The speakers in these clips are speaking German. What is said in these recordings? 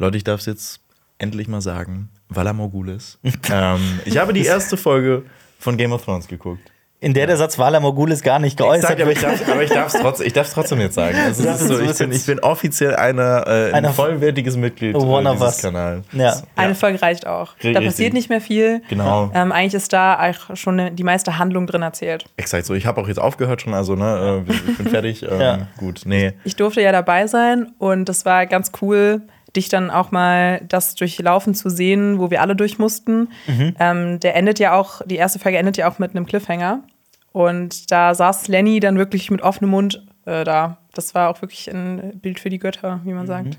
Leute, ich darf es jetzt endlich mal sagen. Vala Morgulis. ähm, ich habe die erste Folge von Game of Thrones geguckt. In der der Satz Vala Morgulis gar nicht geäußert Exakt, aber wird. ich darf, aber ich darf es trotzdem, ich darf's trotzdem jetzt sagen. Also, Ja, es ist so, ich, bin, ich bin offiziell einer, äh, ein vollwertiges Mitglied One dieses us. Kanals. Ja. Eine Folge reicht auch. Da Richtig. passiert nicht mehr viel. Genau. Ähm, eigentlich ist da auch schon die meiste Handlung drin erzählt. Exakt so. Ich habe auch jetzt aufgehört schon, also ne, äh, ich bin fertig. Ähm, Ja. Gut, nee. Ich durfte ja dabei sein und das war ganz cool, dich dann auch mal das durchlaufen zu sehen, wo wir alle durch mussten. Ähm, der endet ja auch, die erste Folge endet ja auch mit einem Cliffhanger. Und da saß Lenny dann wirklich mit offenem Mund äh, da. Das war auch wirklich ein Bild für die Götter, wie man sagt.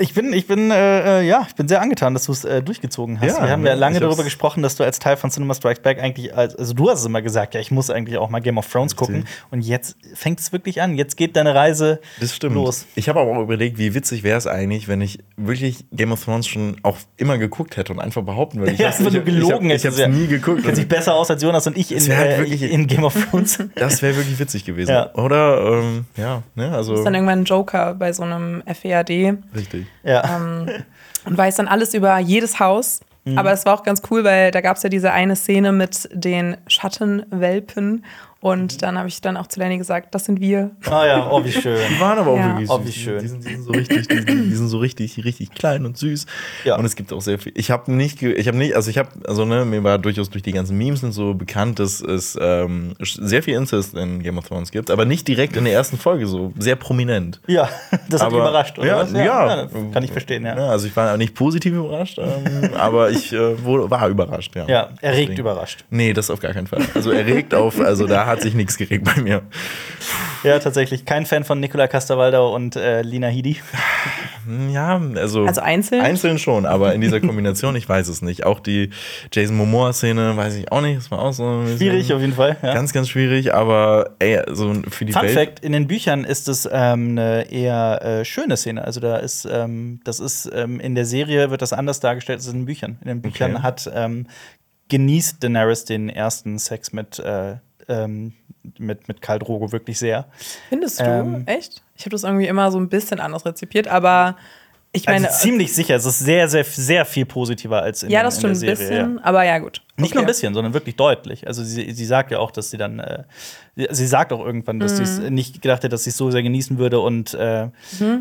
Ich bin, ich bin, äh, äh, ja, ich bin sehr angetan, dass du es äh, durchgezogen hast. Ja, Wir haben ja ich lange hab's- darüber gesprochen, dass du als Teil von Cinema Strikes Back eigentlich, als, also du hast es immer gesagt, ja, ich muss eigentlich auch mal Game of Thrones gucken. Richtig. Und jetzt fängt es wirklich an. Jetzt geht deine Reise Das stimmt. los. Ich habe aber auch überlegt, wie witzig wäre es eigentlich, wenn ich wirklich Game of Thrones schon auch immer geguckt hätte und einfach behaupten würde. Ich Ja, wenn ich du hab- gelogen ich habe hättest, es ja. nie geguckt. Kennt sich besser aus als Jonas und ich in, halt äh, wirklich- in Game of Thrones. Das wäre wirklich witzig gewesen. Ja. Oder, ähm, ja, ne, also. Ist dann irgendwann ein Joker bei so einem FEAD Richtig. ja. und weiß dann alles über jedes Haus. Mhm. Aber es war auch ganz cool, weil da gab es ja diese eine Szene mit den Schattenwelpen. Und dann habe ich dann auch zu Lenny gesagt, das sind wir. Ah ja, oh, wie schön. Die waren aber auch Ja. wirklich Oh, süß. wie schön. Die sind, die sind so richtig, die, die sind so richtig, richtig klein und süß. Ja. Und es gibt auch sehr viel. Ich habe nicht, ich habe nicht, also ich habe, also ne, mir war durchaus durch die ganzen Memes und so bekannt, dass es ähm, sehr viel Incest in Game of Thrones gibt, aber nicht direkt in der ersten Folge so sehr prominent. Ja, das hat Aber- überrascht, oder? ja, was? ja. kann ich verstehen, ja. Ja, also ich war nicht positiv überrascht, ähm, aber ich äh, wurde, war überrascht, ja. Ja, erregt Deswegen. überrascht. Nee, das auf gar keinen Fall. Also erregt auf, also da hat sich nichts geregt bei mir. Ja, tatsächlich. Kein Fan von Nicola Casterwaldau und äh, Lina Headey. Ja, also. Also einzeln? Einzeln schon, aber in dieser Kombination, ich weiß es nicht. Auch die Jason Momoa-Szene, weiß ich auch nicht. Das war auch so Schwierig auf jeden Fall. Ja. Ganz, ganz schwierig, aber ey, so für die Fun Welt. Fact: In den Büchern ist es ähm, eine eher äh, schöne Szene. Also da ist, ähm, das ist ähm, in der Serie wird das anders dargestellt als in den Büchern. In den Büchern Okay. hat ähm, genießt Daenerys den ersten Sex mit äh, ähm, mit mit Khal Drogo wirklich sehr. Findest du? Ähm, Echt? Ich habe das irgendwie immer so ein bisschen anders rezipiert, aber ich meine. also ziemlich sicher. Es ist sehr, sehr, sehr viel positiver als in, ja, das in der stimmt ein Serie. ja. bisschen, aber ja, gut. Nicht nur ein Okay. bisschen, sondern wirklich deutlich. Also sie, sie sagt ja auch, dass sie dann, äh, sie- sagt auch irgendwann, dass sie es Mhm. nicht gedacht hätte, dass sie es so sehr genießen würde und äh,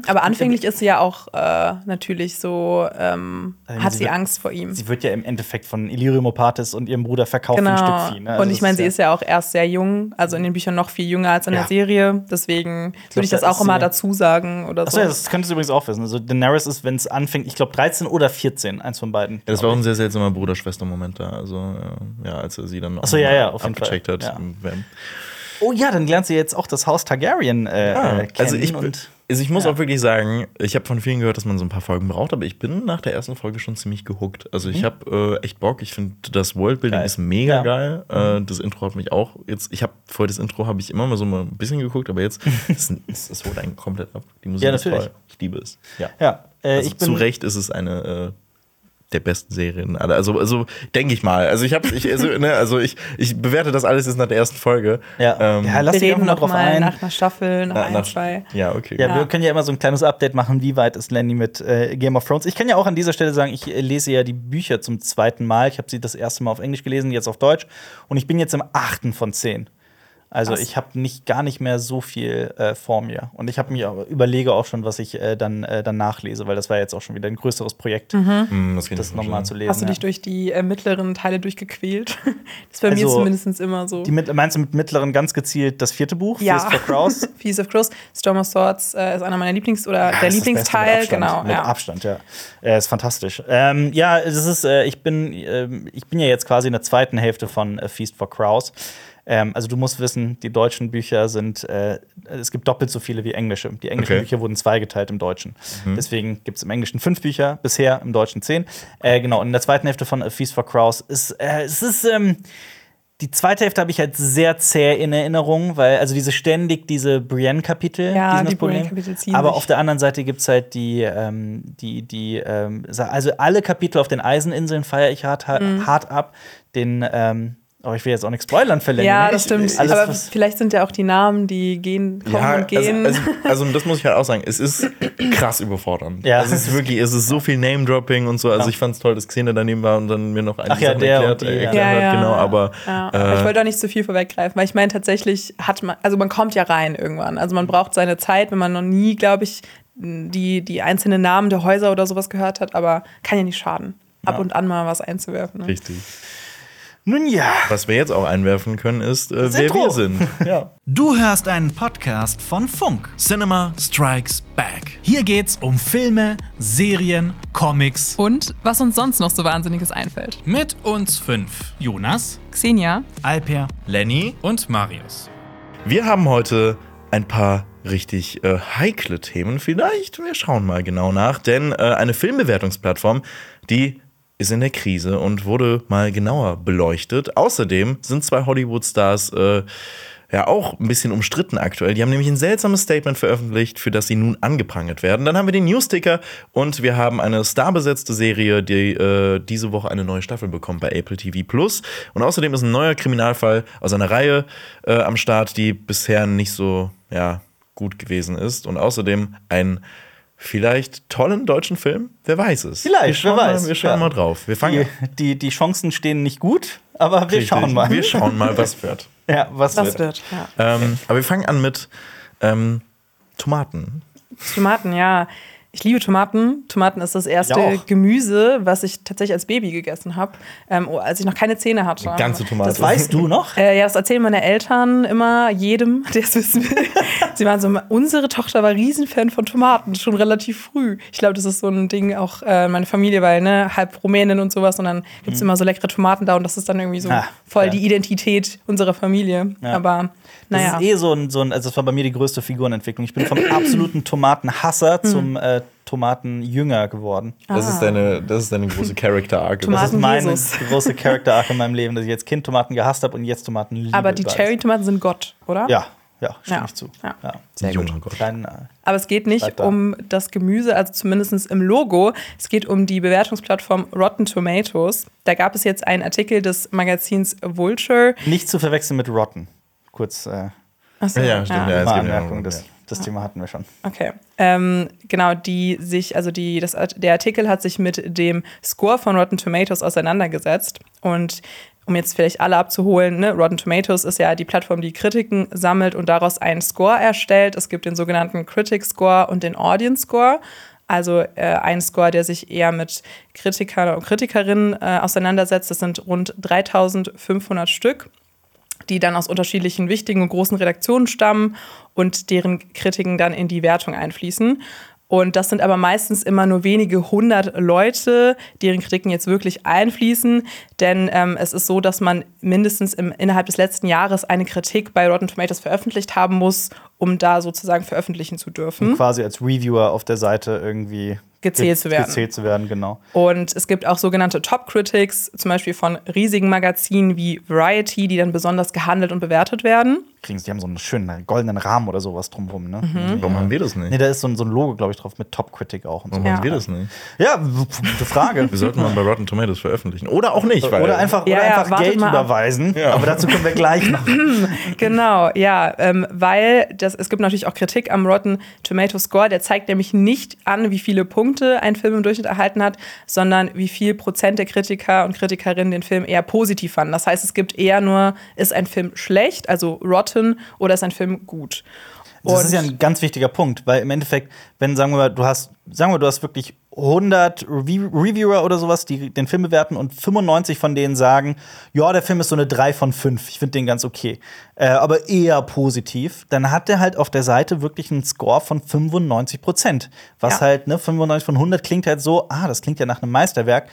Aber anfänglich ist sie ja auch äh, natürlich so, ähm, Ähm, hat sie sie, wird- Angst vor ihm. sie wird ja im Endeffekt von Illyrium Opatis und ihrem Bruder verkauft für ein Genau. Stück Vieh. Ne? Also und ich meine, sie ist ja auch erst sehr jung, also in den Büchern noch viel jünger als in Ja. der Serie. Deswegen würde ich das da auch immer dazu sagen oder Achso, so. ja, das könntest du übrigens auch wissen. Also Daenerys ist, wenn es anfängt, ich glaube 13 oder 14, eins von beiden. Ja, das war auch ein sehr seltsamer Bruder-Schwester-Moment da. Also, äh, ja, als er sie dann Ach so, ja, ja, abgecheckt Fall. hat. Ja. Oh ja, dann lernt sie jetzt auch das Haus Targaryen äh, Ah, äh, kennen. also ich, und also ich muss ja. auch wirklich sagen, ich habe von vielen gehört, dass man so ein paar Folgen braucht, aber ich bin nach der ersten Folge schon ziemlich gehuckt. Also ich habe äh, echt Bock. Ich finde das Worldbuilding Geil. ist mega Ja. geil. Äh, das Intro hat mich auch jetzt. Ich habe vorher das Intro habe ich immer mal so mal ein bisschen geguckt, aber jetzt es, es, es holt einen komplett ab. Die Musik Ja, ist natürlich. toll. Ich liebe es. Ja. ja, äh, Also ich bin zu Recht ist es eine äh, der besten Serien. aller- Also, also denke ich mal. Also ich habe, ich, also, ne, also ich, ich bewerte das alles jetzt nach der ersten Folge. Ja. Ähm, Ja, lass Wir dich einfach noch drauf mal ein. nach einer Staffel, nach na- ein, nach- zwei. Ja, okay. Ja, Ja. wir können ja immer so ein kleines Update machen, wie weit ist Lenny mit äh, Game of Thrones. Ich kann ja auch an dieser Stelle sagen, ich lese ja die Bücher zum zweiten Mal. Ich habe sie das erste Mal auf Englisch gelesen, jetzt auf Deutsch. Und ich bin jetzt im achten von zehn. Also Krass. ich habe nicht gar nicht mehr so viel äh, vor mir. Und ich habe mich auch, überlege auch schon, was ich äh, dann, äh, dann nachlese, weil das war jetzt auch schon wieder ein größeres Projekt, Hm, das kann ich das mir nochmal zu lesen. Hast du ja. dich durch die äh, mittleren Teile durchgequält? Das ist bei mir Also, zumindest immer so. die mit, meinst du mit mittleren ganz gezielt das vierte Buch, Ja. Feast for Crows? Piece of Crows. Storm of Swords äh, ist einer meiner Lieblings- oder der Das das Beste Lieblingsteil. mit Abstand. genau, Mit ja. Abstand, ja. Er ist fantastisch. Ähm, ja, es ist, äh, ich, bin, ähm, ich bin ja jetzt quasi in der zweiten Hälfte von äh, Feast for Crows. Ähm, also du musst wissen, die deutschen Bücher sind, äh, es gibt doppelt so viele wie englische. Die englischen Okay. Bücher wurden zweigeteilt im Deutschen. Deswegen gibt es im Englischen fünf Bücher, bisher im Deutschen zehn. Äh, genau, und in der zweiten Hälfte von A Feast for Crows ist, äh, es ist, ähm, die zweite Hälfte habe ich halt sehr zäh in Erinnerung, weil, also diese ständig diese Brienne-Kapitel, Ja, die sind die das Problem. Brienne-Kapitel ziehen Aber auf der anderen Seite gibt es halt die, ähm, die, die, ähm, also alle Kapitel auf den Eiseninseln feiere ich hart, ha- Mhm. hart ab. Den, ähm, Aber ich will jetzt auch nichts spoilern verlängern. Ja, das stimmt. Alles, aber vielleicht sind ja auch die Namen, die gehen, kommen Ja, und gehen. Also, also, also das muss ich halt auch sagen. Es ist krass überfordernd. Ja. Also es ist wirklich, es ist so viel Name-Dropping und so. Also Ja. ich fand es toll, dass Xene daneben war und dann mir noch eine Ach ja, Sachen der erklärt, die, äh, ja. erklärt hat. Genau, aber Ja, äh, aber ich wollte auch nicht zu viel vorweggreifen, weil ich meine, tatsächlich hat man, also man kommt ja rein irgendwann. Also man braucht seine Zeit, wenn man noch nie, glaube ich, die, die einzelnen Namen der Häuser oder sowas gehört hat, aber kann ja nicht schaden, ab Ja. und an mal was einzuwerfen. Ne? richtig. Nun ja. Was wir jetzt auch einwerfen können, ist, äh, wer Intro. wir sind. Ja. Du hörst einen Podcast von Funk. Cinema Strikes Back. Hier geht's um Filme, Serien, Comics. Und was uns sonst noch so Wahnsinniges einfällt. Mit uns fünf. Jonas, Xenia, Alper Lenny, und Marius. wir haben heute ein paar richtig äh, heikle Themen. Vielleicht, wir schauen mal genau nach, denn äh, eine Filmbewertungsplattform, die ist in der Krise und wurde mal genauer beleuchtet. Außerdem sind zwei Hollywood-Stars äh, ja auch ein bisschen umstritten aktuell. Die haben nämlich ein seltsames Statement veröffentlicht, für das sie nun angeprangert werden. Dann haben wir den Newsticker und wir haben eine starbesetzte Serie, die äh, diese Woche eine neue Staffel bekommt bei Apple TV Plus. Und außerdem ist ein neuer Kriminalfall aus einer Reihe äh, am Start, die bisher nicht so ja, gut gewesen ist. Und außerdem ein vielleicht tollen deutschen Film. Wer weiß es? Vielleicht, wer weiß. Mal, wir schauen Ja. mal drauf. Wir fangen Die, die, die Chancen stehen nicht gut, aber wir Richtig. schauen mal. Wir schauen mal, was wird. ja, was, Was wird. wird, ja. Ähm, aber wir fangen an mit ähm, Tomaten. Tomaten, ja. Ich liebe Tomaten. Tomaten ist das erste. Gemüse, was ich tatsächlich als Baby gegessen habe, ähm, oh, als ich noch keine Zähne hatte. Ganze Tomate. Das weißt du noch? Äh, ja, das erzählen meine Eltern immer jedem, der es wissen will. Sie waren so, unsere Tochter war Riesenfan von Tomaten, schon relativ früh. Ich glaube, das ist so ein Ding auch äh, meine Familie, weil ne, halb Rumänin und sowas und dann gibt es immer so leckere Tomaten da und das ist dann irgendwie so Ah, voll ja. die Identität unserer Familie. Ja. Aber Das naja. ist eh so ein, so ein, also das war bei mir die größte Figurenentwicklung. Ich bin vom absoluten Tomatenhasser zum äh, Tomatenjünger geworden. Das ist deine, das ist deine große Character Arc. Tomaten- Das ist meine Jesus. große Character Arc in meinem Leben, dass ich als Kind Tomaten gehasst habe und jetzt Tomaten liebe. Aber die. Cherry-Tomaten sind Gott, oder? Ja, ja, stimme Ja. ich zu. Ja. Ja. Sehr Junger gut. Gott. Äh, Aber es geht nicht da. um das Gemüse, also zumindest im Logo. Es geht um die Bewertungsplattform Rotten Tomatoes. Da gab es jetzt einen Artikel des Magazins Vulture. nicht zu verwechseln mit Rotten. Kurz äh, Achso, Ja, stimmt, ja. es mal gibt ja Anmerkung, noch- das, ja. Thema hatten wir schon. Okay. Ähm, genau, die sich, also die, das, der Artikel hat sich mit dem Score von Rotten Tomatoes auseinandergesetzt. Und um jetzt vielleicht alle abzuholen, ne, Rotten Tomatoes ist ja die Plattform, die Kritiken sammelt und daraus einen Score erstellt. Es gibt den sogenannten Critic Score und den Audience Score. Also äh, ein Score, der sich eher mit Kritikern und Kritikerinnen äh, auseinandersetzt. Das sind rund 3500 Stück die dann aus unterschiedlichen wichtigen und großen Redaktionen stammen und deren Kritiken dann in die Wertung einfließen. Und das sind aber meistens immer nur wenige hundert Leute, deren Kritiken jetzt wirklich einfließen. Denn ähm, es ist so, dass man mindestens im, innerhalb des letzten Jahres eine Kritik bei Rotten Tomatoes veröffentlicht haben muss, um da sozusagen veröffentlichen zu dürfen. Quasi als Reviewer auf der Seite irgendwie Gezählt zu werden. Gezählt zu werden, genau. Und es gibt auch sogenannte Top Critics, zum Beispiel von riesigen Magazinen wie Variety, die dann besonders gehandelt und bewertet werden. Kriegen sie, die haben so einen schönen goldenen Rahmen oder sowas drumherum, ne? Warum haben wir das nicht? Nee, da ist so ein, so ein Logo, glaube ich, drauf mit Top Critic auch und so. Warum Ja. haben wir das nicht? Ja, gute Frage. Wir sollten mal bei Rotten Tomatoes veröffentlichen. Oder auch nicht. Weil Oder einfach, Ja, oder ja, einfach Geld überweisen. Aber dazu kommen wir gleich noch. Genau, ja, ähm, weil das, es gibt natürlich auch Kritik am Rotten Tomato Score. Der zeigt nämlich nicht an, wie viele Punkte ein Film im Durchschnitt erhalten hat, sondern wie viel Prozent der Kritiker und Kritikerinnen den Film eher positiv fanden. Das heißt, es gibt eher nur, ist ein Film schlecht, also rotten, oder ist ein Film gut. Das ist ja ein ganz wichtiger Punkt, weil im Endeffekt, wenn, sagen wir mal, du hast, sagen wir, du hast wirklich 100 Rev Reviewer oder sowas, die den Film bewerten und 95 von denen sagen, ja, der Film ist so eine 3 von 5, ich finde den ganz okay, äh, aber eher positiv, dann hat der halt auf der Seite wirklich einen Score von 95 Prozent. Was Ja. halt, ne, 95 von 100 klingt halt so, ah, das klingt ja nach einem Meisterwerk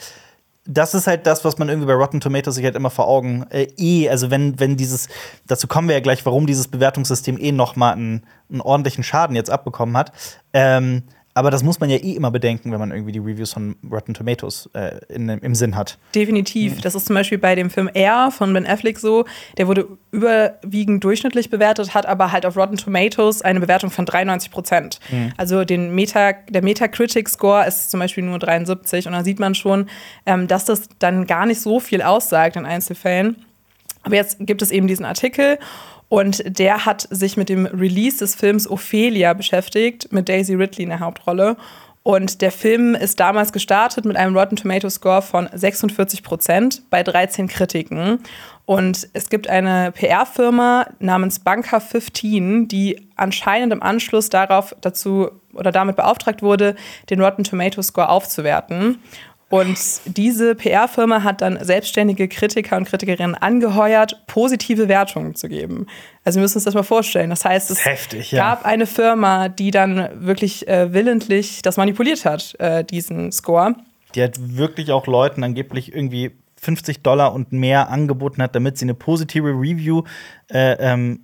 das ist halt das, was man irgendwie bei Rotten Tomatoes sich halt immer vor Augen äh, eh, also wenn, wenn dieses, dazu kommen wir ja gleich, warum dieses Bewertungssystem eh noch mal einen, einen ordentlichen Schaden jetzt abbekommen hat. Ähm, aber das muss man ja eh immer bedenken, wenn man irgendwie die Reviews von Rotten Tomatoes äh, in, im Sinn hat. Definitiv. Das ist zum Beispiel bei dem Film Air von Ben Affleck so. Der wurde überwiegend durchschnittlich bewertet, hat aber halt auf Rotten Tomatoes eine Bewertung von 93 Prozent. Also den Meta, der Metacritic-Score ist zum Beispiel nur 73 und da sieht man schon, ähm, dass das dann gar nicht so viel aussagt in Einzelfällen. Aber jetzt gibt es eben diesen Artikel und der hat sich mit dem Release des Films Ophelia beschäftigt, mit Daisy Ridley in der Hauptrolle. Und der Film ist damals gestartet mit einem Rotten Tomato Score von 46 Prozent bei 13 Kritiken. Und es gibt eine PR-Firma namens Banker 15, die anscheinend im Anschluss darauf dazu oder damit beauftragt wurde, den Rotten Tomato Score aufzuwerten. Und diese PR-Firma hat dann selbstständige Kritiker und Kritikerinnen angeheuert, positive Wertungen zu geben. Also wir müssen uns das mal vorstellen. Das heißt, es heftig, ja. gab eine Firma, die dann wirklich äh, willentlich das manipuliert hat, äh, diesen Score. Die hat wirklich auch Leuten angeblich irgendwie 50 Dollar und mehr angeboten hat, damit sie eine positive Review äh, ähm,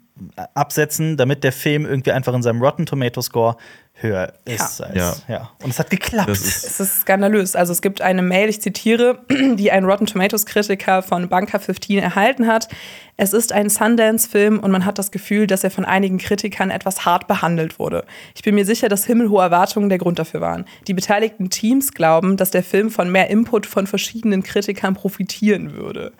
absetzen, damit der Film irgendwie einfach in seinem Rotten Tomato Score höher ist. Ja. Als, Ja. ja. Und es hat geklappt. Ist- Es ist skandalös. Also es gibt eine Mail, ich zitiere, die ein Rotten Tomatoes Kritiker von Banker 15 erhalten hat. Es ist ein Sundance-Film und man hat das Gefühl, dass er von einigen Kritikern etwas hart behandelt wurde. Ich bin mir sicher, dass himmelhohe Erwartungen der Grund dafür waren. Die beteiligten Teams glauben, dass der Film von mehr Input von verschiedenen Kritikern profitieren würde.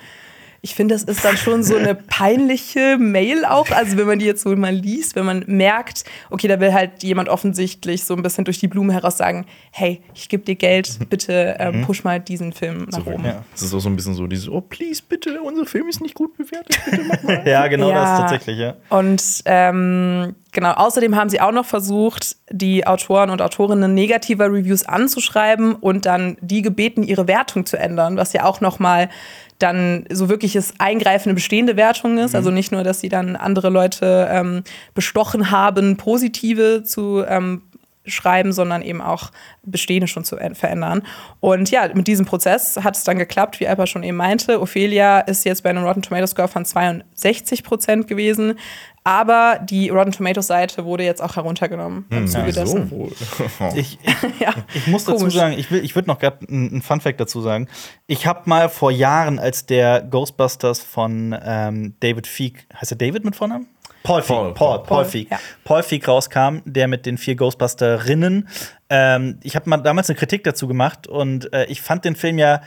Ich finde, das ist dann schon so eine peinliche Mail auch. Also, wenn man die jetzt so mal liest, wenn man merkt, okay, da will halt jemand offensichtlich so ein bisschen durch die Blume heraus sagen: Hey, ich gebe dir Geld, bitte ähm, push mal diesen Film nach oben. Ja. Es ist auch so ein bisschen so dieses, oh, please, bitte, unser Film ist nicht gut bewertet, bitte mach mal. ja, genau Ja. das tatsächlich, ja. Und ähm, genau, außerdem haben sie auch noch versucht, die Autoren und Autorinnen negativer Reviews anzuschreiben und dann die gebeten, ihre Wertung zu ändern, was ja auch noch mal dann so wirkliches Eingreifen in bestehende Wertungen ist. Also nicht nur, dass sie dann andere Leute ähm, bestochen haben, positive zu ähm, schreiben, sondern eben auch bestehende schon zu verändern. Und ja, mit diesem Prozess hat es dann geklappt, wie Alpa schon eben meinte. Ophelia ist jetzt bei einem Rotten Tomato Score von 62 Prozent gewesen, aber die Rotten Tomatoes Seite wurde jetzt auch heruntergenommen im Zuge dessen. wohl. Ich, Ja, ich muss dazu komisch. sagen, ich, will, ich würde noch gerade einen Fun-Fact dazu sagen. Ich habe mal vor Jahren, als der Ghostbusters von ähm, David Feek, heißt er David mit Vornamen? Paul Feig, Paul, Paul, Paul, Paul, Feig. ja. Paul Feig rauskam, der mit den vier Ghostbusterinnen. Ähm, ich habe mal damals eine Kritik dazu gemacht und äh, ich fand den Film ja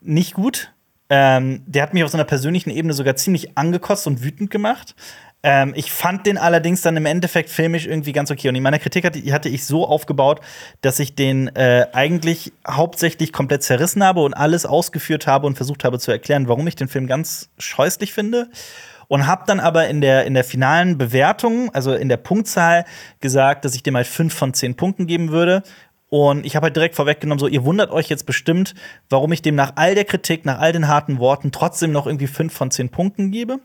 nicht gut. Ähm, der hat mich auf so einer persönlichen Ebene sogar ziemlich angekotzt und wütend gemacht. Ähm, ich fand den allerdings dann im Endeffekt filmisch irgendwie ganz okay. Und in meiner Kritik hatte, hatte ich so aufgebaut, dass ich den äh, eigentlich hauptsächlich komplett zerrissen habe und alles ausgeführt habe und versucht habe zu erklären, warum ich den Film ganz scheußlich finde. Und habe dann aber in der, in der finalen Bewertung, also in der Punktzahl, gesagt, dass ich dem halt 5 von 10 Punkten geben würde. Und ich habe halt direkt vorweggenommen, so, ihr wundert euch jetzt bestimmt, warum ich dem nach all der Kritik, nach all den harten Worten trotzdem noch irgendwie 5 von 10 Punkten gebe.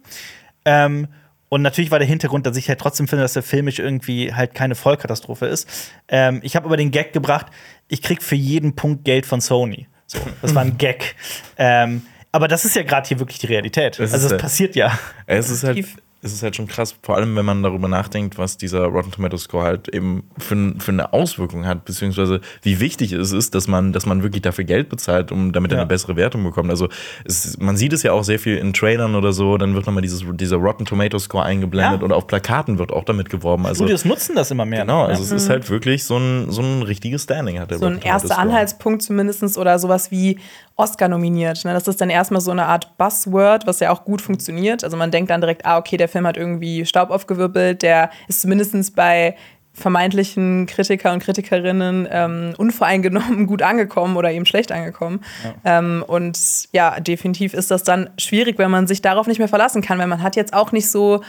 Ähm, und natürlich war der Hintergrund, dass ich halt trotzdem finde, dass der filmisch irgendwie halt keine Vollkatastrophe ist. Ähm, ich habe aber den Gag gebracht, ich krieg für jeden Punkt Geld von Sony. So, das war ein Gag. Ähm, aber das ist ja gerade hier wirklich die Realität. Es also ist es passiert ja. Es ist halt, Tief. es ist halt schon krass, vor allem wenn man darüber nachdenkt, was dieser Rotten Tomato Score halt eben für, für eine Auswirkung hat, beziehungsweise wie wichtig es ist, dass man, dass man wirklich dafür Geld bezahlt, um damit er Ja. eine bessere Wertung bekommt. Also es, man sieht es ja auch sehr viel in Trailern oder so, dann wird nochmal dieses, dieser Rotten Tomato Score eingeblendet Ja. oder auf Plakaten wird auch damit geworben. Also Studios nutzen das immer mehr. genau, also es ist halt wirklich so ein, so ein richtiges Standing hat der so ein Rotten Tomato erster. Anhaltspunkt zumindest oder sowas wie Oscar nominiert. Ne? Das ist dann erstmal so eine Art Buzzword, was ja auch gut funktioniert. Also man denkt dann direkt, ah, okay, der Film hat irgendwie Staub aufgewirbelt, der ist zumindest bei vermeintlichen Kritiker und Kritikerinnen ähm, unvoreingenommen gut angekommen oder eben schlecht angekommen. Ähm, und ja, definitiv ist das dann schwierig, wenn man sich darauf nicht mehr verlassen kann, weil man hat jetzt auch nicht so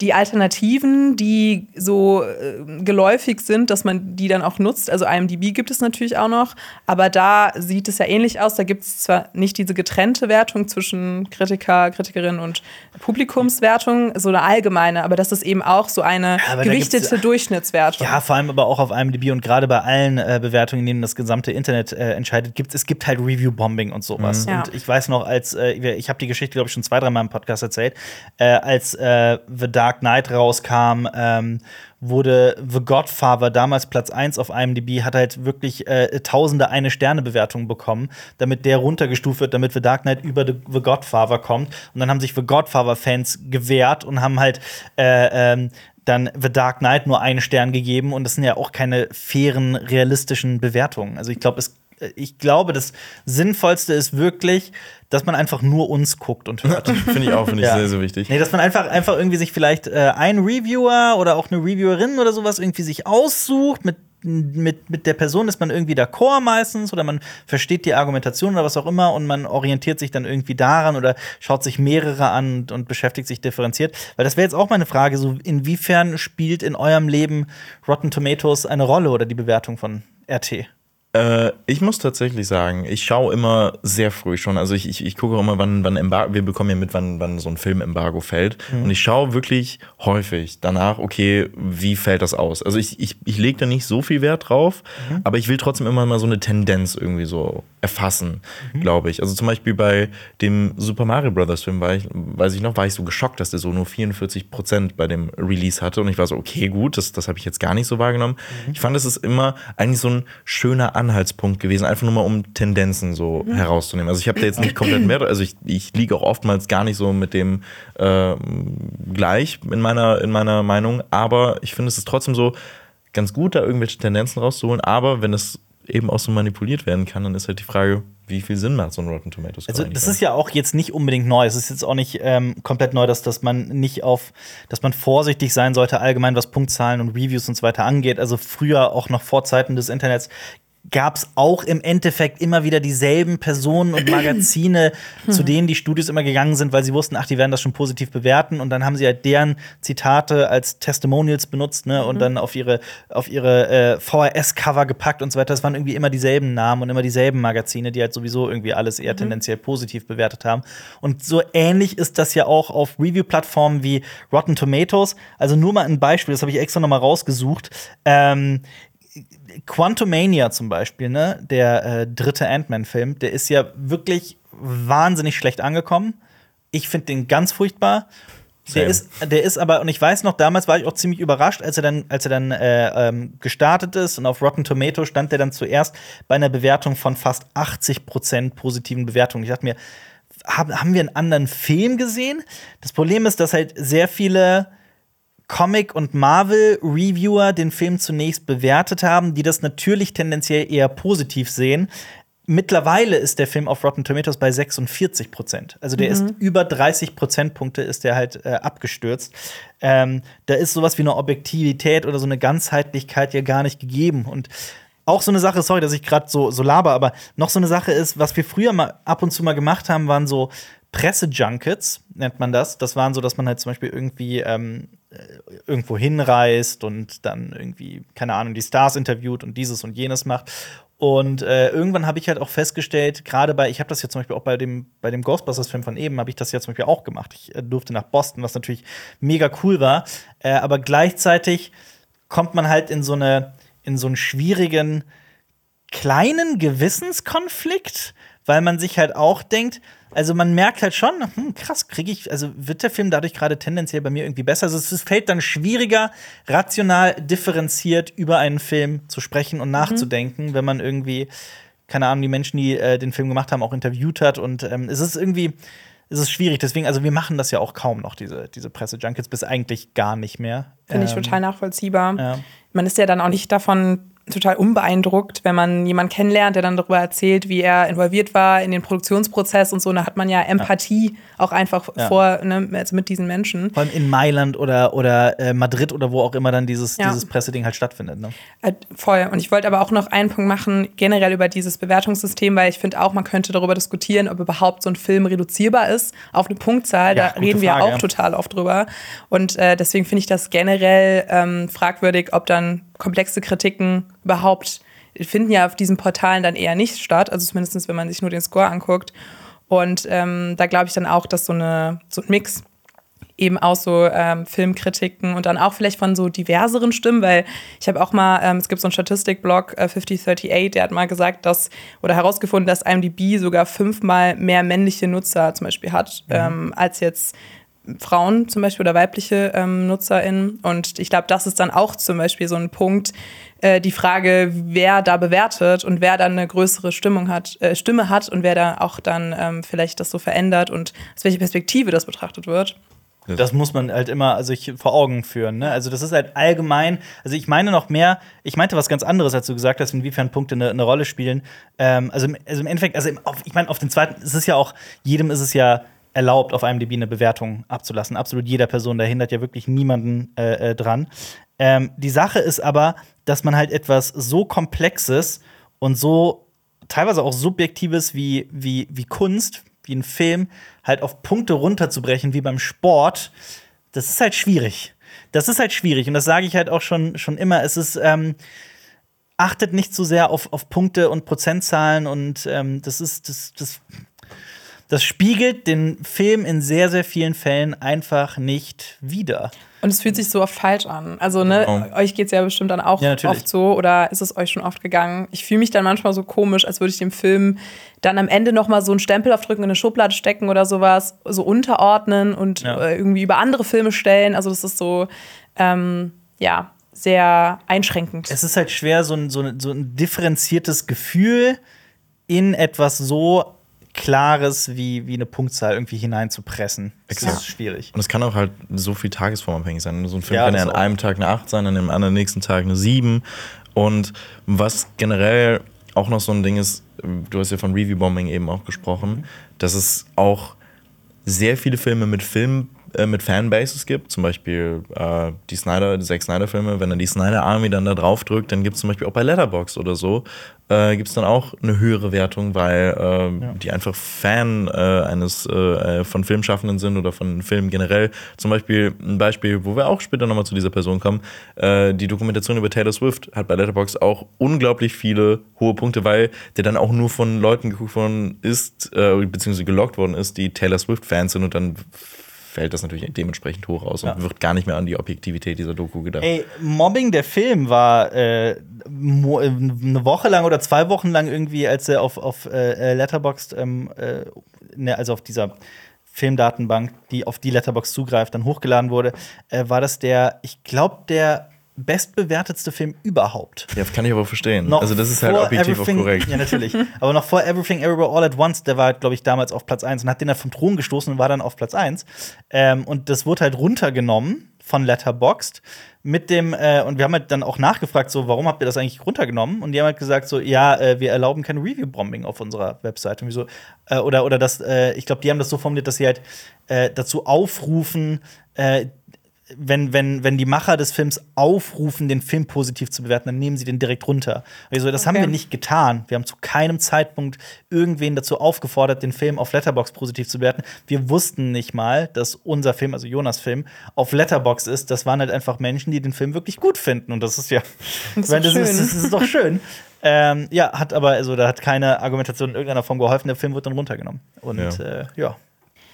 die Alternativen, die so äh, geläufig sind, dass man die dann auch nutzt. Also IMDb gibt es natürlich auch noch, aber da sieht es ja ähnlich aus. Da gibt es zwar nicht diese getrennte Wertung zwischen Kritiker, Kritikerin und Publikumswertung, so eine allgemeine, aber das ist eben auch so eine gibt's- gewichtete Durchschnittswertung. Ja, vor allem aber auch auf IMDb und gerade bei allen äh, Bewertungen, in denen das gesamte Internet äh, entscheidet, gibt es gibt halt Review-Bombing und sowas. Mhm. Ja. Und ich weiß noch, als äh, ich habe die Geschichte, glaube ich, schon zwei, dreimal im Podcast erzählt, äh, als äh, The Dark Knight rauskam, ähm, wurde The Godfather damals Platz 1 auf IMDb, hat halt wirklich äh, tausende eine Sterne Bewertungen bekommen, damit der runtergestuft wird, damit The Dark Knight über The, The Godfather kommt. Und dann haben sich The Godfather-Fans gewehrt und haben halt äh, ähm, dann The Dark Knight nur einen Stern gegeben und das sind ja auch keine fairen, realistischen Bewertungen. Also ich glaube, es ich glaube, das Sinnvollste ist wirklich, dass man einfach nur uns guckt und hört. Finde ich auch, finde ich Ja. sehr, sehr wichtig. Nee, dass man einfach, einfach irgendwie sich vielleicht äh, ein Reviewer oder auch eine Reviewerin oder sowas irgendwie sich aussucht. Mit, mit, mit der Person ist man irgendwie d'accord meistens oder man versteht die Argumentation oder was auch immer und man orientiert sich dann irgendwie daran oder schaut sich mehrere an und, und beschäftigt sich differenziert. Weil das wäre jetzt auch meine Frage, so inwiefern spielt in eurem Leben Rotten Tomatoes eine Rolle oder die Bewertung von RT? Äh, ich muss tatsächlich sagen, ich schaue immer sehr früh schon. Also ich, ich, ich gucke auch immer, wann, wann Embargo, wir bekommen ja mit, wann, wann so ein Filmembargo fällt. Und ich schaue wirklich häufig danach, okay, wie fällt das aus? Also ich, ich, ich lege da nicht so viel Wert drauf, aber ich will trotzdem immer mal so eine Tendenz irgendwie so erfassen, glaube ich. Also zum Beispiel bei dem Super Mario Brothers Film war ich, weiß ich noch, war ich so geschockt, dass der so nur 44 Prozent bei dem Release hatte. Und ich war so, okay, gut, das, das habe ich jetzt gar nicht so wahrgenommen. Ich fand, es ist immer eigentlich so ein schöner Anhaltspunkt gewesen, einfach nur mal um Tendenzen so herauszunehmen. Also ich habe da jetzt nicht komplett mehr, also ich, ich liege auch oftmals gar nicht so mit dem äh, gleich in meiner, in meiner Meinung, aber ich finde, es ist trotzdem so ganz gut, da irgendwelche Tendenzen rauszuholen, aber wenn es eben auch so manipuliert werden kann, dann ist halt die Frage, wie viel Sinn macht so ein Rotten Tomatoes Also das ist ja auch jetzt nicht unbedingt neu. Es ist jetzt auch nicht ähm, komplett neu, dass, dass man nicht auf, dass man vorsichtig sein sollte, allgemein was Punktzahlen und Reviews und so weiter angeht. Also früher, auch noch vor Zeiten des Internets, gab es auch im Endeffekt immer wieder dieselben Personen und Magazine, zu denen die Studios immer gegangen sind, weil sie wussten, ach, die werden das schon positiv bewerten. Und dann haben sie halt deren Zitate als Testimonials benutzt ne? und dann auf ihre, auf ihre äh, VHS-Cover gepackt und so weiter. Das waren irgendwie immer dieselben Namen und immer dieselben Magazine, die halt sowieso irgendwie alles eher tendenziell positiv bewertet haben. Und so ähnlich ist das ja auch auf Review-Plattformen wie Rotten Tomatoes. Also nur mal ein Beispiel, das habe ich extra noch mal rausgesucht. Ähm, Quantumania zum Beispiel, ne, der äh, dritte Ant-Man-Film, der ist ja wirklich wahnsinnig schlecht angekommen. Ich finde den ganz furchtbar. Der Same. ist, der ist aber, und ich weiß noch, damals war ich auch ziemlich überrascht, als er dann, als er dann äh, ähm, gestartet ist und auf Rotten Tomato stand der dann zuerst bei einer Bewertung von fast 80% positiven Bewertungen. Ich dachte mir, haben, haben wir einen anderen Film gesehen? Das Problem ist, dass halt sehr viele Comic- und Marvel-Reviewer den Film zunächst bewertet haben, die das natürlich tendenziell eher positiv sehen. Mittlerweile ist der Film auf Rotten Tomatoes bei 46 Prozent. Also der ist über 30 Prozentpunkte ist der halt äh, abgestürzt. Ähm, da ist sowas wie eine Objektivität oder so eine Ganzheitlichkeit ja gar nicht gegeben. Und auch so eine Sache, sorry, dass ich gerade so, so laber, aber noch so eine Sache ist, was wir früher mal ab und zu mal gemacht haben, waren so Pressejunkets, nennt man das. Das waren so, dass man halt zum Beispiel irgendwie ähm, äh, irgendwo hinreist und dann irgendwie, keine Ahnung, die Stars interviewt und dieses und jenes macht. Und äh, irgendwann habe ich halt auch festgestellt, gerade bei, ich habe das ja zum Beispiel auch bei dem, bei dem Ghostbusters-Film von eben, habe ich das ja zum Beispiel auch gemacht. Ich äh, durfte nach Boston, was natürlich mega cool war. Äh, aber gleichzeitig kommt man halt in so eine, in so einen schwierigen kleinen Gewissenskonflikt, weil man sich halt auch denkt, also man merkt halt schon, hm, krass, kriege ich, also wird der Film dadurch gerade tendenziell bei mir irgendwie besser. Also es fällt dann schwieriger, rational differenziert über einen Film zu sprechen und nachzudenken, wenn man irgendwie, keine Ahnung, die Menschen, die äh, den Film gemacht haben, auch interviewt hat. Und ähm, es ist irgendwie, es ist schwierig. Deswegen, also wir machen das ja auch kaum noch, diese, diese Presse-Junkets, bis eigentlich gar nicht mehr. Finde ich Ähm, total nachvollziehbar. ja. Man ist ja dann auch nicht davon total unbeeindruckt, wenn man jemanden kennenlernt, der dann darüber erzählt, wie er involviert war in den Produktionsprozess und so. Da hat man ja Empathie auch einfach Ja. vor, ne, also mit diesen Menschen. Vor allem in Mailand oder, oder äh, Madrid oder wo auch immer dann dieses, Ja. dieses Presseding halt stattfindet. Ne? Äh, Voll. Und ich wollte aber auch noch einen Punkt machen, generell über dieses Bewertungssystem, weil ich finde auch, man könnte darüber diskutieren, ob überhaupt so ein Film reduzierbar ist auf eine Punktzahl. Ja, da reden wir Frage, auch ja. total oft drüber. Und äh, deswegen finde ich das generell ähm, fragwürdig, ob dann komplexe Kritiken überhaupt finden ja auf diesen Portalen dann eher nicht statt, also zumindest wenn man sich nur den Score anguckt. Und ähm, da glaube ich dann auch, dass so, eine, so ein Mix eben auch so ähm, Filmkritiken und dann auch vielleicht von so diverseren Stimmen, weil ich habe auch mal, ähm, es gibt so einen Statistikblog, äh, 5038, der hat mal gesagt, dass, oder herausgefunden, dass IMDb sogar fünfmal mehr männliche Nutzer zum Beispiel hat, ähm, als jetzt Frauen zum Beispiel oder weibliche ähm, NutzerInnen. Und ich glaube, das ist dann auch zum Beispiel so ein Punkt, äh, die Frage, wer da bewertet und wer dann eine größere Stimmung hat, äh, Stimme hat und wer da auch dann ähm, vielleicht das so verändert und aus welcher Perspektive das betrachtet wird. Das muss man halt immer sich vor Augen führen. Ne? Also, das ist halt allgemein. Also, ich meine noch mehr, ich meinte was ganz anderes, als du gesagt hast, inwiefern Punkte eine, eine Rolle spielen. Ähm, also, im- also, im Endeffekt, also, im- auf, ich meine, auf den zweiten, es ist ja auch, jedem ist es ja erlaubt, auf IMDb eine Bewertung abzulassen. Absolut jeder Person, da hindert ja wirklich niemanden äh, äh, dran. Ähm, die Sache ist aber, dass man halt etwas so Komplexes und so teilweise auch Subjektives wie, wie, wie Kunst, wie ein Film, halt auf Punkte runterzubrechen, wie beim Sport, das ist halt schwierig. Das ist halt schwierig. Und das sage ich halt auch schon, schon immer. Es ist, ähm, achtet nicht so sehr auf, auf Punkte und Prozentzahlen und ähm, das ist, das, das, das spiegelt den Film in sehr, sehr vielen Fällen einfach nicht wider. Und es fühlt sich so oft falsch an. Also, ne, Genau. euch geht es ja bestimmt dann auch Ja, oft so oder ist es euch schon oft gegangen? Ich fühle mich dann manchmal so komisch, als würde ich dem Film dann am Ende noch mal so einen Stempel aufdrücken, in eine Schublade stecken oder sowas, so unterordnen und Ja. äh, irgendwie über andere Filme stellen. Also, das ist so, ähm, ja, sehr einschränkend. Es ist halt schwer, so ein, so ein, so ein differenziertes Gefühl in etwas so Klares wie, wie eine Punktzahl irgendwie hineinzupressen. Das ist schwierig. Und es kann auch halt so viel tagesformabhängig sein. So ein Film Ja, kann ja an auch. einem Tag eine 8 sein, an dem anderen nächsten Tag eine 7. Und was generell auch noch so ein Ding ist, du hast ja von Review-Bombing eben auch gesprochen, dass es auch sehr viele Filme mit Film, äh, mit Fanbases gibt, zum Beispiel äh, die Snyder, die Zack Snyder-Filme, wenn dann die Snyder Army dann da drauf drückt, dann gibt es zum Beispiel auch bei Letterboxd oder so, äh, gibt es dann auch eine höhere Wertung, weil äh, die einfach Fan äh, eines äh, von Filmschaffenden sind oder von Filmen generell. Zum Beispiel ein Beispiel, wo wir auch später nochmal zu dieser Person kommen, die Dokumentation über Taylor Swift hat bei Letterboxd auch unglaublich viele hohe Punkte, weil der dann auch nur von Leuten geguckt worden ist, beziehungsweise gelockt worden ist, die Taylor Swift-Fans sind und dann fällt das natürlich dementsprechend hoch aus Ja. und wird gar nicht mehr an die Objektivität dieser Doku gedacht. Ey, Mobbing, der Film, war äh, äh, eine Woche lang oder zwei Wochen lang irgendwie, als er auf, auf äh, Letterboxd, ähm, äh, ne, also auf dieser Filmdatenbank, die auf die Letterboxd zugreift, dann hochgeladen wurde, äh, war das der, ich glaube, der bestbewertetste Film überhaupt. Ja, kann ich aber verstehen. Noch also das ist halt objektiv auch korrekt. Ja, natürlich. Aber noch vor Everything Everywhere All at Once, der war, glaube ich, damals auf Platz 1 und hat den dann vom Thron gestoßen und war dann auf Platz 1. Ähm, und das wurde halt runtergenommen von Letterboxd mit dem, äh, und wir haben halt dann auch nachgefragt, so, warum habt ihr das eigentlich runtergenommen? Und die haben halt gesagt, so, ja, äh, wir erlauben kein Review-Bombing auf unserer Webseite. Und wir so, äh, oder, oder das, äh, ich glaube, die haben das so formuliert, dass sie halt äh, dazu aufrufen, äh, wenn, wenn, wenn die Macher des Films aufrufen, den Film positiv zu bewerten, dann nehmen sie den direkt runter. Also, das haben Okay. wir nicht getan. Wir haben zu keinem Zeitpunkt irgendwen dazu aufgefordert, den Film auf Letterbox positiv zu bewerten. Wir wussten nicht mal, dass unser Film, also Jonas Film, auf Letterbox ist. Das waren halt einfach Menschen, die den Film wirklich gut finden. Und das ist ja, Das ist weil das, ist, schön. das ist doch schön. ähm, ja, hat aber, also da hat keine Argumentation in irgendeiner Form geholfen. Der Film wird dann runtergenommen. Und Ja. äh, ja.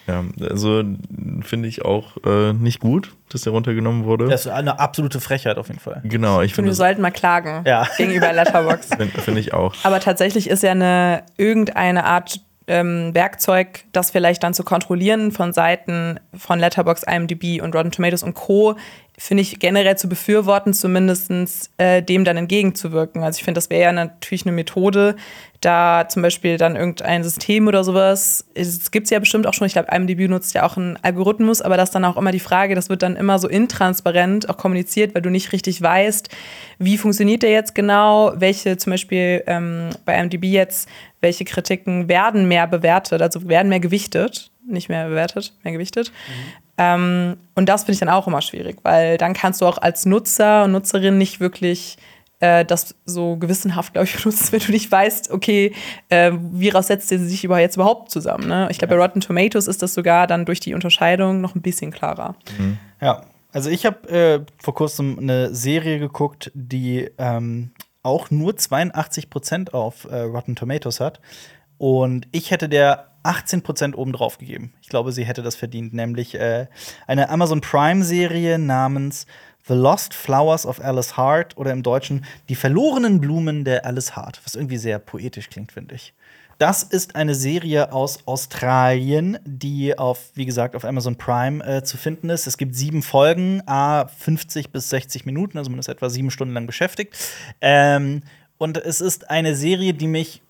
Ja, also finde ich auch äh, nicht gut, dass der runtergenommen wurde. das ist eine absolute Frechheit auf jeden Fall. genau, ich Ich finde, finde wir sollten mal klagen Ja. gegenüber Letterboxd. find, find ich auch. Aber tatsächlich ist ja eine irgendeine Art ähm, Werkzeug, das vielleicht dann zu kontrollieren von Seiten von Letterboxd, IMDb und Rotten Tomatoes und Co. finde ich generell zu befürworten, zumindest äh, dem dann entgegenzuwirken. Also ich finde, das wäre ja natürlich eine Methode, da zum Beispiel dann irgendein System oder sowas, es gibt es ja bestimmt auch schon, ich glaube, IMDb nutzt ja auch einen Algorithmus, aber das ist dann auch immer die Frage, das wird dann immer so intransparent auch kommuniziert, weil du nicht richtig weißt, wie funktioniert der jetzt genau, welche zum Beispiel ähm, bei IMDb jetzt, welche Kritiken werden mehr bewertet, also werden mehr gewichtet, nicht mehr bewertet, mehr gewichtet. Ähm, und das finde ich dann auch immer schwierig, weil dann kannst du auch als Nutzer und Nutzerin nicht wirklich äh, das so gewissenhaft, glaube ich, benutzen, wenn du nicht weißt, okay, äh, wie setzt der sich jetzt überhaupt zusammen. Ne? Ich glaube, bei Rotten Tomatoes ist das sogar dann durch die Unterscheidung noch ein bisschen klarer. Ja, also ich habe äh, vor kurzem eine Serie geguckt, die ähm, auch nur 82% auf äh, Rotten Tomatoes hat. Und ich hätte der 18% obendrauf gegeben. Ich glaube, sie hätte das verdient, nämlich äh, eine Amazon Prime-Serie namens The Lost Flowers of Alice Hart oder im Deutschen Die verlorenen Blumen der Alice Hart, was irgendwie sehr poetisch klingt, finde ich. Das ist eine Serie aus Australien, die auf, wie gesagt, auf Amazon Prime äh, zu finden ist. Es gibt sieben Folgen, a 50 bis 60 Minuten, also man ist etwa sieben Stunden lang beschäftigt. Ähm, und es ist eine Serie, die mich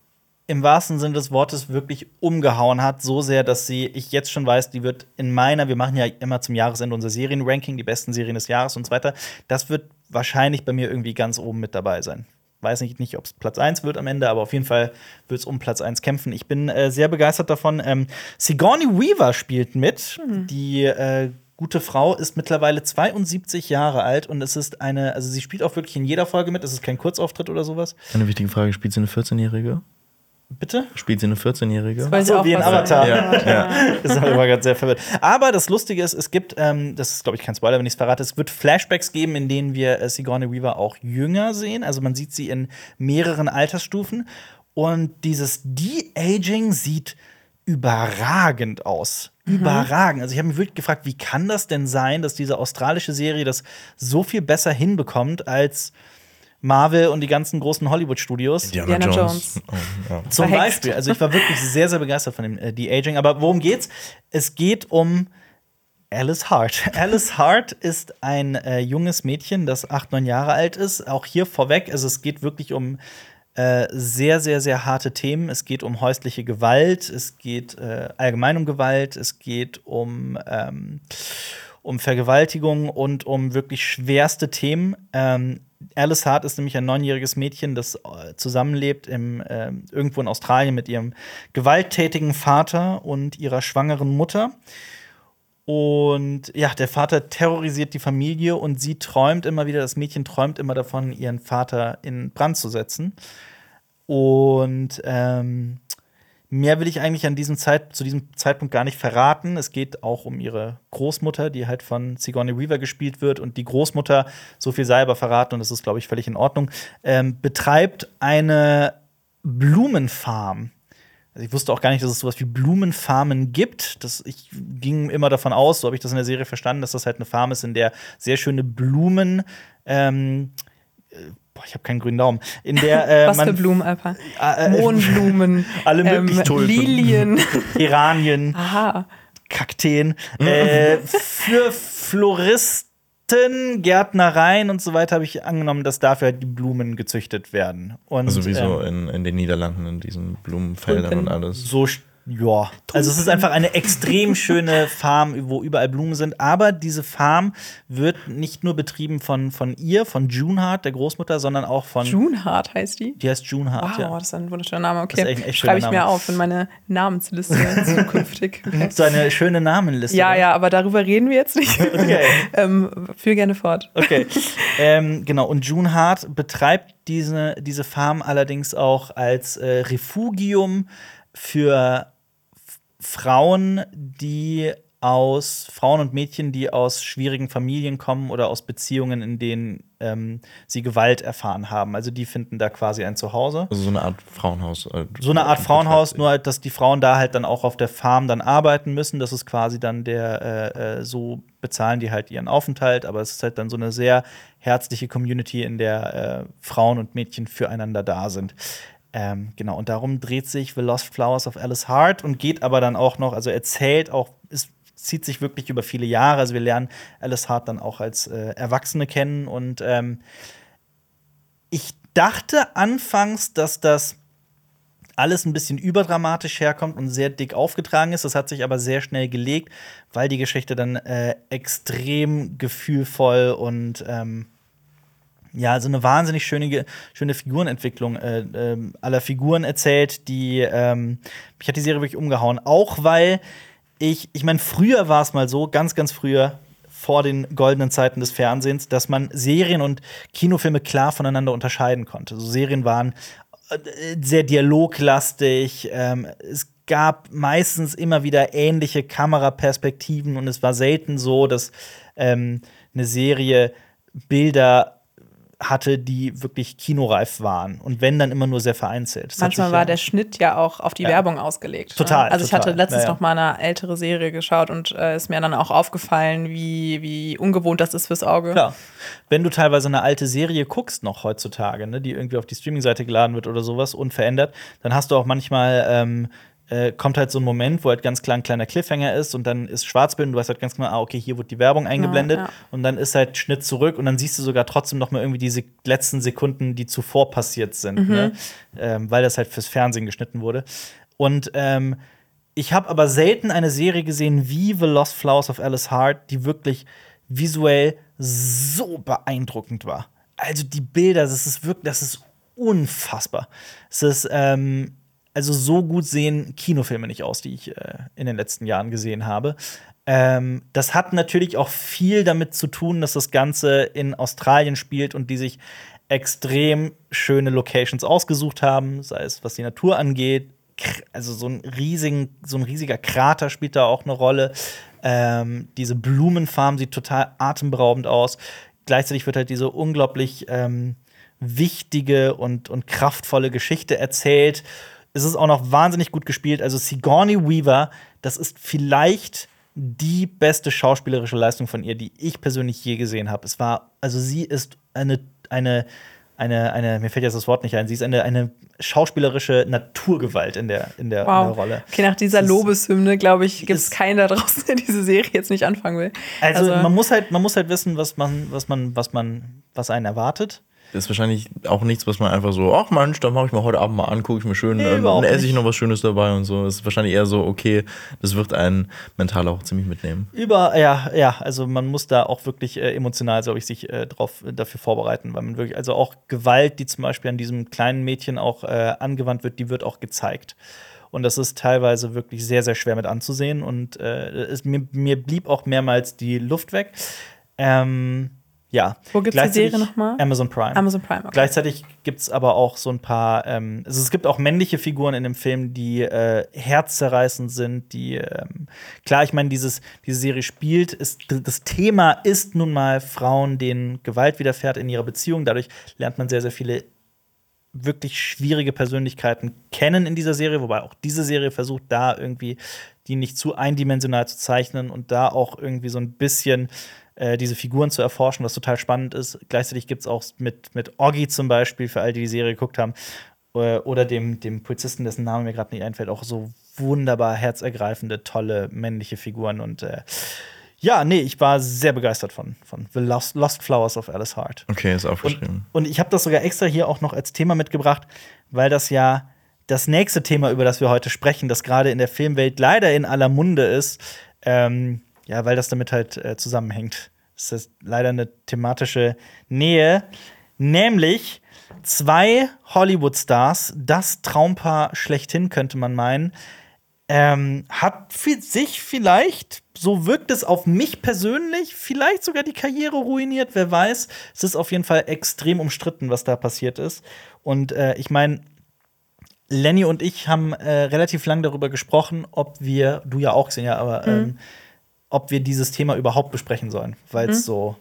im wahrsten Sinne des Wortes wirklich umgehauen hat, so sehr, dass sie, ich jetzt schon weiß, die wird in meiner, wir machen ja immer zum Jahresende unser Serienranking, die besten Serien des Jahres und so weiter, das wird wahrscheinlich bei mir irgendwie ganz oben mit dabei sein. Weiß nicht, nicht ob es Platz 1 wird am Ende, aber auf jeden Fall wird es um Platz 1 kämpfen. Ich bin äh, sehr begeistert davon. Ähm, Sigourney Weaver spielt mit. Die äh, gute Frau ist mittlerweile 72 Jahre alt und es ist eine, also sie spielt auch wirklich in jeder Folge mit. Es ist kein Kurzauftritt oder sowas. Eine wichtige Frage: Spielt sie eine 14-Jährige? Bitte? Spielt sie eine 14-Jährige? Weiß ich so, wie in was Avatar. Ja, ja. Das ist immer ganz sehr verwirrt. Aber das Lustige ist, es gibt, ähm, das ist, glaube ich, kein Spoiler, wenn ich es verrate, es wird Flashbacks geben, in denen wir äh, Sigourney Weaver auch jünger sehen. Also man sieht sie in mehreren Altersstufen. Und dieses De-Aging sieht überragend aus. Überragend. Also ich habe mich wirklich gefragt, wie kann das denn sein, dass diese australische Serie das so viel besser hinbekommt als Marvel und die ganzen großen Hollywood-Studios. Indiana, Indiana Jones. Jones. Oh, ja. Zum Verhext. Beispiel. Also ich war wirklich sehr, sehr begeistert von dem äh, De-Aging. Aber worum geht's? Es geht um Alice Hart. Alice Hart ist ein äh, junges Mädchen, das acht, neun Jahre alt ist. Auch hier vorweg, also es geht wirklich um äh, sehr, sehr, sehr harte Themen. Es geht um häusliche Gewalt, es geht äh, allgemein um Gewalt, es geht um, ähm, um Vergewaltigung und um wirklich schwerste Themen. Ähm, Alice Hart ist nämlich ein neunjähriges Mädchen, das äh, zusammenlebt im, ähm, irgendwo in Australien mit ihrem gewalttätigen Vater und ihrer schwangeren Mutter. Und ja, der Vater terrorisiert die Familie und sie träumt immer wieder, das Mädchen träumt immer davon, ihren Vater in Brand zu setzen. Und ähm, mehr will ich eigentlich an diesem Zeit, zu diesem Zeitpunkt gar nicht verraten. Es geht auch um ihre Großmutter, die halt von Sigourney Weaver gespielt wird. Und die Großmutter, so viel sei aber verraten, und das ist, glaube ich, völlig in Ordnung, ähm, betreibt eine Blumenfarm. Also ich wusste auch gar nicht, dass es sowas wie Blumenfarmen gibt. Das, ich ging immer davon aus, so habe ich das in der Serie verstanden, dass das halt eine Farm ist, in der sehr schöne Blumen ähm, äh, Boah, ich habe keinen grünen Daumen. In der äh, Was für Blumen, Alper? äh, äh, Mohnblumen, alle möglichen ähm, Tulpen. Lilien. Geranien, Aha. Kakteen, äh, für Floristen, Gärtnereien und so weiter habe ich angenommen, dass dafür halt die Blumen gezüchtet werden. Und, Also wie so ähm, in, in den Niederlanden, in diesen Blumenfeldern und alles. so st- ja, also es ist einfach eine extrem schöne Farm, wo überall Blumen sind. Aber diese Farm wird nicht nur betrieben von, von ihr, von June Hart, der Großmutter, sondern auch von. June Hart heißt die. Die heißt June Hart, Wow, ja. das ist ein wunderschöner Name. Okay, echt echt schreibe ich schöner mir Name. auf in meine Namensliste zukünftig. So eine schöne Namenliste. Ja, ja, aber darüber reden wir jetzt nicht. Okay. ähm, führ gerne fort. Okay. ähm, genau, und June Hart betreibt diese, diese Farm allerdings auch als äh, Refugium für Frauen, die aus Frauen und Mädchen, die aus schwierigen Familien kommen oder aus Beziehungen, in denen ähm, sie Gewalt erfahren haben. Also die finden da quasi ein Zuhause. Also so eine Art Frauenhaus. äh, So eine Art Frauenhaus, nur halt, dass die Frauen da halt dann auch auf der Farm dann arbeiten müssen. Das ist quasi dann der, äh, äh, so bezahlen die halt ihren Aufenthalt, aber es ist halt dann so eine sehr herzliche Community, in der äh, Frauen und Mädchen füreinander da sind. Ähm, genau, und darum dreht sich The Lost Flowers of Alice Hart und geht aber dann auch noch, also erzählt auch, es zieht sich wirklich über viele Jahre. Also wir lernen Alice Hart dann auch als äh, Erwachsene kennen und ähm, ich dachte anfangs, dass das alles ein bisschen überdramatisch herkommt und sehr dick aufgetragen ist. Das hat sich aber sehr schnell gelegt, weil die Geschichte dann äh, extrem gefühlvoll und ähm, ja, so eine wahnsinnig schöne, schöne Figurenentwicklung äh, ähm, aller Figuren erzählt, die ähm, mich hat die Serie wirklich umgehauen. Auch weil ich, ich meine, früher war es mal so, ganz, ganz früher, vor den goldenen Zeiten des Fernsehens, dass man Serien und Kinofilme klar voneinander unterscheiden konnte. So Serien waren äh, sehr dialoglastig. Ähm, es gab meistens immer wieder ähnliche Kameraperspektiven und es war selten so, dass ähm, eine Serie Bilder hatte, die wirklich kinoreif waren. Und wenn, dann immer nur sehr vereinzelt. Das Manchmal war ja- der Schnitt ja auch auf die Ja. Werbung ausgelegt. Total, Ne? Also ich total. hatte letztens Ja, ja. noch mal eine ältere Serie geschaut und äh, ist mir dann auch aufgefallen, wie, wie ungewohnt das ist fürs Auge. Klar. Wenn du teilweise eine alte Serie guckst, noch heutzutage, ne, die irgendwie auf die Streaming-Seite geladen wird oder sowas, unverändert, dann hast du auch manchmal ähm, äh, kommt halt so ein Moment, wo halt ganz klar ein kleiner Cliffhanger ist und dann ist Schwarzbild und du weißt halt ganz genau, ah, okay, hier wird die Werbung eingeblendet ja. und dann ist halt Schnitt zurück und dann siehst du sogar trotzdem noch mal irgendwie diese letzten Sekunden, die zuvor passiert sind, ne? ähm, weil das halt fürs Fernsehen geschnitten wurde. Und ähm, ich habe aber selten eine Serie gesehen wie The Lost Flowers of Alice Hart, die wirklich visuell so beeindruckend war. Also die Bilder, das ist wirklich, das ist unfassbar. Es ist ähm, also so gut sehen Kinofilme nicht aus, die ich äh, in den letzten Jahren gesehen habe. Ähm, das hat natürlich auch viel damit zu tun, dass das Ganze in Australien spielt und die sich extrem schöne Locations ausgesucht haben, sei es was die Natur angeht. Also so ein, riesigen, so ein riesiger Krater spielt da auch eine Rolle. Ähm, diese Blumenfarm sieht total atemberaubend aus. Gleichzeitig wird halt diese unglaublich ähm, wichtige und, und kraftvolle Geschichte erzählt. Es ist auch noch wahnsinnig gut gespielt. Also Sigourney Weaver, das ist vielleicht die beste schauspielerische Leistung von ihr, die ich persönlich je gesehen habe. Es war, also sie ist eine, eine, eine, eine, mir fällt jetzt das Wort nicht ein, sie ist eine, eine schauspielerische Naturgewalt in der, in der, in der Wow. Rolle. Okay, nach dieser Lobeshymne, glaube ich, gibt es keinen da draußen, der diese Serie jetzt nicht anfangen will. Also, man muss halt, man muss halt wissen, was man, was man, was man, was einen erwartet. Ist wahrscheinlich auch nichts, was man einfach so, ach Mensch, dann mache ich mir heute Abend mal an, gucke ich mir schön, Nee, dann esse ich noch was Schönes dabei und so. ist wahrscheinlich eher so, okay, das wird einen mental auch ziemlich mitnehmen. Über, ja, ja, also man muss da auch wirklich äh, emotional, glaube ich, sich äh, drauf, dafür vorbereiten, weil man wirklich, also auch Gewalt, die zum Beispiel an diesem kleinen Mädchen auch äh, angewandt wird, die wird auch gezeigt. Und das ist teilweise wirklich sehr, sehr schwer mit anzusehen. Und äh, es, mir, mir blieb auch mehrmals die Luft weg. Ähm, ja. Wo gibt's die Gleichzeitig- Serie noch mal? Amazon Prime. Amazon Prime, okay. Gleichzeitig gibt es aber auch so ein paar, ähm, also es gibt auch männliche Figuren in dem Film, die äh, herzzerreißend sind, die, ähm, klar, ich meine, dieses, diese Serie spielt, ist, das Thema ist nun mal Frauen, denen Gewalt widerfährt in ihrer Beziehung. Dadurch lernt man sehr, sehr viele wirklich schwierige Persönlichkeiten kennen in dieser Serie, wobei auch diese Serie versucht, da irgendwie die nicht zu eindimensional zu zeichnen und da auch irgendwie so ein bisschen äh, diese Figuren zu erforschen, was total spannend ist. Gleichzeitig gibt es auch mit, mit Oggi zum Beispiel, für all die die Serie geguckt haben, äh, oder dem, dem Polizisten, dessen Name mir gerade nicht einfällt, auch so wunderbar herzergreifende, tolle männliche Figuren. Und äh, ja, nee, ich war sehr begeistert von, von The Lost, Lost Flowers of Alice Hart. Okay, ist Und, aufgeschrieben. und ich habe das sogar extra hier auch noch als Thema mitgebracht, weil das ja das nächste Thema, über das wir heute sprechen, das gerade in der Filmwelt leider in aller Munde ist, ähm, ja, weil das damit halt äh, zusammenhängt. Das ist leider eine thematische Nähe, nämlich zwei Hollywood-Stars, das Traumpaar schlechthin, könnte man meinen, ähm, hat für sich vielleicht, so wirkt es auf mich persönlich, vielleicht sogar die Karriere ruiniert, wer weiß. Es ist auf jeden Fall extrem umstritten, was da passiert ist. Und äh, ich meine, Lenny und ich haben äh, relativ lang darüber gesprochen, ob wir, du ja auch gesehen, ja, aber ähm, ob wir dieses Thema überhaupt besprechen sollen, weil es so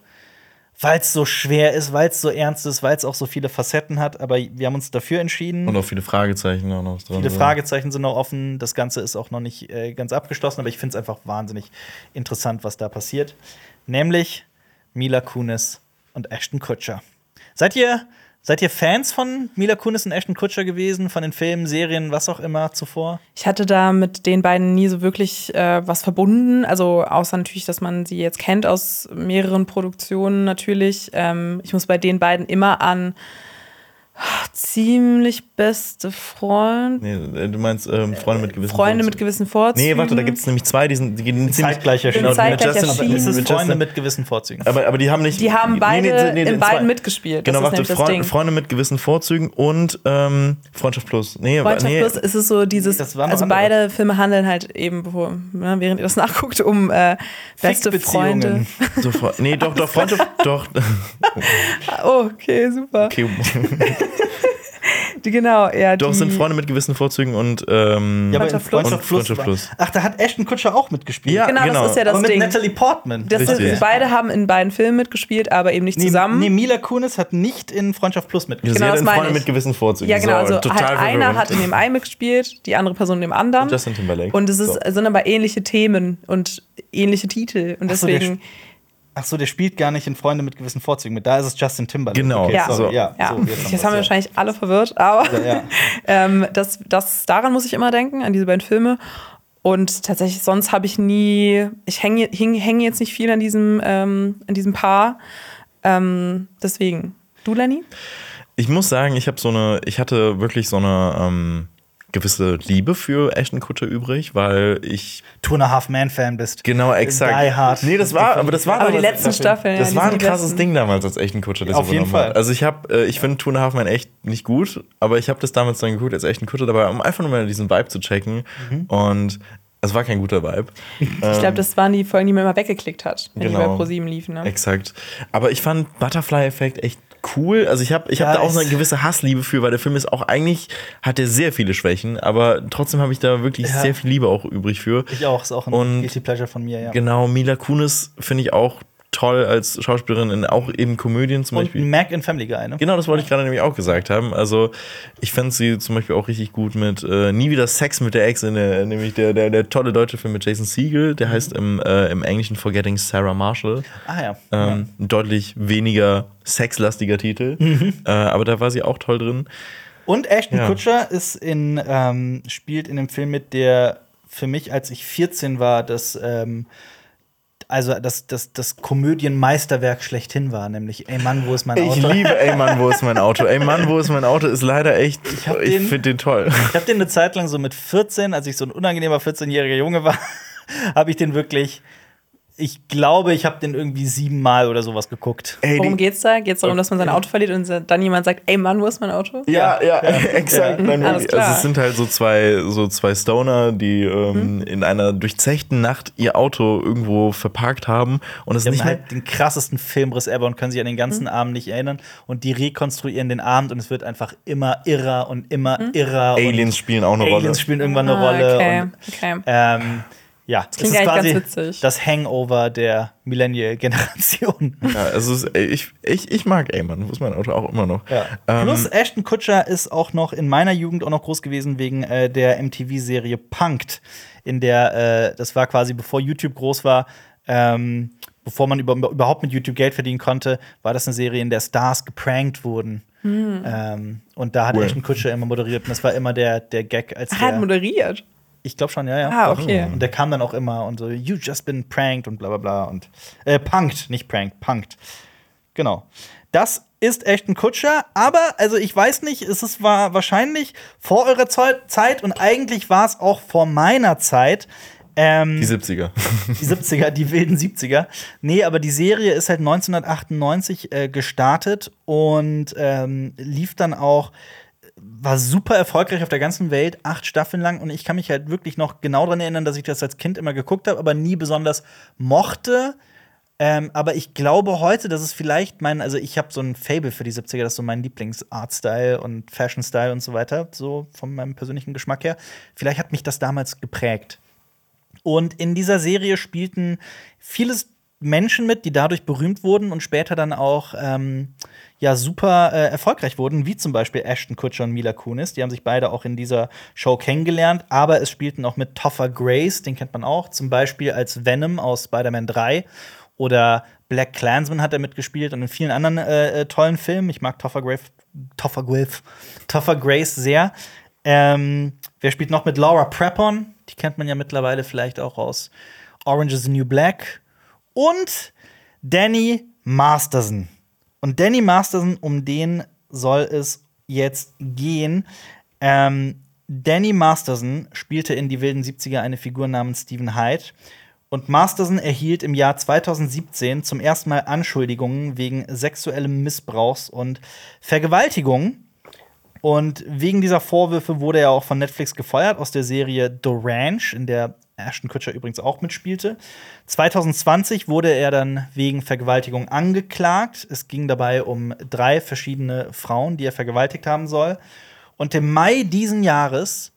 weil es so schwer ist, weil es so ernst ist, weil es auch so viele Facetten hat, aber wir haben uns dafür entschieden. Und auch viele Fragezeichen auch noch drin. Viele sind. Fragezeichen sind noch offen. Das Ganze ist auch noch nicht äh, ganz abgeschlossen, aber ich finde es einfach wahnsinnig interessant, was da passiert. Nämlich Mila Kunis und Ashton Kutcher. Seid ihr, seid ihr Fans von Mila Kunis und Ashton Kutcher gewesen? Von den Filmen, Serien, was auch immer zuvor? Ich hatte da mit den beiden nie so wirklich äh, was verbunden. Also außer natürlich, dass man sie jetzt kennt aus mehreren Produktionen natürlich. Ähm, ich muss bei den beiden immer an ah, ziemlich beste Freund. Nee, äh, du meinst ähm, Freunde mit gewissen Freunde mit Vorzügen. gewissen Vorzügen. Nee, warte, da gibt es nämlich zwei, die, sind, die gehen ziemlich Zeitgleich erschienen. Genau, zeitgleich mit Justin, erschienen. Es ist mit Freunde Justin, mit gewissen Vorzügen. aber, aber die haben nicht. Die haben beide nee, nee, nee, in zwei. beiden mitgespielt. Genau, das ist warte, das Freund, Ding. Freunde mit gewissen Vorzügen und ähm, Freundschaft Plus. Nee, Freundschaft nee, Plus ist es so dieses, Das also andere. beide Filme handeln halt eben, bevor, ne, während ihr das nachguckt, um äh, beste. Freunde. so, nee, doch, doch, Freundschaft, doch. Oh, okay, super. Okay. Die, genau, ja, Doch, die, sind Freunde mit gewissen Vorzügen und ähm, Ja, aber Freundschaft Plus. Freundschaft Plus. Freundschaft Plus. Ach, da hat Ashton Kutscher auch mitgespielt. Ja, Genau, genau. das ist ja das aber mit Ding. Natalie Portman. Das sind, Richtig. beide haben in beiden Filmen mitgespielt, aber eben nicht Nee, zusammen. Nee, Mila Kunis hat nicht in Freundschaft Plus Sie mitgespielt. Genau, hat das in Freunde ich. mit gewissen Vorzügen. ja, genau, So, also total halt einer hat in dem einen mitgespielt, die andere Person in dem anderen. Justin Timberlake. Und es ist, So. sind aber ähnliche Themen und ähnliche Titel. Und Ach so, deswegen Ach so, der spielt gar nicht in Freunde mit gewissen Vorzügen mit. Da ist es Justin Timberlake. Genau. Okay, Ja. So. ja, Ja, so, jetzt jetzt wir's, haben wir ja. wahrscheinlich alle verwirrt, aber Ja, ja. ähm, das, das, daran muss ich immer denken, an diese beiden Filme. Und tatsächlich, sonst habe ich nie, ich hänge häng, häng jetzt nicht viel an diesem, ähm, an diesem Paar. Ähm, deswegen. Du, Lenny? Ich muss sagen, ich habe so eine, ich hatte wirklich so eine ähm, gewisse Liebe für Ashton Kutscher übrig, weil ich Two and a Half Man Fan bist. genau exakt. Die Hard. Nee, das war, aber das war Aber die letzten Staffeln. Das ja, war ein krasses besten. Ding damals als Ashton Kutscher. Das Auf jeden übernommen hat. Fall. Also ich habe, äh, ich finde Two and a Half Man echt nicht gut, aber ich habe das damals dann geguckt als Ashton Kutscher dabei, um einfach nur mal diesen Vibe zu checken. Mhm. Und es war kein guter Vibe. Ich glaube, das waren die Folgen, die man immer weggeklickt hat, wenn Genau. die bei ProSieben liefen. Ne? Exakt. Aber ich fand Butterfly-Effekt echt cool. Also ich habe ich Ja, hab da auch es- eine gewisse Hassliebe für, weil der Film ist auch eigentlich, hat er sehr viele Schwächen, aber trotzdem habe ich da wirklich Ja. sehr viel Liebe auch übrig für. Ich auch, ist auch ein Und- Guilty Pleasure von mir, ja. Genau, Mila Kunis finde ich auch toll als Schauspielerin, in, auch in Komödien zum Und Beispiel. Mac in Family Guy, ne? Genau, das wollte ich gerade nämlich auch gesagt haben. Also, ich fand sie zum Beispiel auch richtig gut mit äh, Nie wieder Sex mit der Ex, in der, nämlich der, der, der tolle deutsche Film mit Jason Siegel, der heißt im, äh, im Englischen Forgetting Sarah Marshall. Ah ja. Ähm, ein deutlich weniger sexlastiger Titel. Mhm. Äh, aber da war sie auch toll drin. Und Ashton Ja. Kutscher ist in, ähm, spielt in dem Film mit, der für mich, als ich 14 war, das, ähm, also das, das, das Komödienmeisterwerk schlechthin war, nämlich Ey Mann, wo ist mein Ich Auto? liebe Ey Mann, wo ist mein Auto? Ey Mann, wo ist mein Auto? Ist leider echt. Ich, den- finde den toll. Ich habe den eine Zeit lang so mit 14, als ich so ein unangenehmer 14-jähriger Junge war, habe ich den wirklich, ich glaube, ich habe den irgendwie siebenmal oder sowas geguckt. Ey, Worum geht's da? Geht's darum, dass man sein Auto verliert und dann jemand sagt, ey Mann, wo ist mein Auto? Ja, ja, exakt. Alles wirklich. klar. Also es sind halt so zwei, so zwei Stoner, die ähm, in einer durchzechten Nacht ihr Auto irgendwo verparkt haben und es Die nicht haben halt den krassesten Filmriss ever und können sich an den ganzen Abend nicht erinnern. Und die rekonstruieren den Abend und es wird einfach immer irrer und immer irrer. Aliens und spielen auch eine Aliens Rolle. spielen irgendwann eine Ah, Rolle. okay, Und, okay. ähm, ja, das klingt ist eigentlich quasi ganz witzig. das Hangover der Millennial-Generation. Ja, also ist, ich, ich, ich mag ist mein Auto auch immer noch. Ja. Ähm, Plus Ashton Kutscher ist auch noch in meiner Jugend auch noch groß gewesen wegen äh, der MTV-Serie Punked, in der äh, das war quasi bevor YouTube groß war, ähm, bevor man über, überhaupt mit YouTube Geld verdienen konnte, war das eine Serie, in der Stars geprankt wurden. Hm. Ähm, und da hat Cool. Ashton Kutscher immer moderiert und das war immer der, der Gag als Er hat der, moderiert. Ich glaube schon, ja, ja. Ah, okay. Und der kam dann auch immer und so, you just been pranked und bla bla bla und äh, punked, nicht pranked, punked. Genau. Das ist echt ein Kutscher, aber also ich weiß nicht, es ist war wahrscheinlich vor eurer Zeit und eigentlich war es auch vor meiner Zeit. Ähm, die 70er. die 70er, die wilden 70er. Nee, aber die Serie ist halt 1998 äh, gestartet und ähm, lief dann auch, war super erfolgreich auf der ganzen Welt, acht Staffeln lang. Und ich kann mich halt wirklich noch genau daran erinnern, dass ich das als Kind immer geguckt habe, aber nie besonders mochte. Ähm, aber ich glaube heute, dass es vielleicht mein, also ich habe so ein Fable für die 70er, das ist so mein Lieblings-Art-Style und Fashion-Style und so weiter, so von meinem persönlichen Geschmack her. Vielleicht hat mich das damals geprägt. Und in dieser Serie spielten vieles Menschen mit, die dadurch berühmt wurden und später dann auch ähm, ja super äh, erfolgreich wurden, wie zum Beispiel Ashton Kutcher und Mila Kunis. Die haben sich beide auch in dieser Show kennengelernt, aber es spielten auch mit Topher Grace, den kennt man auch, zum Beispiel als Venom aus Spider-Man 3 oder Black Klansman hat er mitgespielt und in vielen anderen äh, äh, tollen Filmen. Ich mag Topher Grace, Topher Grace, Topher Grace sehr. Ähm, wer spielt noch mit Laura Prepon? Die kennt man ja mittlerweile vielleicht auch aus Orange is the New Black. Und Danny Masterson. Und Danny Masterson, um den soll es jetzt gehen. Ähm, Danny Masterson spielte in die wilden 70er eine Figur namens Stephen Hyde. Und Masterson erhielt im Jahr 2017 zum ersten Mal Anschuldigungen wegen sexuellem Missbrauchs und Vergewaltigung. Und wegen dieser Vorwürfe wurde er auch von Netflix gefeuert aus der Serie The Ranch, in der Ashton Kutcher übrigens auch mitspielte. 2020 wurde er dann wegen Vergewaltigung angeklagt. Es ging dabei um drei verschiedene Frauen, die er vergewaltigt haben soll. Und im Mai diesen Jahres,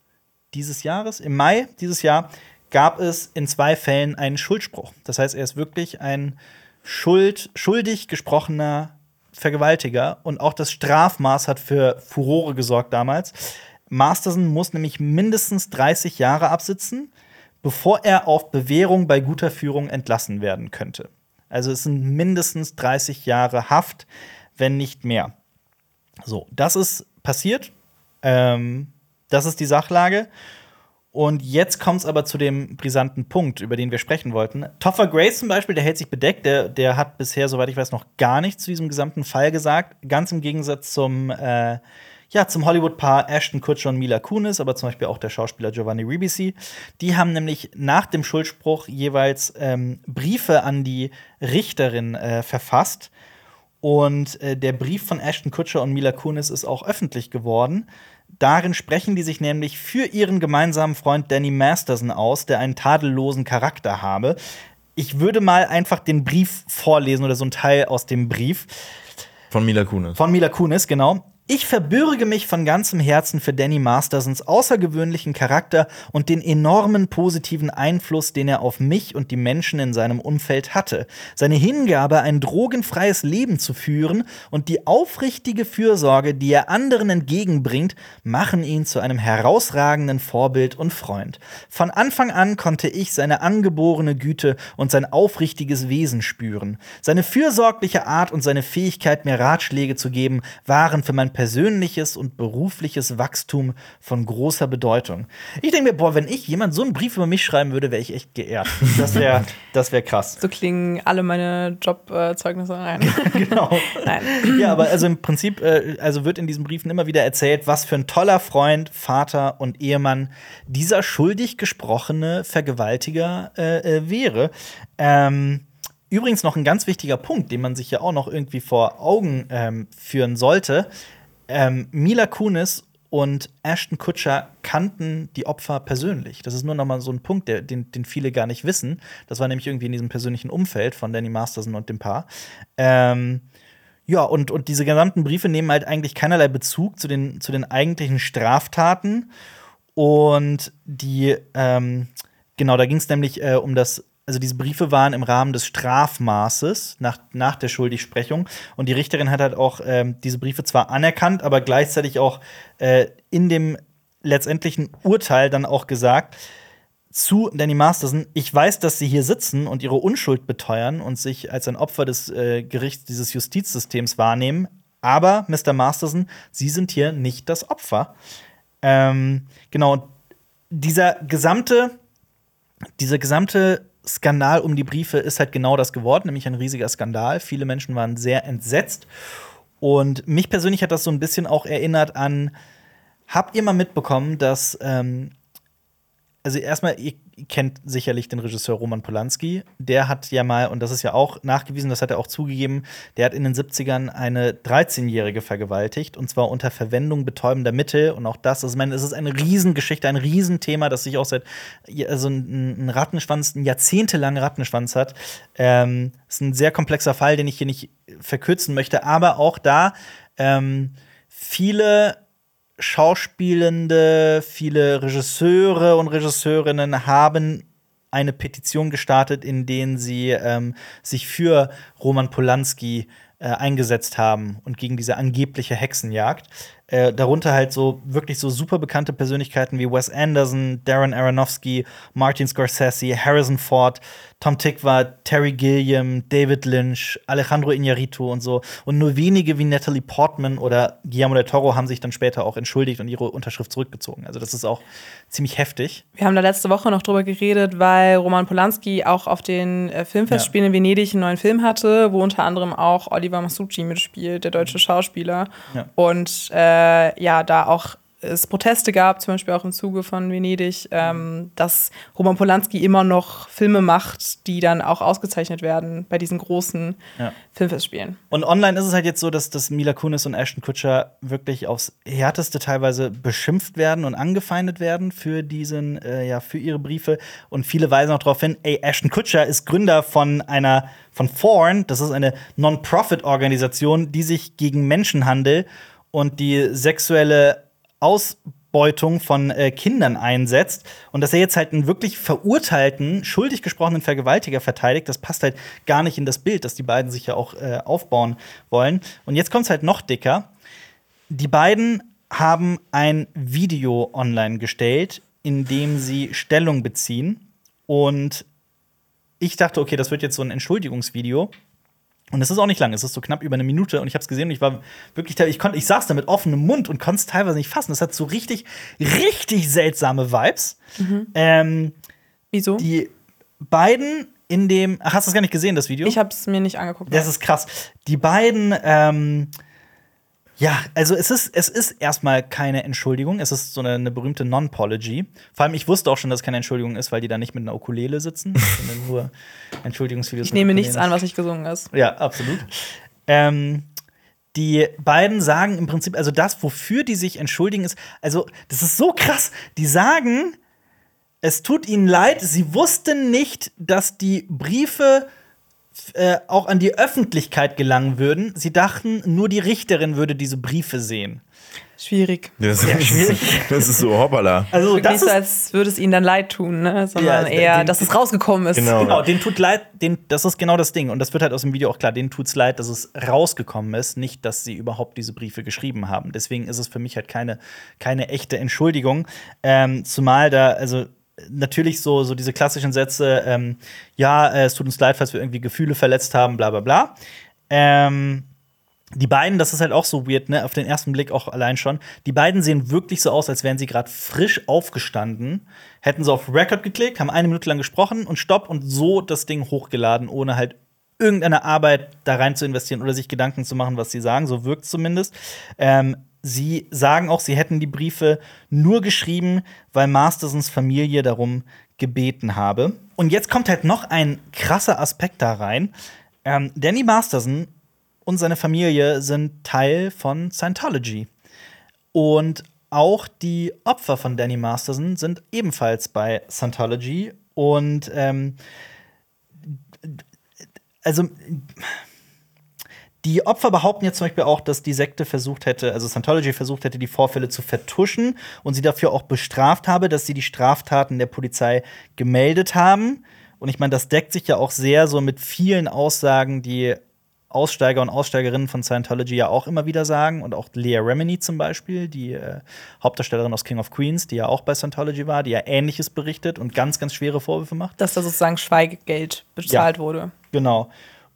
dieses Jahres, im Mai dieses Jahr, gab es in zwei Fällen einen Schuldspruch. Das heißt, er ist wirklich ein Schuld, schuldig gesprochener Vergewaltiger und auch das Strafmaß hat für Furore gesorgt damals. Masterson muss nämlich mindestens 30 Jahre absitzen, bevor er auf Bewährung bei guter Führung entlassen werden könnte. Also es sind mindestens 30 Jahre Haft, wenn nicht mehr. So, das ist passiert. Ähm, das ist die Sachlage. Und jetzt kommt es aber zu dem brisanten Punkt, über den wir sprechen wollten. Topher Grace zum Beispiel, der hält sich bedeckt, der, der hat bisher, soweit ich weiß, noch gar nichts zu diesem gesamten Fall gesagt. Ganz im Gegensatz zum, äh, ja, zum Hollywood-Paar Ashton Kutcher und Mila Kunis, aber zum Beispiel auch der Schauspieler Giovanni Ribisi. Die haben nämlich nach dem Schuldspruch jeweils ähm, Briefe an die Richterin äh, verfasst. Und äh, der Brief von Ashton Kutcher und Mila Kunis ist auch öffentlich geworden. Darin sprechen die sich nämlich für ihren gemeinsamen Freund Danny Masterson aus, der einen tadellosen Charakter habe. Ich würde mal einfach den Brief vorlesen oder so ein Teil aus dem Brief. Von Mila Kunis. Von Mila Kunis, genau. Ich verbürge mich von ganzem Herzen für Danny Mastersons außergewöhnlichen Charakter und den enormen positiven Einfluss, den er auf mich und die Menschen in seinem Umfeld hatte. Seine Hingabe, ein drogenfreies Leben zu führen und die aufrichtige Fürsorge, die er anderen entgegenbringt, machen ihn zu einem herausragenden Vorbild und Freund. Von Anfang an konnte ich seine angeborene Güte und sein aufrichtiges Wesen spüren. Seine fürsorgliche Art und seine Fähigkeit, mir Ratschläge zu geben, waren für mein persönliches und berufliches Wachstum von großer Bedeutung. Ich denke mir, boah, wenn ich jemand so einen Brief über mich schreiben würde, wäre ich echt geehrt. Das wäre das wär krass. So klingen alle meine Jobzeugnisse rein. genau. Nein. Ja, aber also im Prinzip, äh, also wird in diesen Briefen immer wieder erzählt, was für ein toller Freund, Vater und Ehemann dieser schuldig gesprochene Vergewaltiger äh, äh, wäre. Ähm, übrigens noch ein ganz wichtiger Punkt, den man sich ja auch noch irgendwie vor Augen ähm, führen sollte. Ähm, Mila Kunis und Ashton Kutcher kannten die Opfer persönlich. Das ist nur noch mal so ein Punkt, der, den, den viele gar nicht wissen. Das war nämlich irgendwie in diesem persönlichen Umfeld von Danny Masterson und dem Paar. Ähm, ja, und, und diese gesamten Briefe nehmen halt eigentlich keinerlei Bezug zu den, zu den eigentlichen Straftaten. Und die, ähm, genau, da ging es nämlich äh, um das also diese Briefe waren im Rahmen des Strafmaßes nach, nach der Schuldigsprechung. Und die Richterin hat halt auch ähm, diese Briefe zwar anerkannt, aber gleichzeitig auch äh, in dem letztendlichen Urteil dann auch gesagt zu Danny Masterson, ich weiß, dass sie hier sitzen und ihre Unschuld beteuern und sich als ein Opfer des äh, Gerichts dieses Justizsystems wahrnehmen. Aber, Mr. Masterson, Sie sind hier nicht das Opfer. Ähm, genau, dieser gesamte, dieser gesamte Skandal um die Briefe ist halt genau das geworden, nämlich ein riesiger Skandal. Viele Menschen waren sehr entsetzt. Und mich persönlich hat das so ein bisschen auch erinnert an, habt ihr mal mitbekommen, dass ähm, also erstmal, ihr kennt sicherlich den Regisseur Roman Polanski. Der hat ja mal, und das ist ja auch nachgewiesen, das hat er auch zugegeben, der hat in den 70ern eine 13-Jährige vergewaltigt und zwar unter Verwendung betäubender Mittel. Und auch das, also ich meine, es ist eine Riesengeschichte, ein Riesenthema, das sich auch seit also ein, Rattenschwanz, ein jahrzehntelanger Rattenschwanz hat. Ähm, ist ein sehr komplexer Fall, den ich hier nicht verkürzen möchte, aber auch da ähm, viele Schauspielende, viele Regisseure und Regisseurinnen haben eine Petition gestartet, in denen sie ähm, sich für Roman Polanski äh, eingesetzt haben und gegen diese angebliche Hexenjagd. Äh, darunter halt so wirklich so super bekannte Persönlichkeiten wie Wes Anderson, Darren Aronofsky, Martin Scorsese, Harrison Ford, Tom Tikva, Terry Gilliam, David Lynch, Alejandro Iñárritu und so. Und nur wenige wie Natalie Portman oder Guillermo del Toro haben sich dann später auch entschuldigt und ihre Unterschrift zurückgezogen. Also das ist auch ziemlich heftig. Wir haben da letzte Woche noch drüber geredet, weil Roman Polanski auch auf den äh, Filmfestspielen in Venedig einen neuen Film hatte, wo unter anderem auch Oliver Masucci mitspielt, der deutsche Schauspieler. Ja. Und äh, ja, da auch es Proteste gab, zum Beispiel auch im Zuge von Venedig, ähm, dass Roman Polanski immer noch Filme macht, die dann auch ausgezeichnet werden bei diesen großen Ja. Filmfestspielen. Und online ist es halt jetzt so, dass, dass Mila Kunis und Ashton Kutcher wirklich aufs härteste teilweise beschimpft werden und angefeindet werden für diesen, äh, ja, für ihre Briefe. Und viele weisen auch darauf hin, ey, Ashton Kutcher ist Gründer von einer, von Thorn, das ist eine Non-Profit-Organisation, die sich gegen Menschenhandel und die sexuelle Ausbeutung von äh, Kindern einsetzt und dass er jetzt halt einen wirklich verurteilten, schuldig gesprochenen Vergewaltiger verteidigt, das passt halt gar nicht in das Bild, das die beiden sich ja auch äh, aufbauen wollen. Und jetzt kommt es halt noch dicker. Die beiden haben ein Video online gestellt, in dem sie Stellung beziehen und ich dachte, okay, das wird jetzt so ein Entschuldigungsvideo. Und es ist auch nicht lang, es ist so knapp über eine Minute und ich habe es gesehen und ich war wirklich, ich konnte, ich saß da mit offenem Mund und konnte es teilweise nicht fassen. Es hat so richtig, richtig seltsame Vibes. Ähm, Wieso? die beiden in dem, ach, hast du das gar nicht gesehen, das Video? ich habe es mir nicht angeguckt. Das ist krass. Die beiden, ähm, ja, also es ist, es ist erstmal keine Entschuldigung. Es ist so eine, eine berühmte Non-Pology. Vor allem, ich wusste auch schon, dass es keine Entschuldigung ist, weil die da nicht mit einer Ukulele sitzen, sondern nur Entschuldigungsvideos. ich nehme nichts an, was nicht gesungen ist. Ja, absolut. Ähm, die beiden sagen im Prinzip, also das, wofür die sich entschuldigen, ist, also das ist so krass. Die sagen, es tut ihnen leid, sie wussten nicht, dass die Briefe äh, auch an die Öffentlichkeit gelangen würden. Sie dachten, nur die Richterin würde diese Briefe sehen. Schwierig. Das, Ja, schwierig. das ist so hoppala. Also Nicht so, als würde es ihnen dann leid tun, ne? sondern Ja, eher, den- dass es rausgekommen ist. Genau. Genau, den tut leid, den, das ist genau das Ding. Und das wird halt aus dem Video auch klar, denen tut's leid, dass es rausgekommen ist, nicht, dass sie überhaupt diese Briefe geschrieben haben. Deswegen ist es für mich halt keine, keine echte Entschuldigung. Ähm, zumal da, also natürlich so, so diese klassischen Sätze, ähm, ja, äh, es tut uns leid, falls wir irgendwie Gefühle verletzt haben, bla bla bla. Ähm, die beiden, das ist halt auch so weird, ne? Auf den ersten Blick auch allein schon. Die beiden sehen wirklich so aus, als wären sie gerade frisch aufgestanden, hätten so auf Record geklickt, haben eine Minute lang gesprochen und stopp und so das Ding hochgeladen, ohne halt irgendeine Arbeit da rein zu investieren oder sich Gedanken zu machen, was sie sagen. So wirkt zumindest. Ähm, sie sagen auch, sie hätten die Briefe nur geschrieben, weil Mastersons Familie darum gebeten habe. Und jetzt kommt halt noch ein krasser Aspekt da rein. Ähm, Danny Masterson und seine Familie sind Teil von Scientology. Und auch die Opfer von Danny Masterson sind ebenfalls bei Scientology. Und ähm, also die Opfer behaupten jetzt zum Beispiel auch, dass die Sekte versucht hätte, also Scientology versucht hätte, die Vorfälle zu vertuschen und sie dafür auch bestraft habe, dass sie die Straftaten der Polizei gemeldet haben. Und ich meine, das deckt sich ja auch sehr so mit vielen Aussagen, die Aussteiger und Aussteigerinnen von Scientology ja auch immer wieder sagen. Und auch Leah Remini zum Beispiel, die äh, Hauptdarstellerin aus King of Queens, die ja auch bei Scientology war, die ja Ähnliches berichtet und ganz, ganz schwere Vorwürfe macht. Dass da sozusagen Schweigegeld bezahlt Ja. wurde. Genau.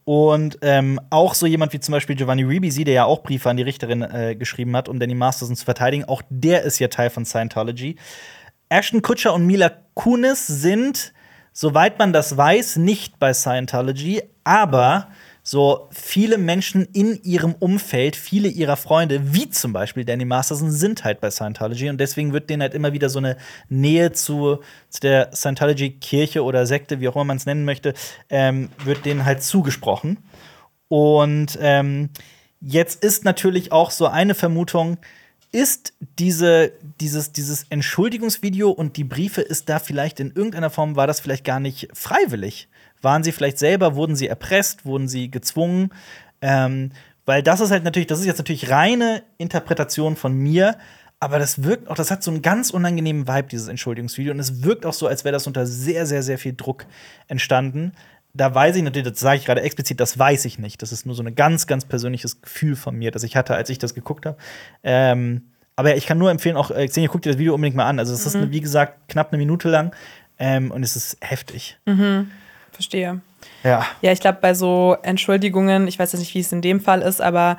Und ähm, auch so jemand wie zum Beispiel Giovanni Ribisi, der ja auch Briefe an die Richterin äh, geschrieben hat, um Danny Masterson zu verteidigen, auch der ist ja Teil von Scientology. Ashton Kutcher und Mila Kunis sind, soweit man das weiß, nicht bei Scientology, aber so viele Menschen in ihrem Umfeld, viele ihrer Freunde, wie zum Beispiel Danny Masterson, sind halt bei Scientology und deswegen wird denen halt immer wieder so eine Nähe zu, zu der Scientology-Kirche oder Sekte, wie auch immer man es nennen möchte, ähm, wird denen halt zugesprochen. Und ähm, jetzt ist natürlich auch so eine Vermutung, ist diese, dieses, dieses Entschuldigungsvideo und die Briefe, ist da vielleicht in irgendeiner Form, war das vielleicht gar nicht freiwillig? Waren sie vielleicht selber, wurden sie erpresst, wurden sie gezwungen? Ähm, weil das ist halt natürlich, das ist jetzt natürlich reine Interpretation von mir, aber das wirkt auch, das hat so einen ganz unangenehmen Vibe, dieses Entschuldigungsvideo. Und es wirkt auch so, als wäre das unter sehr, sehr, sehr viel Druck entstanden. Da weiß ich natürlich, das sage ich gerade explizit, das weiß ich nicht. Das ist nur so ein ganz, ganz persönliches Gefühl von mir, das ich hatte, als ich das geguckt habe. Ähm, aber ich kann nur empfehlen, auch äh, Xenia, guck dir das Video unbedingt mal an. Also, es ist, eine, wie gesagt, knapp eine Minute lang. Ähm, und es ist heftig. Verstehe. Ja. Ja, ich glaube, bei so Entschuldigungen, ich weiß jetzt nicht, wie es in dem Fall ist, aber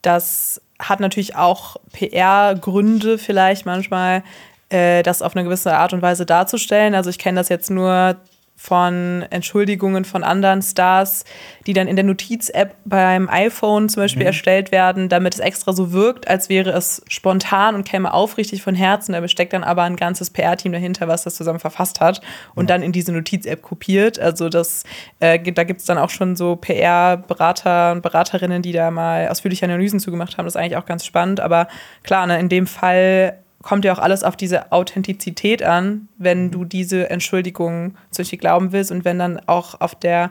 das hat natürlich auch PR-Gründe vielleicht manchmal, äh, das auf eine gewisse Art und Weise darzustellen. Also ich kenne das jetzt nur von Entschuldigungen von anderen Stars, die dann in der Notiz-App beim iPhone zum Beispiel erstellt werden, damit es extra so wirkt, als wäre es spontan und käme aufrichtig von Herzen. Da steckt dann aber ein ganzes PR-Team dahinter, was das zusammen verfasst hat und dann in diese Notiz-App kopiert. Also das, äh, da gibt es dann auch schon so PR-Berater und Beraterinnen, die da mal ausführliche Analysen zugemacht haben. Das ist eigentlich auch ganz spannend. Aber klar, ne, in dem Fall kommt ja auch alles auf diese Authentizität an, wenn du diese Entschuldigung zum Beispiel glauben willst und wenn dann auch auf der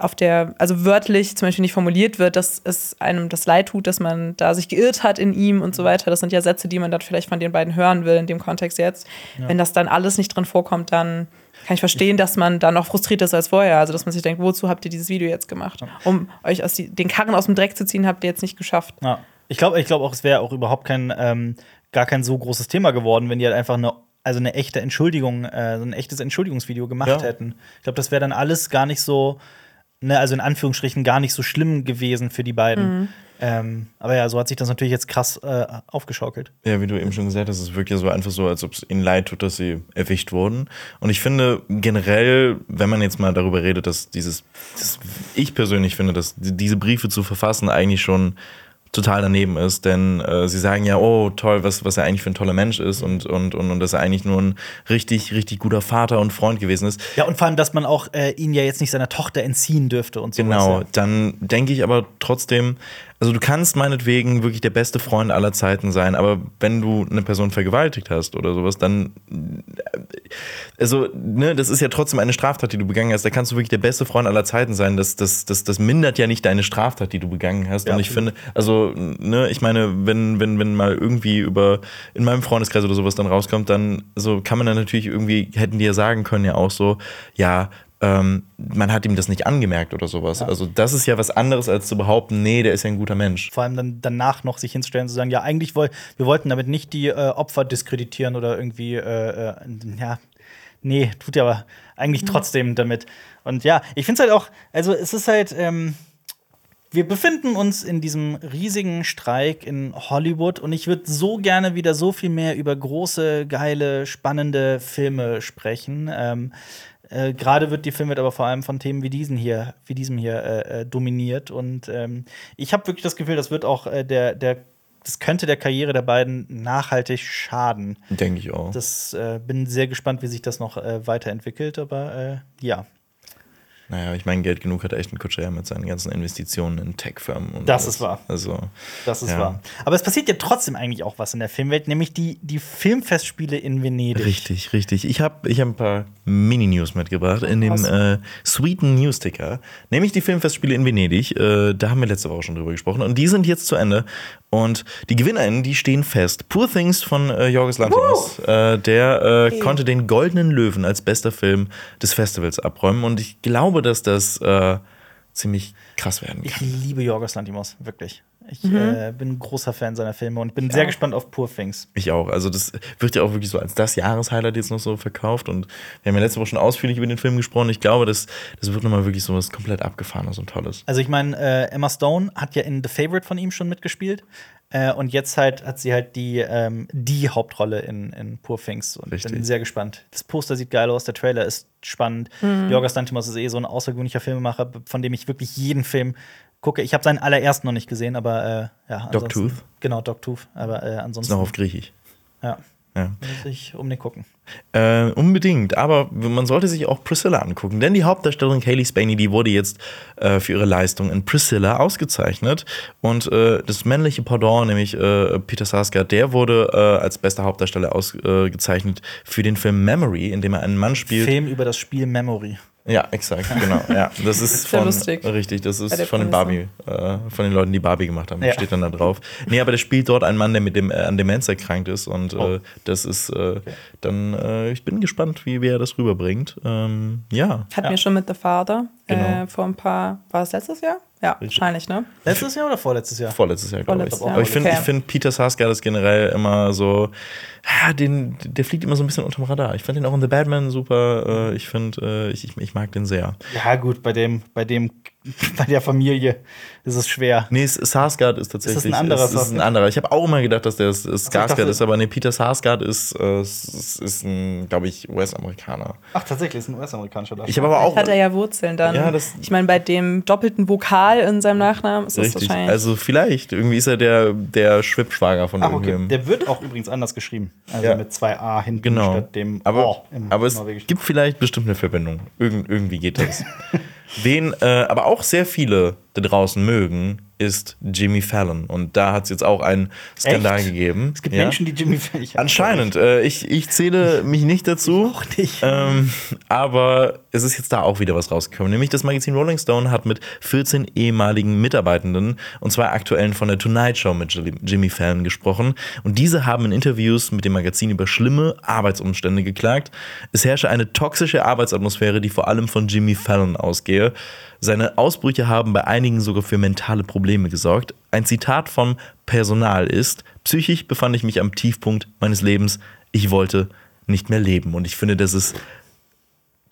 auf der, also wörtlich zum Beispiel nicht formuliert wird, dass es einem das leid tut, dass man da sich geirrt hat in ihm und so weiter. Das sind ja Sätze, die man dann vielleicht von den beiden hören will, in dem Kontext jetzt. Wenn das dann alles nicht drin vorkommt, dann kann ich verstehen, dass man da noch frustriert ist als vorher. Also, dass man sich denkt, wozu habt ihr dieses Video jetzt gemacht? Um euch aus die, den Karren aus dem Dreck zu ziehen, habt ihr jetzt nicht geschafft. Ja. Ich glaube ich glaub auch, es wäre auch überhaupt kein, ähm, gar kein so großes Thema geworden, wenn die halt einfach eine also eine echte Entschuldigung, äh, so ein echtes Entschuldigungsvideo gemacht Ja. hätten. Ich glaube, das wäre dann alles gar nicht so, ne, also in Anführungsstrichen gar nicht so schlimm gewesen für die beiden. Ähm, aber ja, so hat sich das natürlich jetzt krass äh, aufgeschaukelt. Ja, wie du eben schon gesagt hast, es ist wirklich so einfach so, als ob es ihnen leid tut, dass sie erwischt wurden. Und ich finde generell, wenn man jetzt mal darüber redet, dass dieses, das, ich persönlich finde, dass die- diese Briefe zu verfassen eigentlich schon total daneben ist, denn äh, sie sagen ja, oh toll, was, was er eigentlich für ein toller Mensch ist und, und, und, und dass er eigentlich nur ein richtig, richtig guter Vater und Freund gewesen ist. Ja, und vor allem, dass man auch äh, ihn ja jetzt nicht seiner Tochter entziehen dürfte und so. Genau, dann denke ich aber trotzdem, also du kannst meinetwegen wirklich der beste Freund aller Zeiten sein, aber wenn du eine Person vergewaltigt hast oder sowas, dann, also, ne, das ist ja trotzdem eine Straftat, die du begangen hast. Da kannst du wirklich der beste Freund aller Zeiten sein. Das, das, das, das mindert ja nicht deine Straftat, die du begangen hast. Ja, Und ich finde, also, ne, ich meine, wenn, wenn, wenn mal irgendwie über in meinem Freundeskreis oder sowas dann rauskommt, dann so kann man dann natürlich irgendwie, hätten die ja sagen können, ja auch so, ja, ähm, man hat ihm das nicht angemerkt oder sowas. Also das ist ja was anderes, als zu behaupten, nee, der ist ja ein guter Mensch. Vor allem dann danach noch sich hinzustellen und zu sagen, ja, eigentlich woll wir wollten damit nicht die äh, Opfer diskreditieren oder irgendwie, äh, äh, ja, nee, tut ja aber eigentlich trotzdem damit. Und ja, ich finde es halt auch, also es ist halt, ähm, wir befinden uns in diesem riesigen Streik in Hollywood und ich würde so gerne wieder so viel mehr über große, geile, spannende Filme sprechen. Ähm, äh, Gerade wird die Film wird aber vor allem von Themen wie diesen hier, wie diesem hier äh, äh, dominiert. Und ähm, ich habe wirklich das Gefühl, das wird auch äh, der, der, das könnte der Karriere der beiden nachhaltig schaden. Denke ich auch. Das äh, bin sehr gespannt, wie sich das noch weiterentwickelt, aber ja. Naja, ich meine, Geld genug hat Ashton Kutcher ja mit seinen ganzen Investitionen in Tech-Firmen. und Das alles. ist wahr. Also, Das ist Ja. wahr. Aber es passiert ja trotzdem eigentlich auch was in der Filmwelt, nämlich die, die Filmfestspiele in Venedig. richtig, richtig. Ich habe ich hab ein paar Mini-News mitgebracht in dem äh, sweeten News-Ticker. Nämlich die Filmfestspiele in Venedig. Äh, da haben wir letzte Woche schon drüber gesprochen. Und die sind jetzt zu Ende. Und die GewinnerInnen, die stehen fest. Poor Things von äh, Jorgos Lanthimos. Äh, der äh, konnte den Goldenen Löwen als bester Film des Festivals abräumen. Und ich glaube, dass das äh, ziemlich krass werden Ich kann. liebe Jorgos Lantimos, wirklich. Ich äh, bin ein großer Fan seiner Filme und bin sehr gespannt auf Poor Things. Ich auch. Also das wird ja auch wirklich so als das Jahreshighlight jetzt noch so verkauft. Und wir haben ja letzte Woche schon ausführlich über den Film gesprochen. Ich glaube, das, das wird nochmal wirklich so was komplett abgefahrenes und Tolles. Also ich meine, äh, Emma Stone hat ja in The Favorite von ihm schon mitgespielt. Äh, und jetzt halt hat sie halt die, ähm, die Hauptrolle in, in Poor Things. Und ich bin Richtig. sehr gespannt. Das Poster sieht geil aus, der Trailer ist spannend. Jorgos Lantimos ist eh so ein außergewöhnlicher Filmemacher, von dem ich wirklich jeden Film gucke. Ich habe seinen allerersten noch nicht gesehen, aber äh, ja. ansonsten- Dogtooth? Genau, Dogtooth. Aber äh, Das ist ansonsten. noch auf Griechisch. ja. Ja. Muss ich um den gucken. Äh, unbedingt, aber man sollte sich auch Priscilla angucken, denn die Hauptdarstellerin Kaylee Spaney, die wurde jetzt äh, für ihre Leistung in Priscilla ausgezeichnet und äh, das männliche Pendant, nämlich äh, Peter Sarsgaard, der wurde äh, als bester Hauptdarsteller ausgezeichnet für den Film Memory, in dem er einen Mann spielt. Film über das Spiel Memory. Ja, exakt, genau. Ja, das ist Sehr von, lustig. richtig, das ist von den Barbie, äh, von den Leuten, die Barbie gemacht haben. Ja. Steht dann da drauf. Nee, aber der spielt dort einen Mann, der mit dem äh, an Demenz erkrankt ist und Oh. äh, das ist äh, dann. Äh, ich bin gespannt, wie, wie er das rüberbringt. Ähm, ja. Hatten Ja. wir schon mit The Father Genau. äh, vor ein paar, war es letztes Jahr? Ja, wahrscheinlich, ne? Letztes Jahr oder vorletztes Jahr? Vorletztes Jahr, glaube ich. Jahr, Aber ich finde, okay. ich find, Peter Sarsgaard ist generell immer so, ja, den, der fliegt immer so ein bisschen unterm Radar. Ich fand den auch in The Batman super. Äh, ich finde, äh, ich, ich, ich mag den sehr. Ja, gut, bei dem, bei dem, bei der Familie ist es schwer. Nee, Sarsgaard ist tatsächlich. ein anderer ist, ist ein Sarsgaard? anderer. Ich habe auch immer gedacht, dass der S- Skarsgård dachte- ist, aber nee, Peter Sarsgaard ist, äh, ist, ist ein, glaube ich, US-Amerikaner. Ach, tatsächlich, ist ein US-amerikanischer Darsteller. Ich habe aber auch. Hat er ja Wurzeln dann. Ja, das- ich meine, bei dem doppelten Vokal in seinem Nachnamen ist das Richtig. wahrscheinlich. Also vielleicht. Irgendwie ist er der, der Schwippschwager von Ach, okay. Der wird auch übrigens anders geschrieben. Also Ja. mit zwei A hinten Genau. statt dem aber, O im aber es gibt vielleicht bestimmt eine Verbindung. Irgend, irgendwie geht das. Wen äh, aber auch sehr viele da draußen mögen, ist Jimmy Fallon. Und da hat es jetzt auch einen Skandal Echt? gegeben. Es gibt Ja. Menschen, die Jimmy Fallon. Anscheinend. Äh, ich, ich zähle mich nicht dazu. Auch nicht. Ähm, aber es ist jetzt da auch wieder was rausgekommen. Nämlich das Magazin Rolling Stone hat mit 14 ehemaligen Mitarbeitenden und zwei aktuellen von der Tonight Show mit Jimmy Fallon gesprochen. Und diese haben in Interviews mit dem Magazin über schlimme Arbeitsumstände geklagt. Es herrsche eine toxische Arbeitsatmosphäre, die vor allem von Jimmy Fallon ausgehe. Seine Ausbrüche haben bei einigen sogar für mentale Probleme gesorgt. Ein Zitat vom Personal ist: Psychisch befand ich mich am Tiefpunkt meines Lebens. Ich wollte nicht mehr leben. Und ich finde, das ist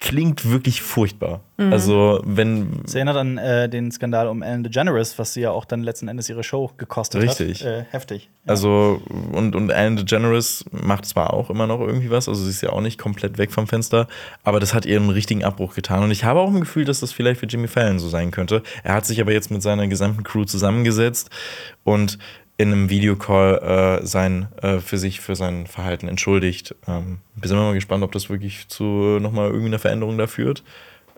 klingt wirklich furchtbar. Also, wenn Das erinnert an äh, den Skandal um Ellen DeGeneres, was sie ja auch dann letzten Endes ihre Show gekostet Richtig. hat. Äh, heftig. Ja. Also, und, und Ellen DeGeneres macht zwar auch immer noch irgendwie was, also sie ist ja auch nicht komplett weg vom Fenster, aber das hat ihr einen richtigen Abbruch getan. Und ich habe auch ein Gefühl, dass das vielleicht für Jimmy Fallon so sein könnte. Er hat sich aber jetzt mit seiner gesamten Crew zusammengesetzt und in einem Videocall äh, sein, äh, für sich für sein Verhalten entschuldigt. Ähm, wir sind mal gespannt, ob das wirklich zu nochmal irgendwie einer Veränderung da führt.